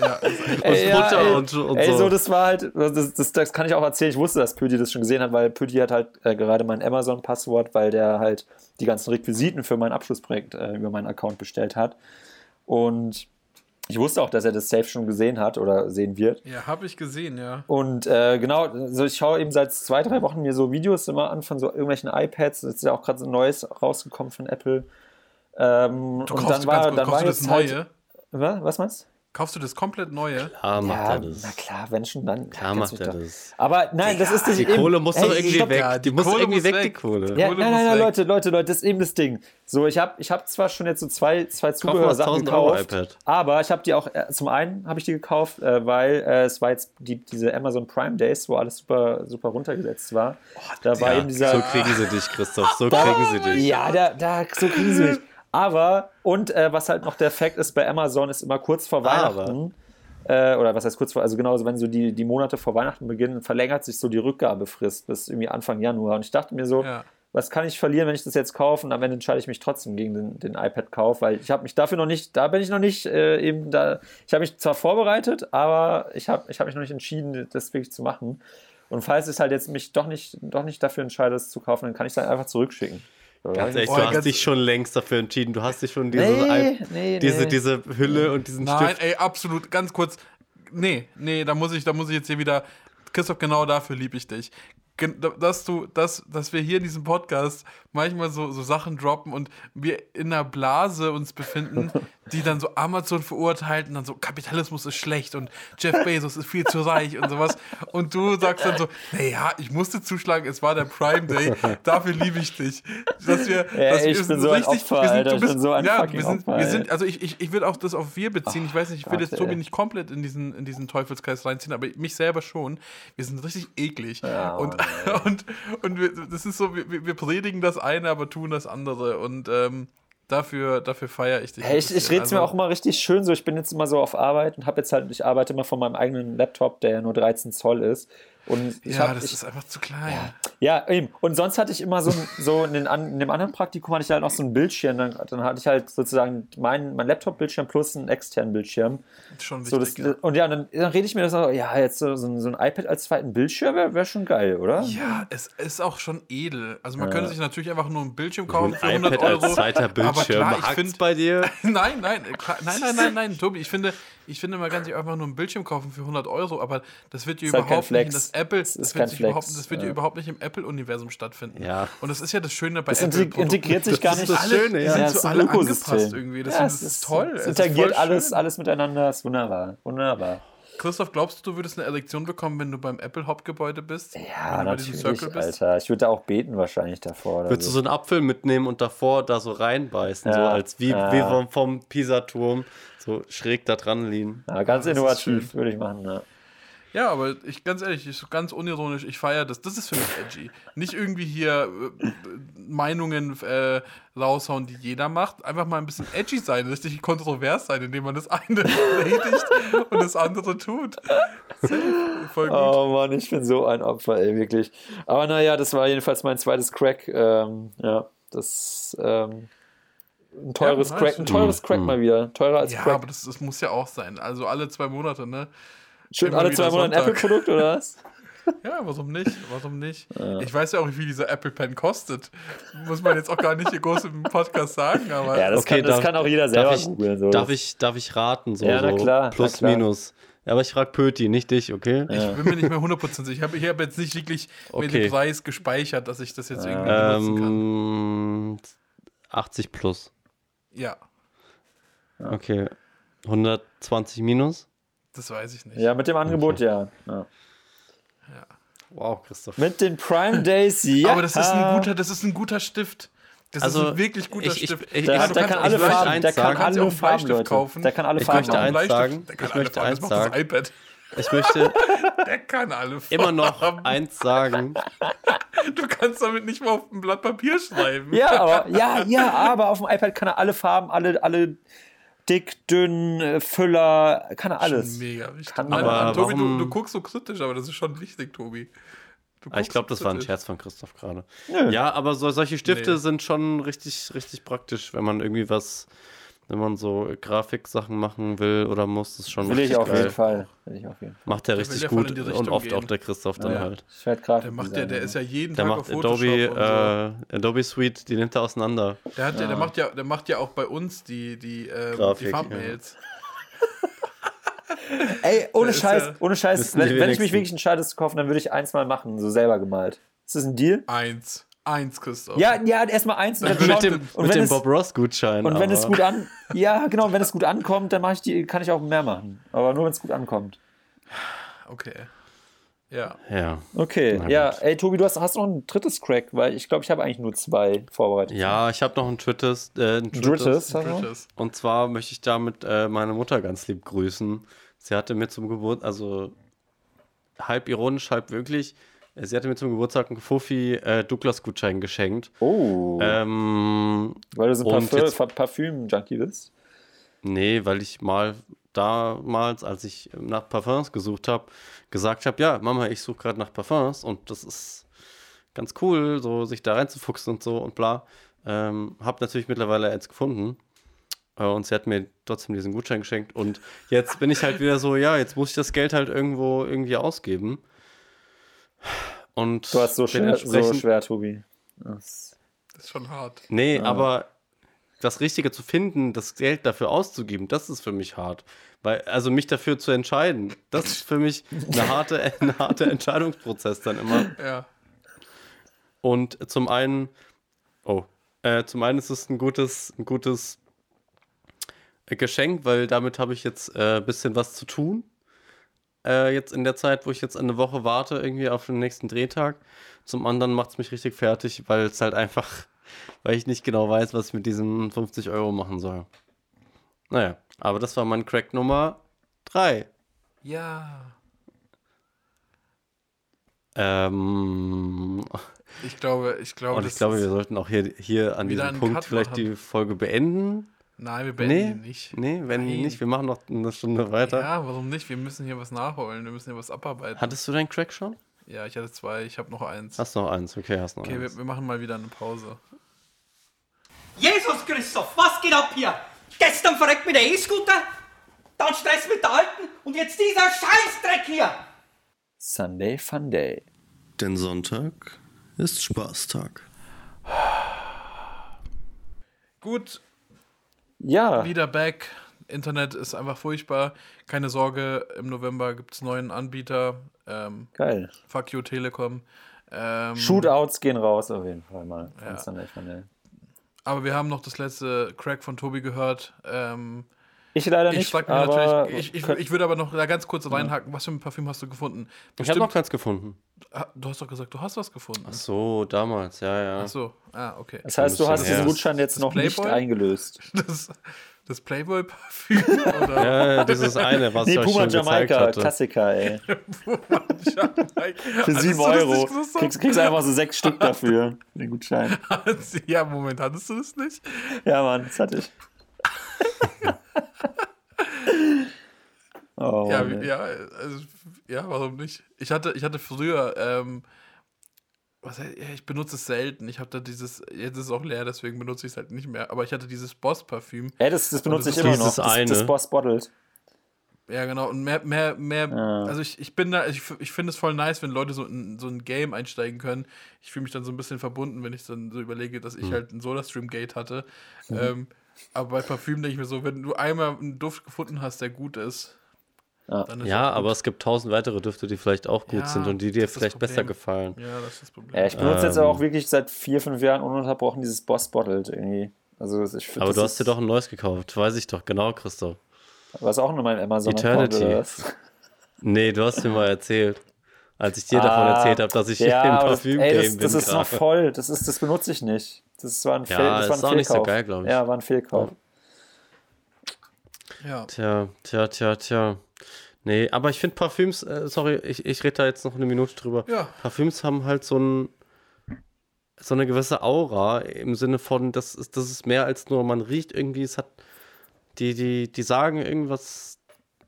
Ja, echt-
Ey, ja,
Futter
ey,
und, und
Ey,
so.
so, das war halt, das, das, das kann ich auch erzählen. Ich wusste, dass Pödi das schon gesehen hat, weil Pödi hat halt äh, gerade mein Amazon-Passwort, weil der halt die ganzen Requisiten für mein Abschlussprojekt äh, über meinen Account bestellt hat. Und Ich wusste auch, dass er das safe schon gesehen hat oder sehen wird.
Ja, habe ich gesehen, ja.
Und äh, genau, so ich schaue eben seit zwei, drei Wochen mir so Videos immer an von so irgendwelchen iPads. Es ist ja auch gerade so ein neues rausgekommen von Apple. Ähm,
Du
und
kaufst,
dann war,
ganz,
dann war jetzt halt, was meinst du?
Kaufst du das komplett Neue?
Klar macht
Ja,
er das.
na klar, wenn schon, dann.
Klar macht er das.
Aber nein, das ist das
Die
eben-
Kohle muss doch irgendwie
stopp.
weg.
Ja,
die
die
muss
Kohle
irgendwie
muss
weg,
weg.
die Kohle.
Ja,
Kohle
nein, nein, nein. Leute, Leute, Leute, das ist eben das Ding. So, ich habe ich hab zwar schon jetzt so zwei, zwei Zubehörsachen
1000 Euro
gekauft,
iPad.
aber ich habe die auch, äh, zum einen habe ich die gekauft, äh, weil äh, es war jetzt die, diese Amazon Prime Days, wo alles super, super runtergesetzt war. da war
Ja,
eben dieser,
so kriegen sie dich, Christoph. So kriegen sie dich.
ja, da, da, so kriegen sie mich. Aber, und äh, was halt noch der Fakt ist, bei Amazon ist immer kurz vor. Weihnachten, äh, oder was heißt kurz vor, also genauso, wenn so die, die Monate vor Weihnachten beginnen, verlängert sich so die Rückgabefrist bis irgendwie Anfang Januar. Und ich dachte mir so,
Ja.
was kann ich verlieren, wenn ich das jetzt kaufe? Und am Ende entscheide ich mich trotzdem gegen den, den iPad-Kauf, weil ich habe mich dafür noch nicht, da bin ich noch nicht äh, eben da, ich habe mich zwar vorbereitet, aber ich habe ich hab mich noch nicht entschieden, das wirklich zu machen. Und falls ich halt jetzt mich doch nicht, doch nicht dafür entscheide, es zu kaufen, dann kann ich es dann einfach zurückschicken.
Ganz ehrlich,
Oh,
du hast dich schon längst dafür entschieden. Du hast dich schon diese,
Nee, nee,
diese,
nee.
diese Hülle und diesen
Nein,
Stift.
ey, absolut, ganz kurz. Nee, nee, da muss ich, da muss ich jetzt hier wieder. Christoph, genau dafür liebe ich dich. Dass du, dass, dass wir hier in diesem Podcast manchmal so, so Sachen droppen und wir in einer Blase uns befinden, die dann so Amazon verurteilt und dann so, Kapitalismus ist schlecht und Jeff Bezos ist viel zu reich und sowas. Und du sagst dann so, naja, ich musste zuschlagen, es war der Prime Day, dafür liebe ich dich. Dass wir,
Ja,
dass
ich
wir
bin so ein Opfer,
wir sind,
Alter,
du
ich
bist,
bin so ein
ja, wir sind,
Opfer,
wir sind, also ich, ich, ich will auch das auf wir beziehen. Ich weiß nicht, ich will jetzt Tobi nicht komplett in diesen, in diesen Teufelskreis reinziehen, aber mich selber schon. Wir sind richtig eklig.
Ja,
und
Mann,
und, und wir, das ist so, wir, wir predigen das eine, aber tun das andere. Und ähm, dafür, dafür feiere ich dich.
Hey, ich ich rede es mir
Also,
auch immer richtig schön so. Ich bin jetzt immer so auf Arbeit und habe jetzt halt, ich arbeite immer von meinem eigenen Laptop, der ja nur 13 Zoll ist. Und ich
Ja,
hab,
das
ich,
ist einfach zu klein.
Ja, eben. Und sonst hatte ich immer so, so in, den, an- in dem anderen Praktikum hatte ich halt noch so ein Bildschirm. Dann, dann hatte ich halt sozusagen mein, mein Laptop-Bildschirm plus einen externen Bildschirm.
Schon
So, das,
wichtig. ja.
und ja, dann, dann rede ich mir das so, ja, jetzt so, so, ein, so ein iPad als zweiten Bildschirm wäre wär schon geil, oder?
Ja, es ist auch schon edel. Also man könnte sich natürlich einfach nur einen Bildschirm kaufen für 100
iPad
Euro.
als zweiter Bildschirm.
Aber klar, ich finde,
bei dir?
Nein, nein, klar, nein, nein, nein, nein, Tobi, ich finde, ich finde, man kann sich einfach nur einen Bildschirm kaufen für 100 Euro, aber das wird ja
halt
überhaupt nicht in das Apple,
Das
das wird, überhaupt, das wird ja
ja.
überhaupt nicht im Apple-Universum stattfinden.
Ja.
Und das ist ja das Schöne bei
Das
Apple.
integ- integriert sich gar nicht.
das
alle,
Schöne,
die
ja.
sind
Ja,
zu
es ist
alle angepasst irgendwie. Das,
Ja,
ist, das ist toll.
Es
Es
interagiert alles, alles miteinander, ist wunderbar. Wunderbar.
Christoph, glaubst du, du würdest eine Erektion bekommen, wenn du beim Apple-Hauptgebäude bist?
Ja,
wenn du bei diesem
natürlich,
bist?
Alter. Ich würde da auch beten wahrscheinlich davor.
Würdest du so einen Apfel mitnehmen und davor da so reinbeißen, so
Ja.
als wie,
Ja.
wie vom, vom Pisa-Turm, so schräg da dran liegen.
ja, ganz
das
innovativ, würde ich machen. Ja.
Ja, aber ich ganz ehrlich, ich, ganz unironisch, ich feiere das. Das ist für mich edgy. Nicht irgendwie hier äh, Meinungen äh, raushauen, die jeder macht. Einfach mal ein bisschen edgy sein, richtig kontrovers sein, indem man das eine predigt und das andere tut. Voll gut.
Oh Mann, ich bin so ein Opfer, ey, wirklich. Aber naja, das war jedenfalls mein zweites Crack. Ähm, ja, das ähm, ein teures
Ja,
Crack, ein teures Crack mal wieder. Teurer als
ja,
Crack.
aber das, das muss ja auch sein. Also alle zwei Monate, ne?
Schön alle zwei Monate ein. Apple-Produkt, oder was?
Ja, warum nicht? Warum nicht? Ich weiß ja auch, wie viel dieser Apple Pen kostet. Muss man jetzt auch gar nicht hier groß im Podcast sagen, aber.
Ja, das,
Okay,
kann, das
darf-
kann auch jeder selber
Darf ich,
googeln. So.
darf, ich, darf ich raten? So,
Ja, na
so
klar, na
Plus,
klar.
minus. Ja, aber ich frage Pöti, nicht dich, okay?
Ich bin mir nicht mehr 100% sicher. Ich habe ich hab jetzt nicht wirklich mir
Okay.
den Preis gespeichert, dass ich das jetzt irgendwie benutzen kann.
Ähm, 80 plus.
Ja,
Okay. 120 minus?
Das weiß ich nicht.
Ja, mit dem Angebot, ja. ja.
Wow, Christoph.
Mit den Prime Days, ja.
Aber das ist ein guter, das ist ein guter Stift. Das ist
Also,
ein wirklich guter
ich- ich-
Stift.
ich-
Der,
Ja,
der
du
kann alle
ich möchte
Farben, der kann
ja
alle Farben, Leute.
kaufen.
Der kann alle
Ich
Farben
möchte
machen.
eins sagen.
Der kann
Ich
alle
möchte
Farben.
eins
das macht
sagen.
das iPad.
Ich möchte
Der kann alle Farben.
immer noch eins sagen.
Du kannst damit nicht mal auf ein Blatt Papier schreiben.
Ja, aber, ja, ja, aber auf dem iPad kann er alle Farben, alle, alle dick, dünn, äh, Füller, kann er alles.
Schon mega wichtig.
Kann
aber
nein, Tobi, du,
warum-
du guckst so kritisch, aber das ist schon wichtig, Tobi.
Ah, ich glaube, das war ein. Scherz von Christoph gerade. Ja, aber so, solche Stifte
Nee.
sind schon richtig, richtig praktisch, wenn man irgendwie was, wenn man so Grafiksachen machen will oder muss, das ist schon
Will ich
richtig
auf jeden. Fall. Will ich auf jeden Fall.
Macht der richtig
ja
gut und oft
gehen.
auch der Christoph dann
Ja.
halt.
Der macht ja, der ist ja jeden
Der
Tag
macht
auf Photoshop
Adobe,
und so.
äh, Adobe Suite, die nimmt er auseinander.
Der, hat ja, der, macht ja, der macht ja auch bei uns die, die, ähm,
Grafik,
die Thumbnails.
Ey, ohne Scheiß,
ja-
ohne Scheiß, wenn, wenn ich mich wirklich entscheide, das zu kaufen, dann würde ich eins mal machen, so selber gemalt. Ist das ein Deal?
Eins. Eins, Christoph.
Ja, ja, erstmal eins und dann
Mit
schauen-
dem-
und
Mit dem
es,
Bob Ross Gutschein.
und wenn es gut an, ja, genau, und wenn es gut ankommt, dann mache ich die, kann ich auch mehr machen. Aber nur wenn es gut ankommt.
Okay. Ja.
Ja.
Okay,
Na
ja,
gut.
ey Tobi, du hast, hast noch ein drittes Crack, weil ich glaube, ich habe eigentlich nur zwei vorbereitet.
Ja, ich habe noch ein drittes. Äh, ein
Drittes?
drittes. Und zwar möchte ich damit äh, meine Mutter ganz lieb grüßen. Sie hatte mir zum Geburt, also halb ironisch, halb wirklich, sie hatte mir zum Geburtstag einen Fuffi äh, Douglas-Gutschein geschenkt.
Oh,
Ähm,
weil du so ein Parfüm, Parfüm-Junkie bist.
nee, weil ich mal damals, als ich nach Parfums gesucht habe, gesagt habe, ja, Mama, ich suche gerade nach Parfums und das ist ganz cool, so sich da reinzufuchsen und so und bla. Ähm, hab natürlich mittlerweile eins gefunden. Äh, Und sie hat mir trotzdem diesen Gutschein geschenkt. Und jetzt bin ich halt wieder so, ja, jetzt muss ich das Geld halt irgendwo irgendwie ausgeben. Und
Du hast so schwer, so schwer, Tobi. Das,
Das ist schon hart.
Nee, aber das Richtige zu finden, das Geld dafür auszugeben, das ist für mich hart. Weil, also mich dafür zu entscheiden, das ist für mich eine harte, ein harter Entscheidungsprozess dann immer.
Ja.
Und zum einen, oh, äh, zum einen ist es ein gutes, ein gutes Geschenk, weil damit habe ich jetzt ein äh, bisschen was zu tun. Äh, jetzt in der Zeit, wo ich jetzt eine Woche warte, irgendwie auf den nächsten Drehtag. Zum anderen macht es mich richtig fertig, weil es halt einfach, weil ich nicht genau weiß, was ich mit diesen 50 Euro machen soll. Naja, aber das war mein Crack Nummer 3.
Ja.
Ähm,
Ich glaube, ich glaube,
und ich glaube, wir sollten auch hier, hier an diesem Punkt
Cut
vielleicht
machen.
die Folge beenden.
Nein, wir beenden
Nee,
ihn nicht.
nee, wenn
Nein.
nicht, wir machen noch eine Stunde weiter.
Ja, warum nicht? Wir müssen hier was nachholen. Wir müssen hier was abarbeiten.
Hattest du deinen Crack schon?
ja, ich hatte zwei. Ich habe noch eins.
Hast noch eins, okay, hast noch
Okay,
eins.
wir, wir machen mal wieder eine Pause.
Jesus Christoph, was geht ab hier? Gestern verreckt mit der E-Scooter, dann Stress mit der Alten und jetzt dieser Scheißdreck hier!
Sunday Fun Day.
Denn Sonntag ist Spaßtag.
Gut,
Ja,
wieder back. Internet ist einfach furchtbar. Keine Sorge, im November gibt es neuen Anbieter. Ähm,
geil.
fuck you, Telekom. Ähm,
Shootouts gehen raus auf jeden Fall mal.
Ja.
Day.
aber wir haben noch das letzte Crack von Tobi gehört. Ähm,
Ich leider
ich
nicht,
frag mich
aber
natürlich, ich, ich, ich würde aber noch da ganz kurz reinhaken. Was für ein Parfüm hast du gefunden?
Ich habe
Bestimmt-
noch keins gefunden.
Du hast doch gesagt, du hast was gefunden.
Ach so, damals, ja, ja.
Ach so, ah, okay.
das heißt, du hast
bisschen
diesen. Gutschein jetzt
Das
noch nicht
Playboy?
eingelöst.
Das, das Playboy-Parfüm oder
Ja, dieses eine, was
Nee,
ich euch
Puma
schon gezeigt
Jamaika,
hatte.
Klassiker, ey. Für
Hattest
7
du das
Euro.
nicht gesagt?
Kriegst, kriegst einfach so sechs Stück dafür, den Gutschein.
ja, Moment, hattest du das nicht?
Ja, Mann, das hatte ich. Oh,
Ja, ja, also, ja, warum nicht? Ich hatte, ich hatte früher, ähm, was, ja, ich benutze es selten. Ich habe da dieses, jetzt ist es auch leer, deswegen benutze ich es halt nicht mehr. Aber ich hatte dieses Boss-Parfüm.
Ey, das, das benutze
das
ich immer noch. Das, das. Boss Bottled.
Ja, genau. Und mehr, mehr, mehr,
Ja.
also ich, ich bin da, ich, ich finde es voll nice, wenn Leute so in so ein Game einsteigen können. Ich fühle mich dann so ein bisschen verbunden, wenn ich dann so überlege, dass ich
Hm.
halt ein Soda-Stream-Gate hatte.
Mhm.
Ähm, aber bei Parfüm denke ich mir so, wenn du einmal einen Duft gefunden hast, der gut ist,
Ja.
dann ist
Ja, aber es gibt tausend weitere Düfte, die vielleicht auch gut
Ja,
sind und die dir vielleicht besser gefallen.
Ja, das ist das Problem.
Ja, ich benutze jetzt
Ähm.
auch wirklich seit vier, fünf Jahren ununterbrochen dieses Boss Bottled irgendwie. Also ich find,
Aber
das
du hast
ist-
dir doch ein neues gekauft, weiß ich doch, genau, Christoph.
Was auch nur mein Amazon
Eternity.
oder was?
Nee, du hast mir mal erzählt, als ich dir davon
Ah,
erzählt habe, dass ich hier im
aber das,
Parfüm
ey, das,
bin
das ist noch voll. Das, ist, das benutze ich nicht. Das war ein,
Ja,
Fehl, das war
ist
ein
auch nicht so
Fehlkauf.
geil, glaub ich.
Ja, war ein Fehlkauf.
Ja.
Tja, tja, tja, tja. Nee, aber ich finde Parfüms, äh, sorry, ich, ich rede da jetzt noch eine Minute drüber.
Ja.
Parfüms haben halt so ein so eine gewisse Aura im Sinne von, das ist, das ist mehr als nur, man riecht irgendwie, es hat, die, die, die sagen irgendwas,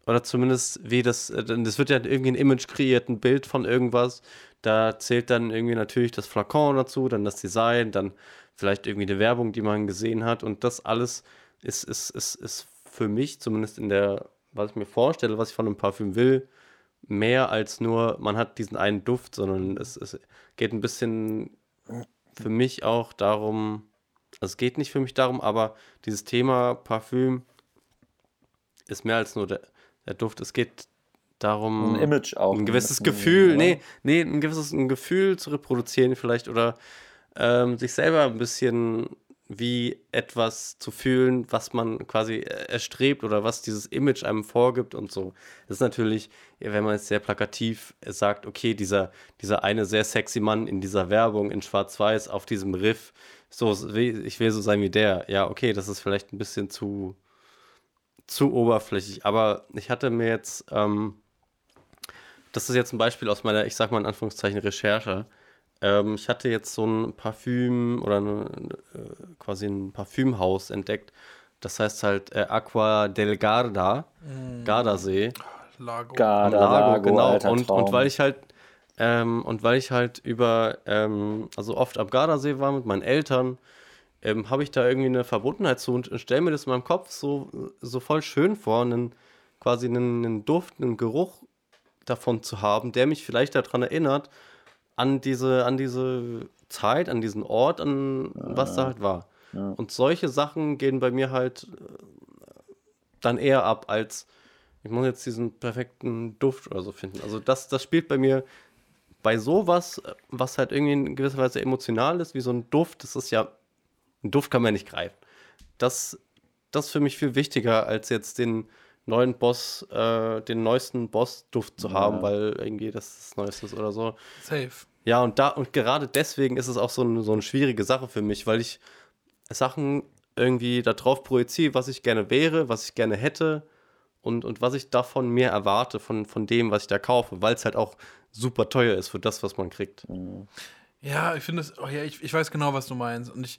oder zumindest wie das, äh, das wird ja irgendwie ein Image kreiert, ein Bild von irgendwas, da zählt dann irgendwie natürlich das Flakon dazu, dann das Design, dann vielleicht irgendwie eine Werbung, die man gesehen hat. Und das alles ist, ist, ist, ist für mich, zumindest in der, was ich mir vorstelle, was ich von einem Parfüm will, mehr als nur, man hat diesen einen Duft, sondern es, es geht ein bisschen für mich auch darum, also es geht nicht für mich darum, aber dieses Thema Parfüm ist mehr als nur der, der Duft. Es geht darum,
Ein Image auch.
ein gewisses Gefühl, nee, nee, ein gewisses ein Gefühl zu reproduzieren vielleicht oder ähm, sich selber ein bisschen wie etwas zu fühlen, was man quasi äh, erstrebt oder was dieses Image einem vorgibt und so. Das ist natürlich, wenn man jetzt sehr plakativ sagt, okay, dieser, dieser eine sehr sexy Mann in dieser Werbung in Schwarz-Weiß auf diesem Riff, so, ich will so sein wie der. Ja, okay, das ist vielleicht ein bisschen zu, zu oberflächlich, aber ich hatte mir jetzt, ähm, das ist jetzt ein Beispiel aus meiner, ich sag mal in Anführungszeichen, Recherche. Ähm, ich hatte jetzt so ein Parfüm oder eine, äh, quasi ein Parfümhaus entdeckt. Das heißt halt äh, Aqua del Garda, Gardasee.
Lago.
Garda,
Lago,
Lago,
genau.
alter
Und, und weil ich halt, ähm, und weil ich halt über, ähm, also oft am Gardasee war mit meinen Eltern, ähm, habe ich da irgendwie eine Verbundenheit zu und stelle mir das in meinem Kopf so, so voll schön vor, einen, quasi einen, einen Duft, einen Geruch davon zu haben, der mich vielleicht daran erinnert, an diese, an diese Zeit, an diesen Ort, an was da halt war. Und solche Sachen gehen bei mir halt äh, dann eher ab, als ich muss jetzt diesen perfekten Duft oder so finden. Also das, das spielt bei mir bei sowas, äh, was halt irgendwie in gewisser Weise emotional ist, wie so ein Duft, das ist ja, ein Duft kann man nicht greifen. Das, das ist für mich viel wichtiger, als jetzt den neuen Boss, äh, den neuesten Boss-Duft zu haben, weil irgendwie das das Neueste ist oder so.
Safe.
Ja, und da, und gerade deswegen ist es auch so, eine- so eine schwierige Sache für mich, weil ich Sachen irgendwie darauf projiziere, was ich gerne wäre, was ich gerne hätte und, und was ich davon mehr erwarte, von, von dem, was ich da kaufe, weil es halt auch super teuer ist für das, was man kriegt.
Ja, ich finde es, oh ja, ich, ich weiß genau, was du meinst. Und ich,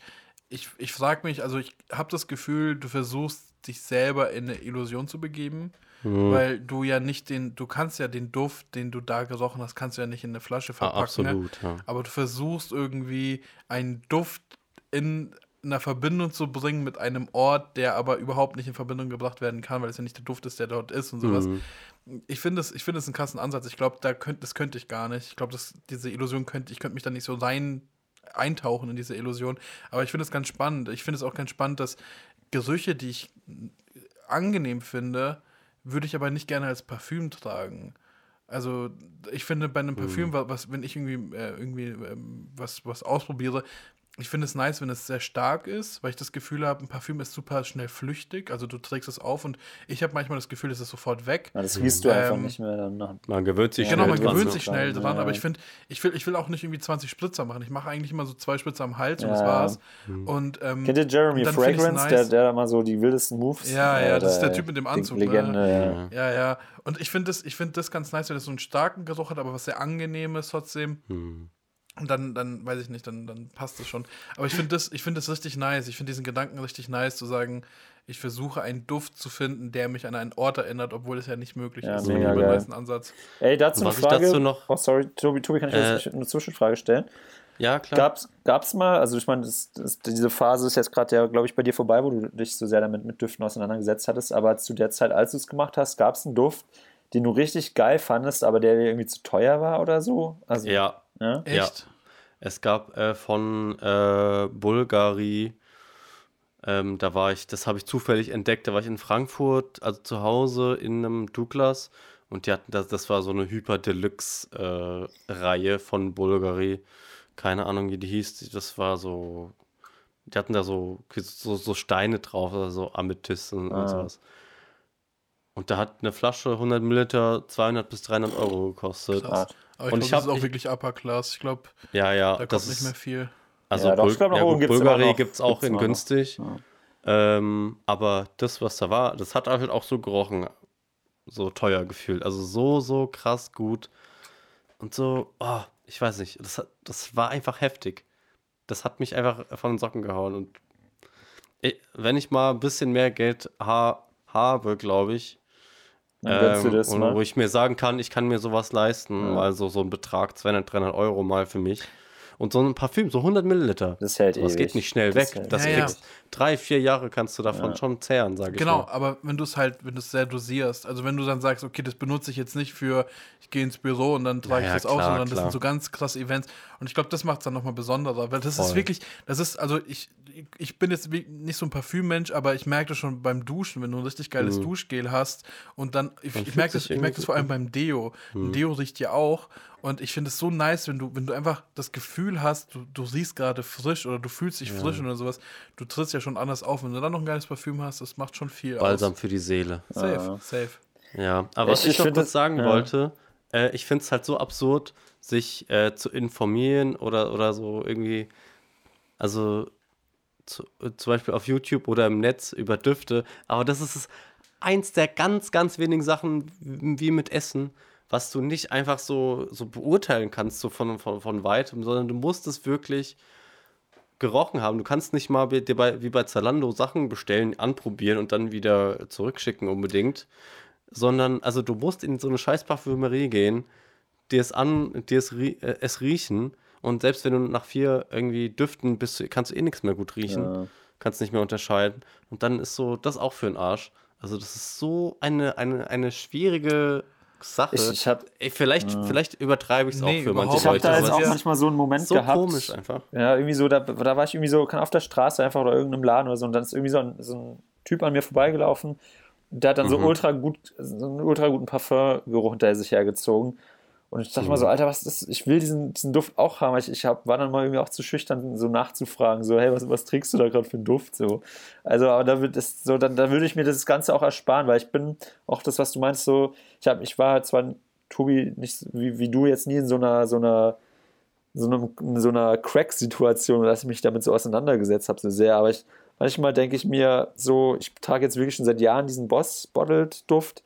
ich, ich frage mich, also ich habe das Gefühl, du versuchst dich selber in eine Illusion zu begeben,
Mhm.
weil du ja nicht den, du kannst ja den Duft, den du da gerochen hast, kannst du ja nicht in eine Flasche verpacken. ne?
absolut, ja.
Aber du versuchst irgendwie einen Duft in einer Verbindung zu bringen mit einem Ort, der aber überhaupt nicht in Verbindung gebracht werden kann, weil es ja nicht der Duft ist, der dort ist und sowas.
Mhm.
Ich finde es, ich finde es einen krassen Ansatz. Ich glaube, da könnt, das könnte ich gar nicht. Ich glaube, dass diese Illusion könnte, ich könnte mich da nicht so rein eintauchen in diese Illusion. Aber ich finde es ganz spannend. Ich finde es auch ganz spannend, dass Gerüche, die ich angenehm finde, würde ich aber nicht gerne als Parfüm tragen. Also ich finde bei einem Parfüm, wa- was, wenn ich irgendwie, äh, irgendwie ähm, was, was ausprobiere, ich finde es nice, wenn es sehr stark ist, weil ich das Gefühl habe, ein Parfüm ist super schnell flüchtig. Also du trägst es auf und ich habe manchmal das Gefühl, es ist sofort weg.
Ja, das riechst du einfach
Ähm,
nicht mehr dann nach.
Man gewöhnt sich
Genau,
schnell
man
dran,
gewöhnt
ne?
sich schnell
Ja,
dran,
ja.
aber ich finde, ich will, ich will auch nicht irgendwie 20 Spritzer machen. Ich mache eigentlich immer so zwei Spritzer am Hals und das
Ja.
war's.
Mhm.
Und, ähm,
Kennt ihr Jeremy Fragrance,
nice.
der, der da mal so die wildesten Moves?
Ja, ja, das ist der Typ mit dem Anzug, ne?
Legende, ja.
Ja, ja. Und ich finde das, ich find das ganz nice, wenn es so einen starken Geruch hat, aber was sehr angenehmes trotzdem.
Hm.
Und dann, dann weiß ich nicht, dann, dann passt es schon. Aber ich finde das, ich finde das richtig nice. Ich finde diesen Gedanken richtig nice, zu sagen, ich versuche einen Duft zu finden, der mich an einen Ort erinnert, obwohl es ja nicht möglich
Ja,
ist.
mega
Ich
geil.
diesen Ansatz.
Ey, dazu eine Frage.
dazu noch-
oh, sorry, Tobi, Tobi, kann ich
Äh,
jetzt eine Zwischenfrage stellen?
Ja, klar.
Gab's, gab's mal, also ich meine, das, das, diese Phase ist jetzt gerade ja, glaube ich, bei dir vorbei, wo du dich so sehr damit mit Düften auseinandergesetzt hattest, aber zu der Zeit, als du es gemacht hast, gab es einen Duft, den du richtig geil fandest, aber der dir irgendwie zu teuer war oder so? Also,
ja,
ja?
Ja.
Echt?
Es gab äh, von äh, Bulgari, ähm, da war ich, das habe ich zufällig entdeckt, da war ich in Frankfurt, also zu Hause in einem Douglas und die hatten das, das war so eine Hyper-Deluxe-Reihe von Bulgari. Keine Ahnung, wie die hieß. Das war so, die hatten da so, so, so Steine drauf, also so Amethysten
Ah.
und sowas. Und da hat eine Flasche 100 Milliliter 200 bis 300 Euro gekostet.
Krass. Aber ich
Und
glaube,
ich
das
hab-
ist auch
ich-
wirklich Upper Class. Ich glaube,
Ja, ja,
da
das
kommt nicht mehr viel.
Also
Ja,
Bul
glaub,
ja, gut, Bulgari gibt es auch
Gibt's
in günstig. Ähm, aber das, was da war, das hat halt auch so gerochen, so teuer gefühlt. Also so, so krass gut. Und so, oh, ich weiß nicht, das, hat, das war einfach heftig. Das hat mich einfach von den Socken gehauen. Und ich, wenn ich mal ein bisschen mehr Geld ha habe, glaube ich, ähm, wo ich mir sagen kann, ich kann mir sowas leisten, mal so, so ein Betrag, 200, 300 Euro mal für mich. Und so ein Parfüm, so 100 Milliliter.
Das hält
Das geht nicht schnell
Das
weg. Das
Ja, ja.
kriegst drei, vier Jahre kannst du davon schon zehren, sage ich
Genau,
mal.
aber wenn du es halt, wenn du es sehr dosierst, also wenn du dann sagst, okay, das benutze ich jetzt nicht für, ich gehe ins Büro und dann trage
Ja,
ich das
klar,
aus, sondern das sind so ganz krasse Events. Und ich glaube, das macht es dann nochmal besonderer, weil das ist
Voll.
wirklich, das ist, also ich, ich bin jetzt nicht so ein Parfümmensch, aber ich merke das schon beim Duschen, wenn du ein richtig geiles Duschgel hast und dann, ich, ich merke das, ich merke das vor allem beim Deo. Ein Deo riecht ja auch. Und ich finde es so nice, wenn du, wenn du einfach das Gefühl hast, du, du riechst gerade frisch oder du fühlst dich frisch oder sowas, du trittst ja schon anders auf. Wenn du dann noch ein geiles Parfüm hast, das macht schon viel
Balsam
aus.
für die Seele.
Safe, safe.
Ja, aber was
Ich-
ich, noch kurz sagen
ja.
wollte, äh, ich finde es halt so absurd, sich äh, zu informieren oder, oder so irgendwie, also zu, äh, zum Beispiel auf YouTube oder im Netz über Düfte, aber das ist es- eins der ganz, ganz wenigen Sachen wie mit Essen, was du nicht einfach so, so beurteilen kannst, so von, von, von weitem, sondern du musst es wirklich gerochen haben. Du kannst nicht mal bei, wie bei Zalando Sachen bestellen, anprobieren und dann wieder zurückschicken unbedingt, sondern also du musst in so eine scheiß Parfümerie gehen, dir es an, dir es, äh, es riechen und selbst wenn du nach vier irgendwie Düften bist, kannst du eh nichts mehr gut riechen,
Ja.
kannst nicht mehr unterscheiden und dann ist so das auch für den Arsch. Also das ist so eine, eine, eine schwierige Sache.
Ich- ich hab-
Ey, vielleicht, vielleicht übertreibe ich es
Nee,
auch für manche
Ich habe
Leute.
da jetzt auch manchmal so einen Moment
so
gehabt.
komisch einfach.
Ja, irgendwie so, da, da war ich irgendwie so, kann auf der Straße einfach oder irgendeinem Laden oder so und dann ist irgendwie so ein, so ein Typ an mir vorbeigelaufen der hat dann so ultra gut, so einen ultra guten Parfumgeruch hinter sich hergezogen. Und ich dachte mal so, Alter, was ist das? Ich will diesen, diesen Duft auch haben. Ich, ich hab, war dann mal irgendwie auch zu schüchtern, so nachzufragen, so, hey, was, was trägst du da gerade für einen Duft? So. Also, aber da wird es so, dann, dann würde ich mir das Ganze auch ersparen, weil ich bin auch das, was du meinst, so, ich hab, ich war zwar, Tobi, nicht wie, wie du jetzt nie in so einer, so einer so, einem, in so einer Crack-Situation, dass ich mich damit so auseinandergesetzt habe, so sehr. Aber ich, manchmal denke ich mir so, ich trage jetzt wirklich schon seit Jahren diesen Boss-Bottled-Duft.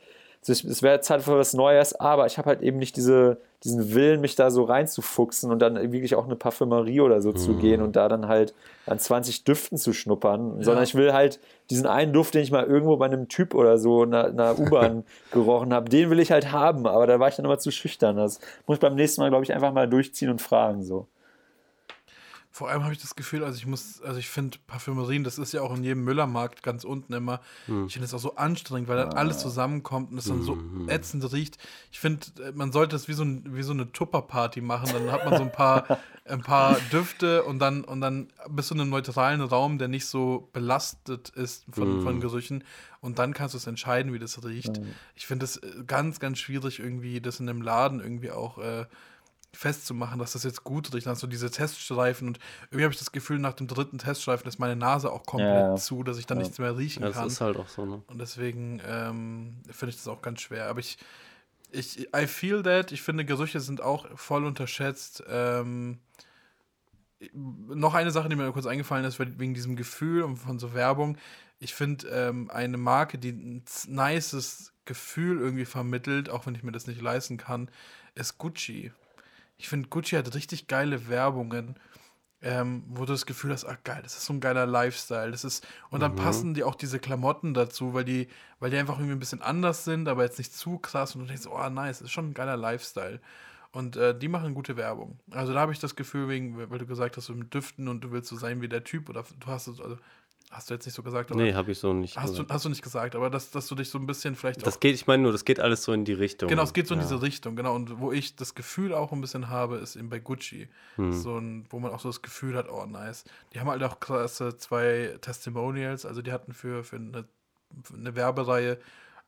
Also Es wäre Zeit für was Neues, aber ich habe halt eben nicht diese, diesen Willen, mich da so reinzufuchsen und dann wirklich auch eine Parfümerie oder so zu gehen und da dann halt an 20 Düften zu schnuppern, sondern ich will halt diesen einen Duft, den ich mal irgendwo bei einem Typ oder so in einer, in einer U-Bahn gerochen habe, den will ich halt haben, aber da war ich dann immer zu schüchtern. Das muss ich beim nächsten Mal, glaube ich, einfach mal durchziehen und fragen so.
Vor allem habe ich das Gefühl, also ich muss, also ich finde Parfümerien, das ist ja auch in jedem Müllermarkt ganz unten immer. Ich finde es auch so anstrengend, weil dann alles zusammenkommt und es dann so ätzend riecht. Ich finde, äh, man sollte es wie so, ein, wie so eine Tupper-Party machen. Dann hat man so ein paar, ein paar Düfte und dann, und dann bist du in einem neutralen Raum, der nicht so belastet ist von, von Gerüchen. Und dann kannst du es entscheiden, wie das riecht. Ich finde es äh, ganz, ganz schwierig, irgendwie das in einem Laden irgendwie auch äh, festzumachen, dass das jetzt gut riecht. Du diese Teststreifen und irgendwie habe ich das Gefühl, nach dem dritten Teststreifen ist meine Nase auch komplett
Ja, ja.
zu, dass ich dann nichts mehr riechen
Ja, das
kann.
ist halt auch so, ne?
Und deswegen ähm, finde ich das auch ganz schwer. Aber ich, ich, I feel that. Ich finde, Gerüche sind auch voll unterschätzt. Ähm, noch eine Sache, die mir kurz eingefallen ist, weil- wegen diesem Gefühl und von so Werbung. Ich finde, ähm, eine Marke, die ein nices Gefühl irgendwie vermittelt, auch wenn ich mir das nicht leisten kann, ist Gucci. Ich finde, Gucci hat richtig geile Werbungen, ähm, wo du das Gefühl hast, ach geil, das ist so ein geiler Lifestyle. Das ist, und dann passen die auch diese Klamotten dazu, weil die, weil die einfach irgendwie ein bisschen anders sind, aber jetzt nicht zu krass und du denkst, oh nice, das ist schon ein geiler Lifestyle. Und äh, die machen gute Werbung. Also da habe ich das Gefühl, wegen, weil du gesagt hast, mit Düften und du willst so sein wie der Typ, oder du hast es, also hast du jetzt nicht so gesagt, aber
Nee, habe ich so nicht.
hast, du,
gesagt.
hast du nicht gesagt, aber dass, dass du dich so ein bisschen vielleicht
das geht, ich meine nur, das geht alles so in die Richtung.
Genau, es geht so in
ja.
diese Richtung, genau. Und wo ich das Gefühl auch ein bisschen habe, ist eben bei Gucci.
Hm.
So ein, wo man auch so das Gefühl hat, oh nice. Die haben halt auch krasse zwei Testimonials, also die hatten für, für, eine, für eine Werbereihe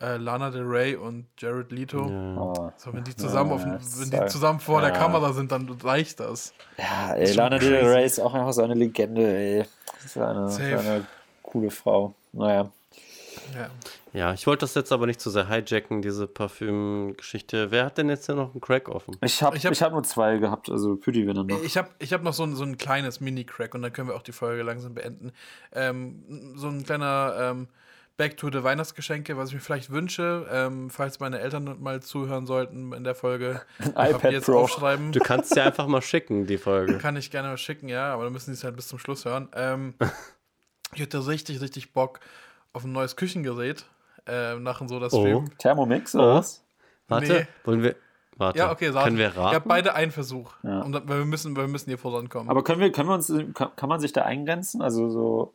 äh, Lana Del Rey und Jared Leto.
Oh.
So, wenn die zusammen, auf,
Ja,
wenn
sorry.
die zusammen vor der
Ja.
Kamera sind, dann reicht das.
Ja, ey,
schon
Lana Del. Rey ist auch einfach so eine Legende, ey. Das ist eine, so
Safe.
eine coole Frau. Naja.
Ja.
Ja, ich wollte das jetzt aber nicht zu sehr hijacken, diese Parfüm-Geschichte. Wer hat denn jetzt hier noch einen Crack offen?
Ich habe
Ich
ich
hab-
hab, nur zwei gehabt, also Pütti, wenn dann noch.
Ich habe ich hab noch so ein, so ein kleines Mini-Crack und dann können wir auch die Folge langsam beenden. Ähm, so ein kleiner ähm, Back to the Weihnachtsgeschenke, was ich mir vielleicht wünsche, ähm, falls meine Eltern mal zuhören sollten in der Folge.
Ein iPad
jetzt
Pro.
aufschreiben.
Du kannst ja einfach mal schicken, die Folge.
Kann ich gerne mal schicken, ja, aber dann müssen die es halt bis zum Schluss hören. Ähm, ich hätte richtig, richtig Bock auf ein neues Küchengerät äh, nach so das
Oh.
Stream.
Thermomix oder
Oh.
was?
Warte,
Nee.
wollen wir. Warte,
Ja, okay, sag.
können wir
Ihr habt
raten?
beide einen Versuch.
Ja.
Und dann, weil wir müssen, weil wir müssen hier vorankommen.
Aber können wir, können wir uns, kann, kann man sich da eingrenzen? Also so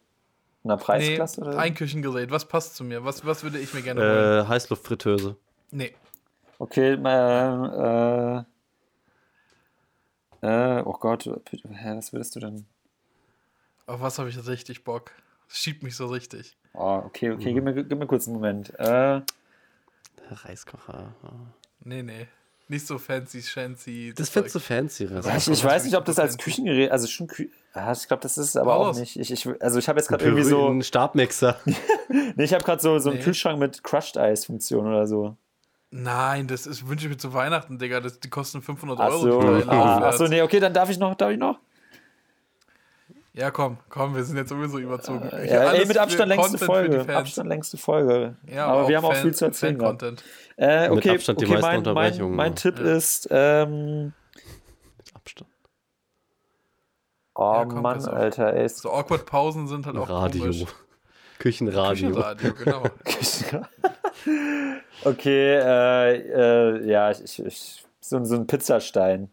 in einer
nee,
Preiskasse? oder?
ein Küchengerät. Was passt zu mir? Was, was würde ich mir gerne holen?
Äh, Heißluftfritteuse.
Nee.
Okay, äh, äh, äh, oh Gott, hä, was würdest du denn?
Auf was habe ich richtig Bock? Das schiebt mich so richtig.
Oh, okay, okay, gib, mir, gib mir kurz einen Moment. Äh,
Reiskocher.
Nee, nee. Nicht so fancy, shancy.
Das findest du fancy,
ich, ich weiß nicht, ob das als Küchengerät, also schon, Kü ich glaube, das ist es aber
Raus.
auch nicht. Ich, ich, also ich habe jetzt gerade irgendwie so,
Ein Stabmixer.
nee, ich habe gerade so, so einen
Nee.
Kühlschrank mit Crushed Ice Funktion oder so.
Nein, das ist, wünsche ich mir zu Weihnachten, Digga. Das, die kosten 500
Ach
Euro.
so,
die Teile
ah,
aufwärts.
ach so, nee, okay, dann darf ich noch, darf ich noch?
Ja, komm, komm, wir sind jetzt sowieso überzogen. Ich-
Ja, ey, mit Abstand längste
Content
Folge. Abstand längste Folge.
Ja,
aber wir haben auch
Fan-
viel zu erzählen. Äh,
Mit
okay,
Abstand die
okay
meisten
mein, mein,
Unterbrechungen.
mein Tipp
Ja.
ist, ähm,
Abstand.
oh
Ja, komm,
Mann, Alter, ey,
So awkward Pausen sind halt auch
Radio.
komisch.
Küchenradio.
Küchenradio, genau.
okay, äh, äh, ja, ich, ich, ich so, so ein Pizzastein.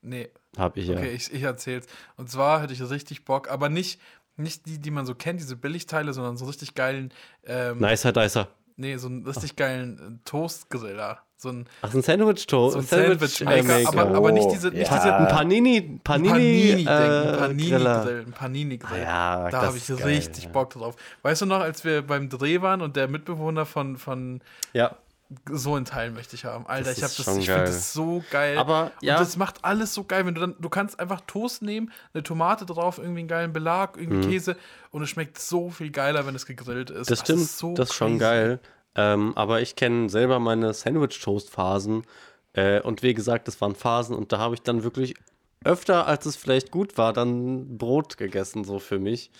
Nee,
Hab ich ja.
okay, ich, ich erzähl's. Und zwar hätte ich richtig Bock, aber nicht, nicht die, die man so kennt, diese Billigteile, sondern so richtig geilen, ähm,
Nicer Dicer.
nee, so einen richtig geilen äh, Toastgriller. So ein,
Ach, ein Sandwich-Toast.
so ein Sandwich-Maker, aber, aber nicht diese, nicht
ja.
diese
Ein Panini, Panini, äh,
ein
Griller.
Panini-Grill, ein Panini-Grill.
Ja,
da habe ich
geil,
richtig
ja.
Bock drauf. Weißt du noch, als wir beim Dreh waren und der Mitbewohner von, von
Ja,
so einen Teil möchte ich haben. Alter,
Das
ich habe das, ich finde das so geil.
Aber, ja.
Und das macht alles so geil, wenn du dann, du kannst einfach Toast nehmen, eine Tomate drauf, irgendwie einen geilen Belag, irgendwie Käse und es schmeckt so viel geiler, wenn es gegrillt ist.
Mhm. das stimmt.
ist so
das ist schon
crazy.
geil. Ähm, aber ich kenne selber meine Sandwich-Toast-Phasen. Äh, und wie gesagt, das waren Phasen und da habe ich dann wirklich öfter, als es vielleicht gut war, dann Brot gegessen, so für mich.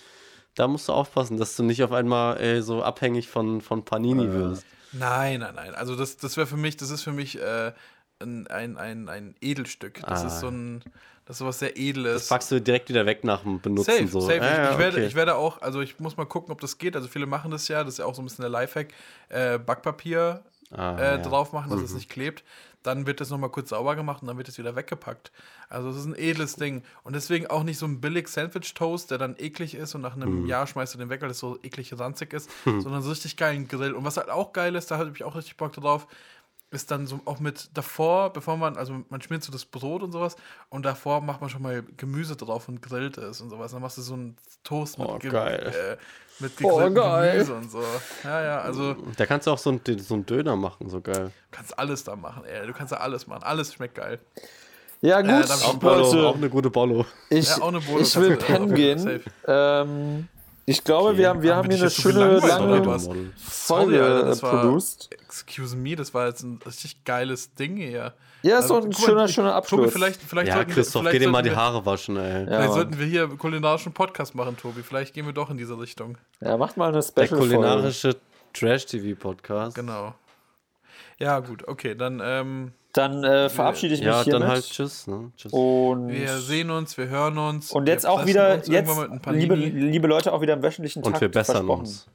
Da musst du aufpassen, dass du nicht auf einmal äh, so abhängig von, von Panini wirst.
Nein, nein, nein. Also das, das wäre für mich, das ist für mich äh, ein, ein, ein, ein Edelstück. Das
Ah.
ist so ein, das ist sowas sehr Edles.
Das packst du direkt wieder weg nach dem Benutzen.
Safe,
so.
safe.
Ja,
ich,
ja,
ich, werde,
okay.
ich werde auch, also ich muss mal gucken, ob das geht. Also viele machen das ja, das ist ja auch so ein bisschen der Lifehack. Äh, Backpapier
Ah,
äh,
ja. Mhm.
drauf machen, dass es nicht klebt. Dann wird das nochmal kurz sauber gemacht und dann wird es wieder weggepackt. Also es ist ein edles Ding. Und deswegen auch nicht so ein billig Sandwich-Toast, der dann eklig ist und nach
Mhm.
einem Jahr schmeißt du den weg, weil es so eklig ranzig ist, sondern so richtig geilen Grill. Und was halt auch geil ist, da habe ich auch richtig Bock drauf, ist dann so auch mit davor, bevor man, also man schmiert so das Brot und sowas und davor macht man schon mal Gemüse drauf und grillt es und sowas. Dann machst du so einen Toast mit,
Oh,
ge. Äh, mit
Oh,
gegrilltem
geil.
Gemüse und so. Ja, ja, also
Da kannst du auch so einen, so einen Döner machen, so geil.
du kannst alles da machen, ey. Du kannst da alles machen. Alles schmeckt geil.
Ja, gut,
Äh, dann-
Auch,
Leute,
auch eine gute Bollo.
ich,
Ja, auch eine Bolo
ich will pennen gehen. Ähm, ich glaube,
Okay.
wir haben, wir
Haben wir
hier eine schöne, lange. Folge
Sorry,
äh,
war-
produced.
Excuse me, das war jetzt ein richtig geiles Ding hier.
Ja, ist so
Also,
ein
guck mal,
schöner, schöner
Tobi,
Abschluss.
vielleicht, vielleicht
Ja,
sollten wir-
Christoph,
vielleicht
geh dir mal die
wir-
Haare waschen, ey.
Ja.
Vielleicht
Mann.
sollten wir hier kulinarischen Podcast machen, Tobi. Vielleicht gehen wir doch in diese Richtung.
Ja, macht mal eine
Der
Special-Folge.
kulinarische Trash-TV-Podcast.
Genau. Ja, gut, okay, dann ähm,
Dann äh, verabschiede ich mich
Ja,
hiermit.
dann halt tschüss. Ne? tschüss.
Und,
wir sehen uns, wir hören uns.
und jetzt auch wieder, jetzt, liebe, liebe Leute, auch wieder im wöchentlichen
Und
Takt
wir bessern uns.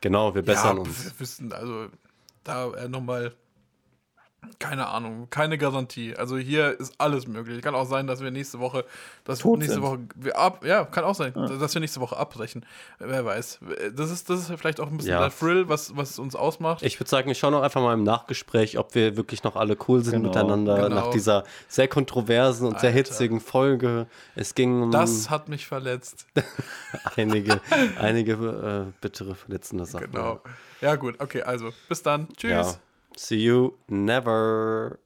Genau, wir bessern
ja,
uns.
Wir wissen, also da äh, nochmal, keine Ahnung, keine Garantie. Also hier ist alles möglich. Kann auch sein, dass wir nächste Woche, dass
Tot
nächste
sind.
Woche, wir ab, ja, kann auch sein, dass wir nächste Woche abbrechen. Wer weiß. Das ist, das ist vielleicht auch ein bisschen
Ja.
der Thrill, was, was uns ausmacht.
Ich würde sagen, ich schaue noch einfach mal im Nachgespräch, ob wir wirklich noch alle cool sind
Genau,
miteinander
genau.
nach dieser sehr kontroversen und sehr
Alter.
hitzigen Folge. Es ging um
das hat mich verletzt.
einige, einige äh, bittere, verletzende Sachen.
Genau. Ja, gut, okay, also bis dann. Tschüss.
Ja. See you never.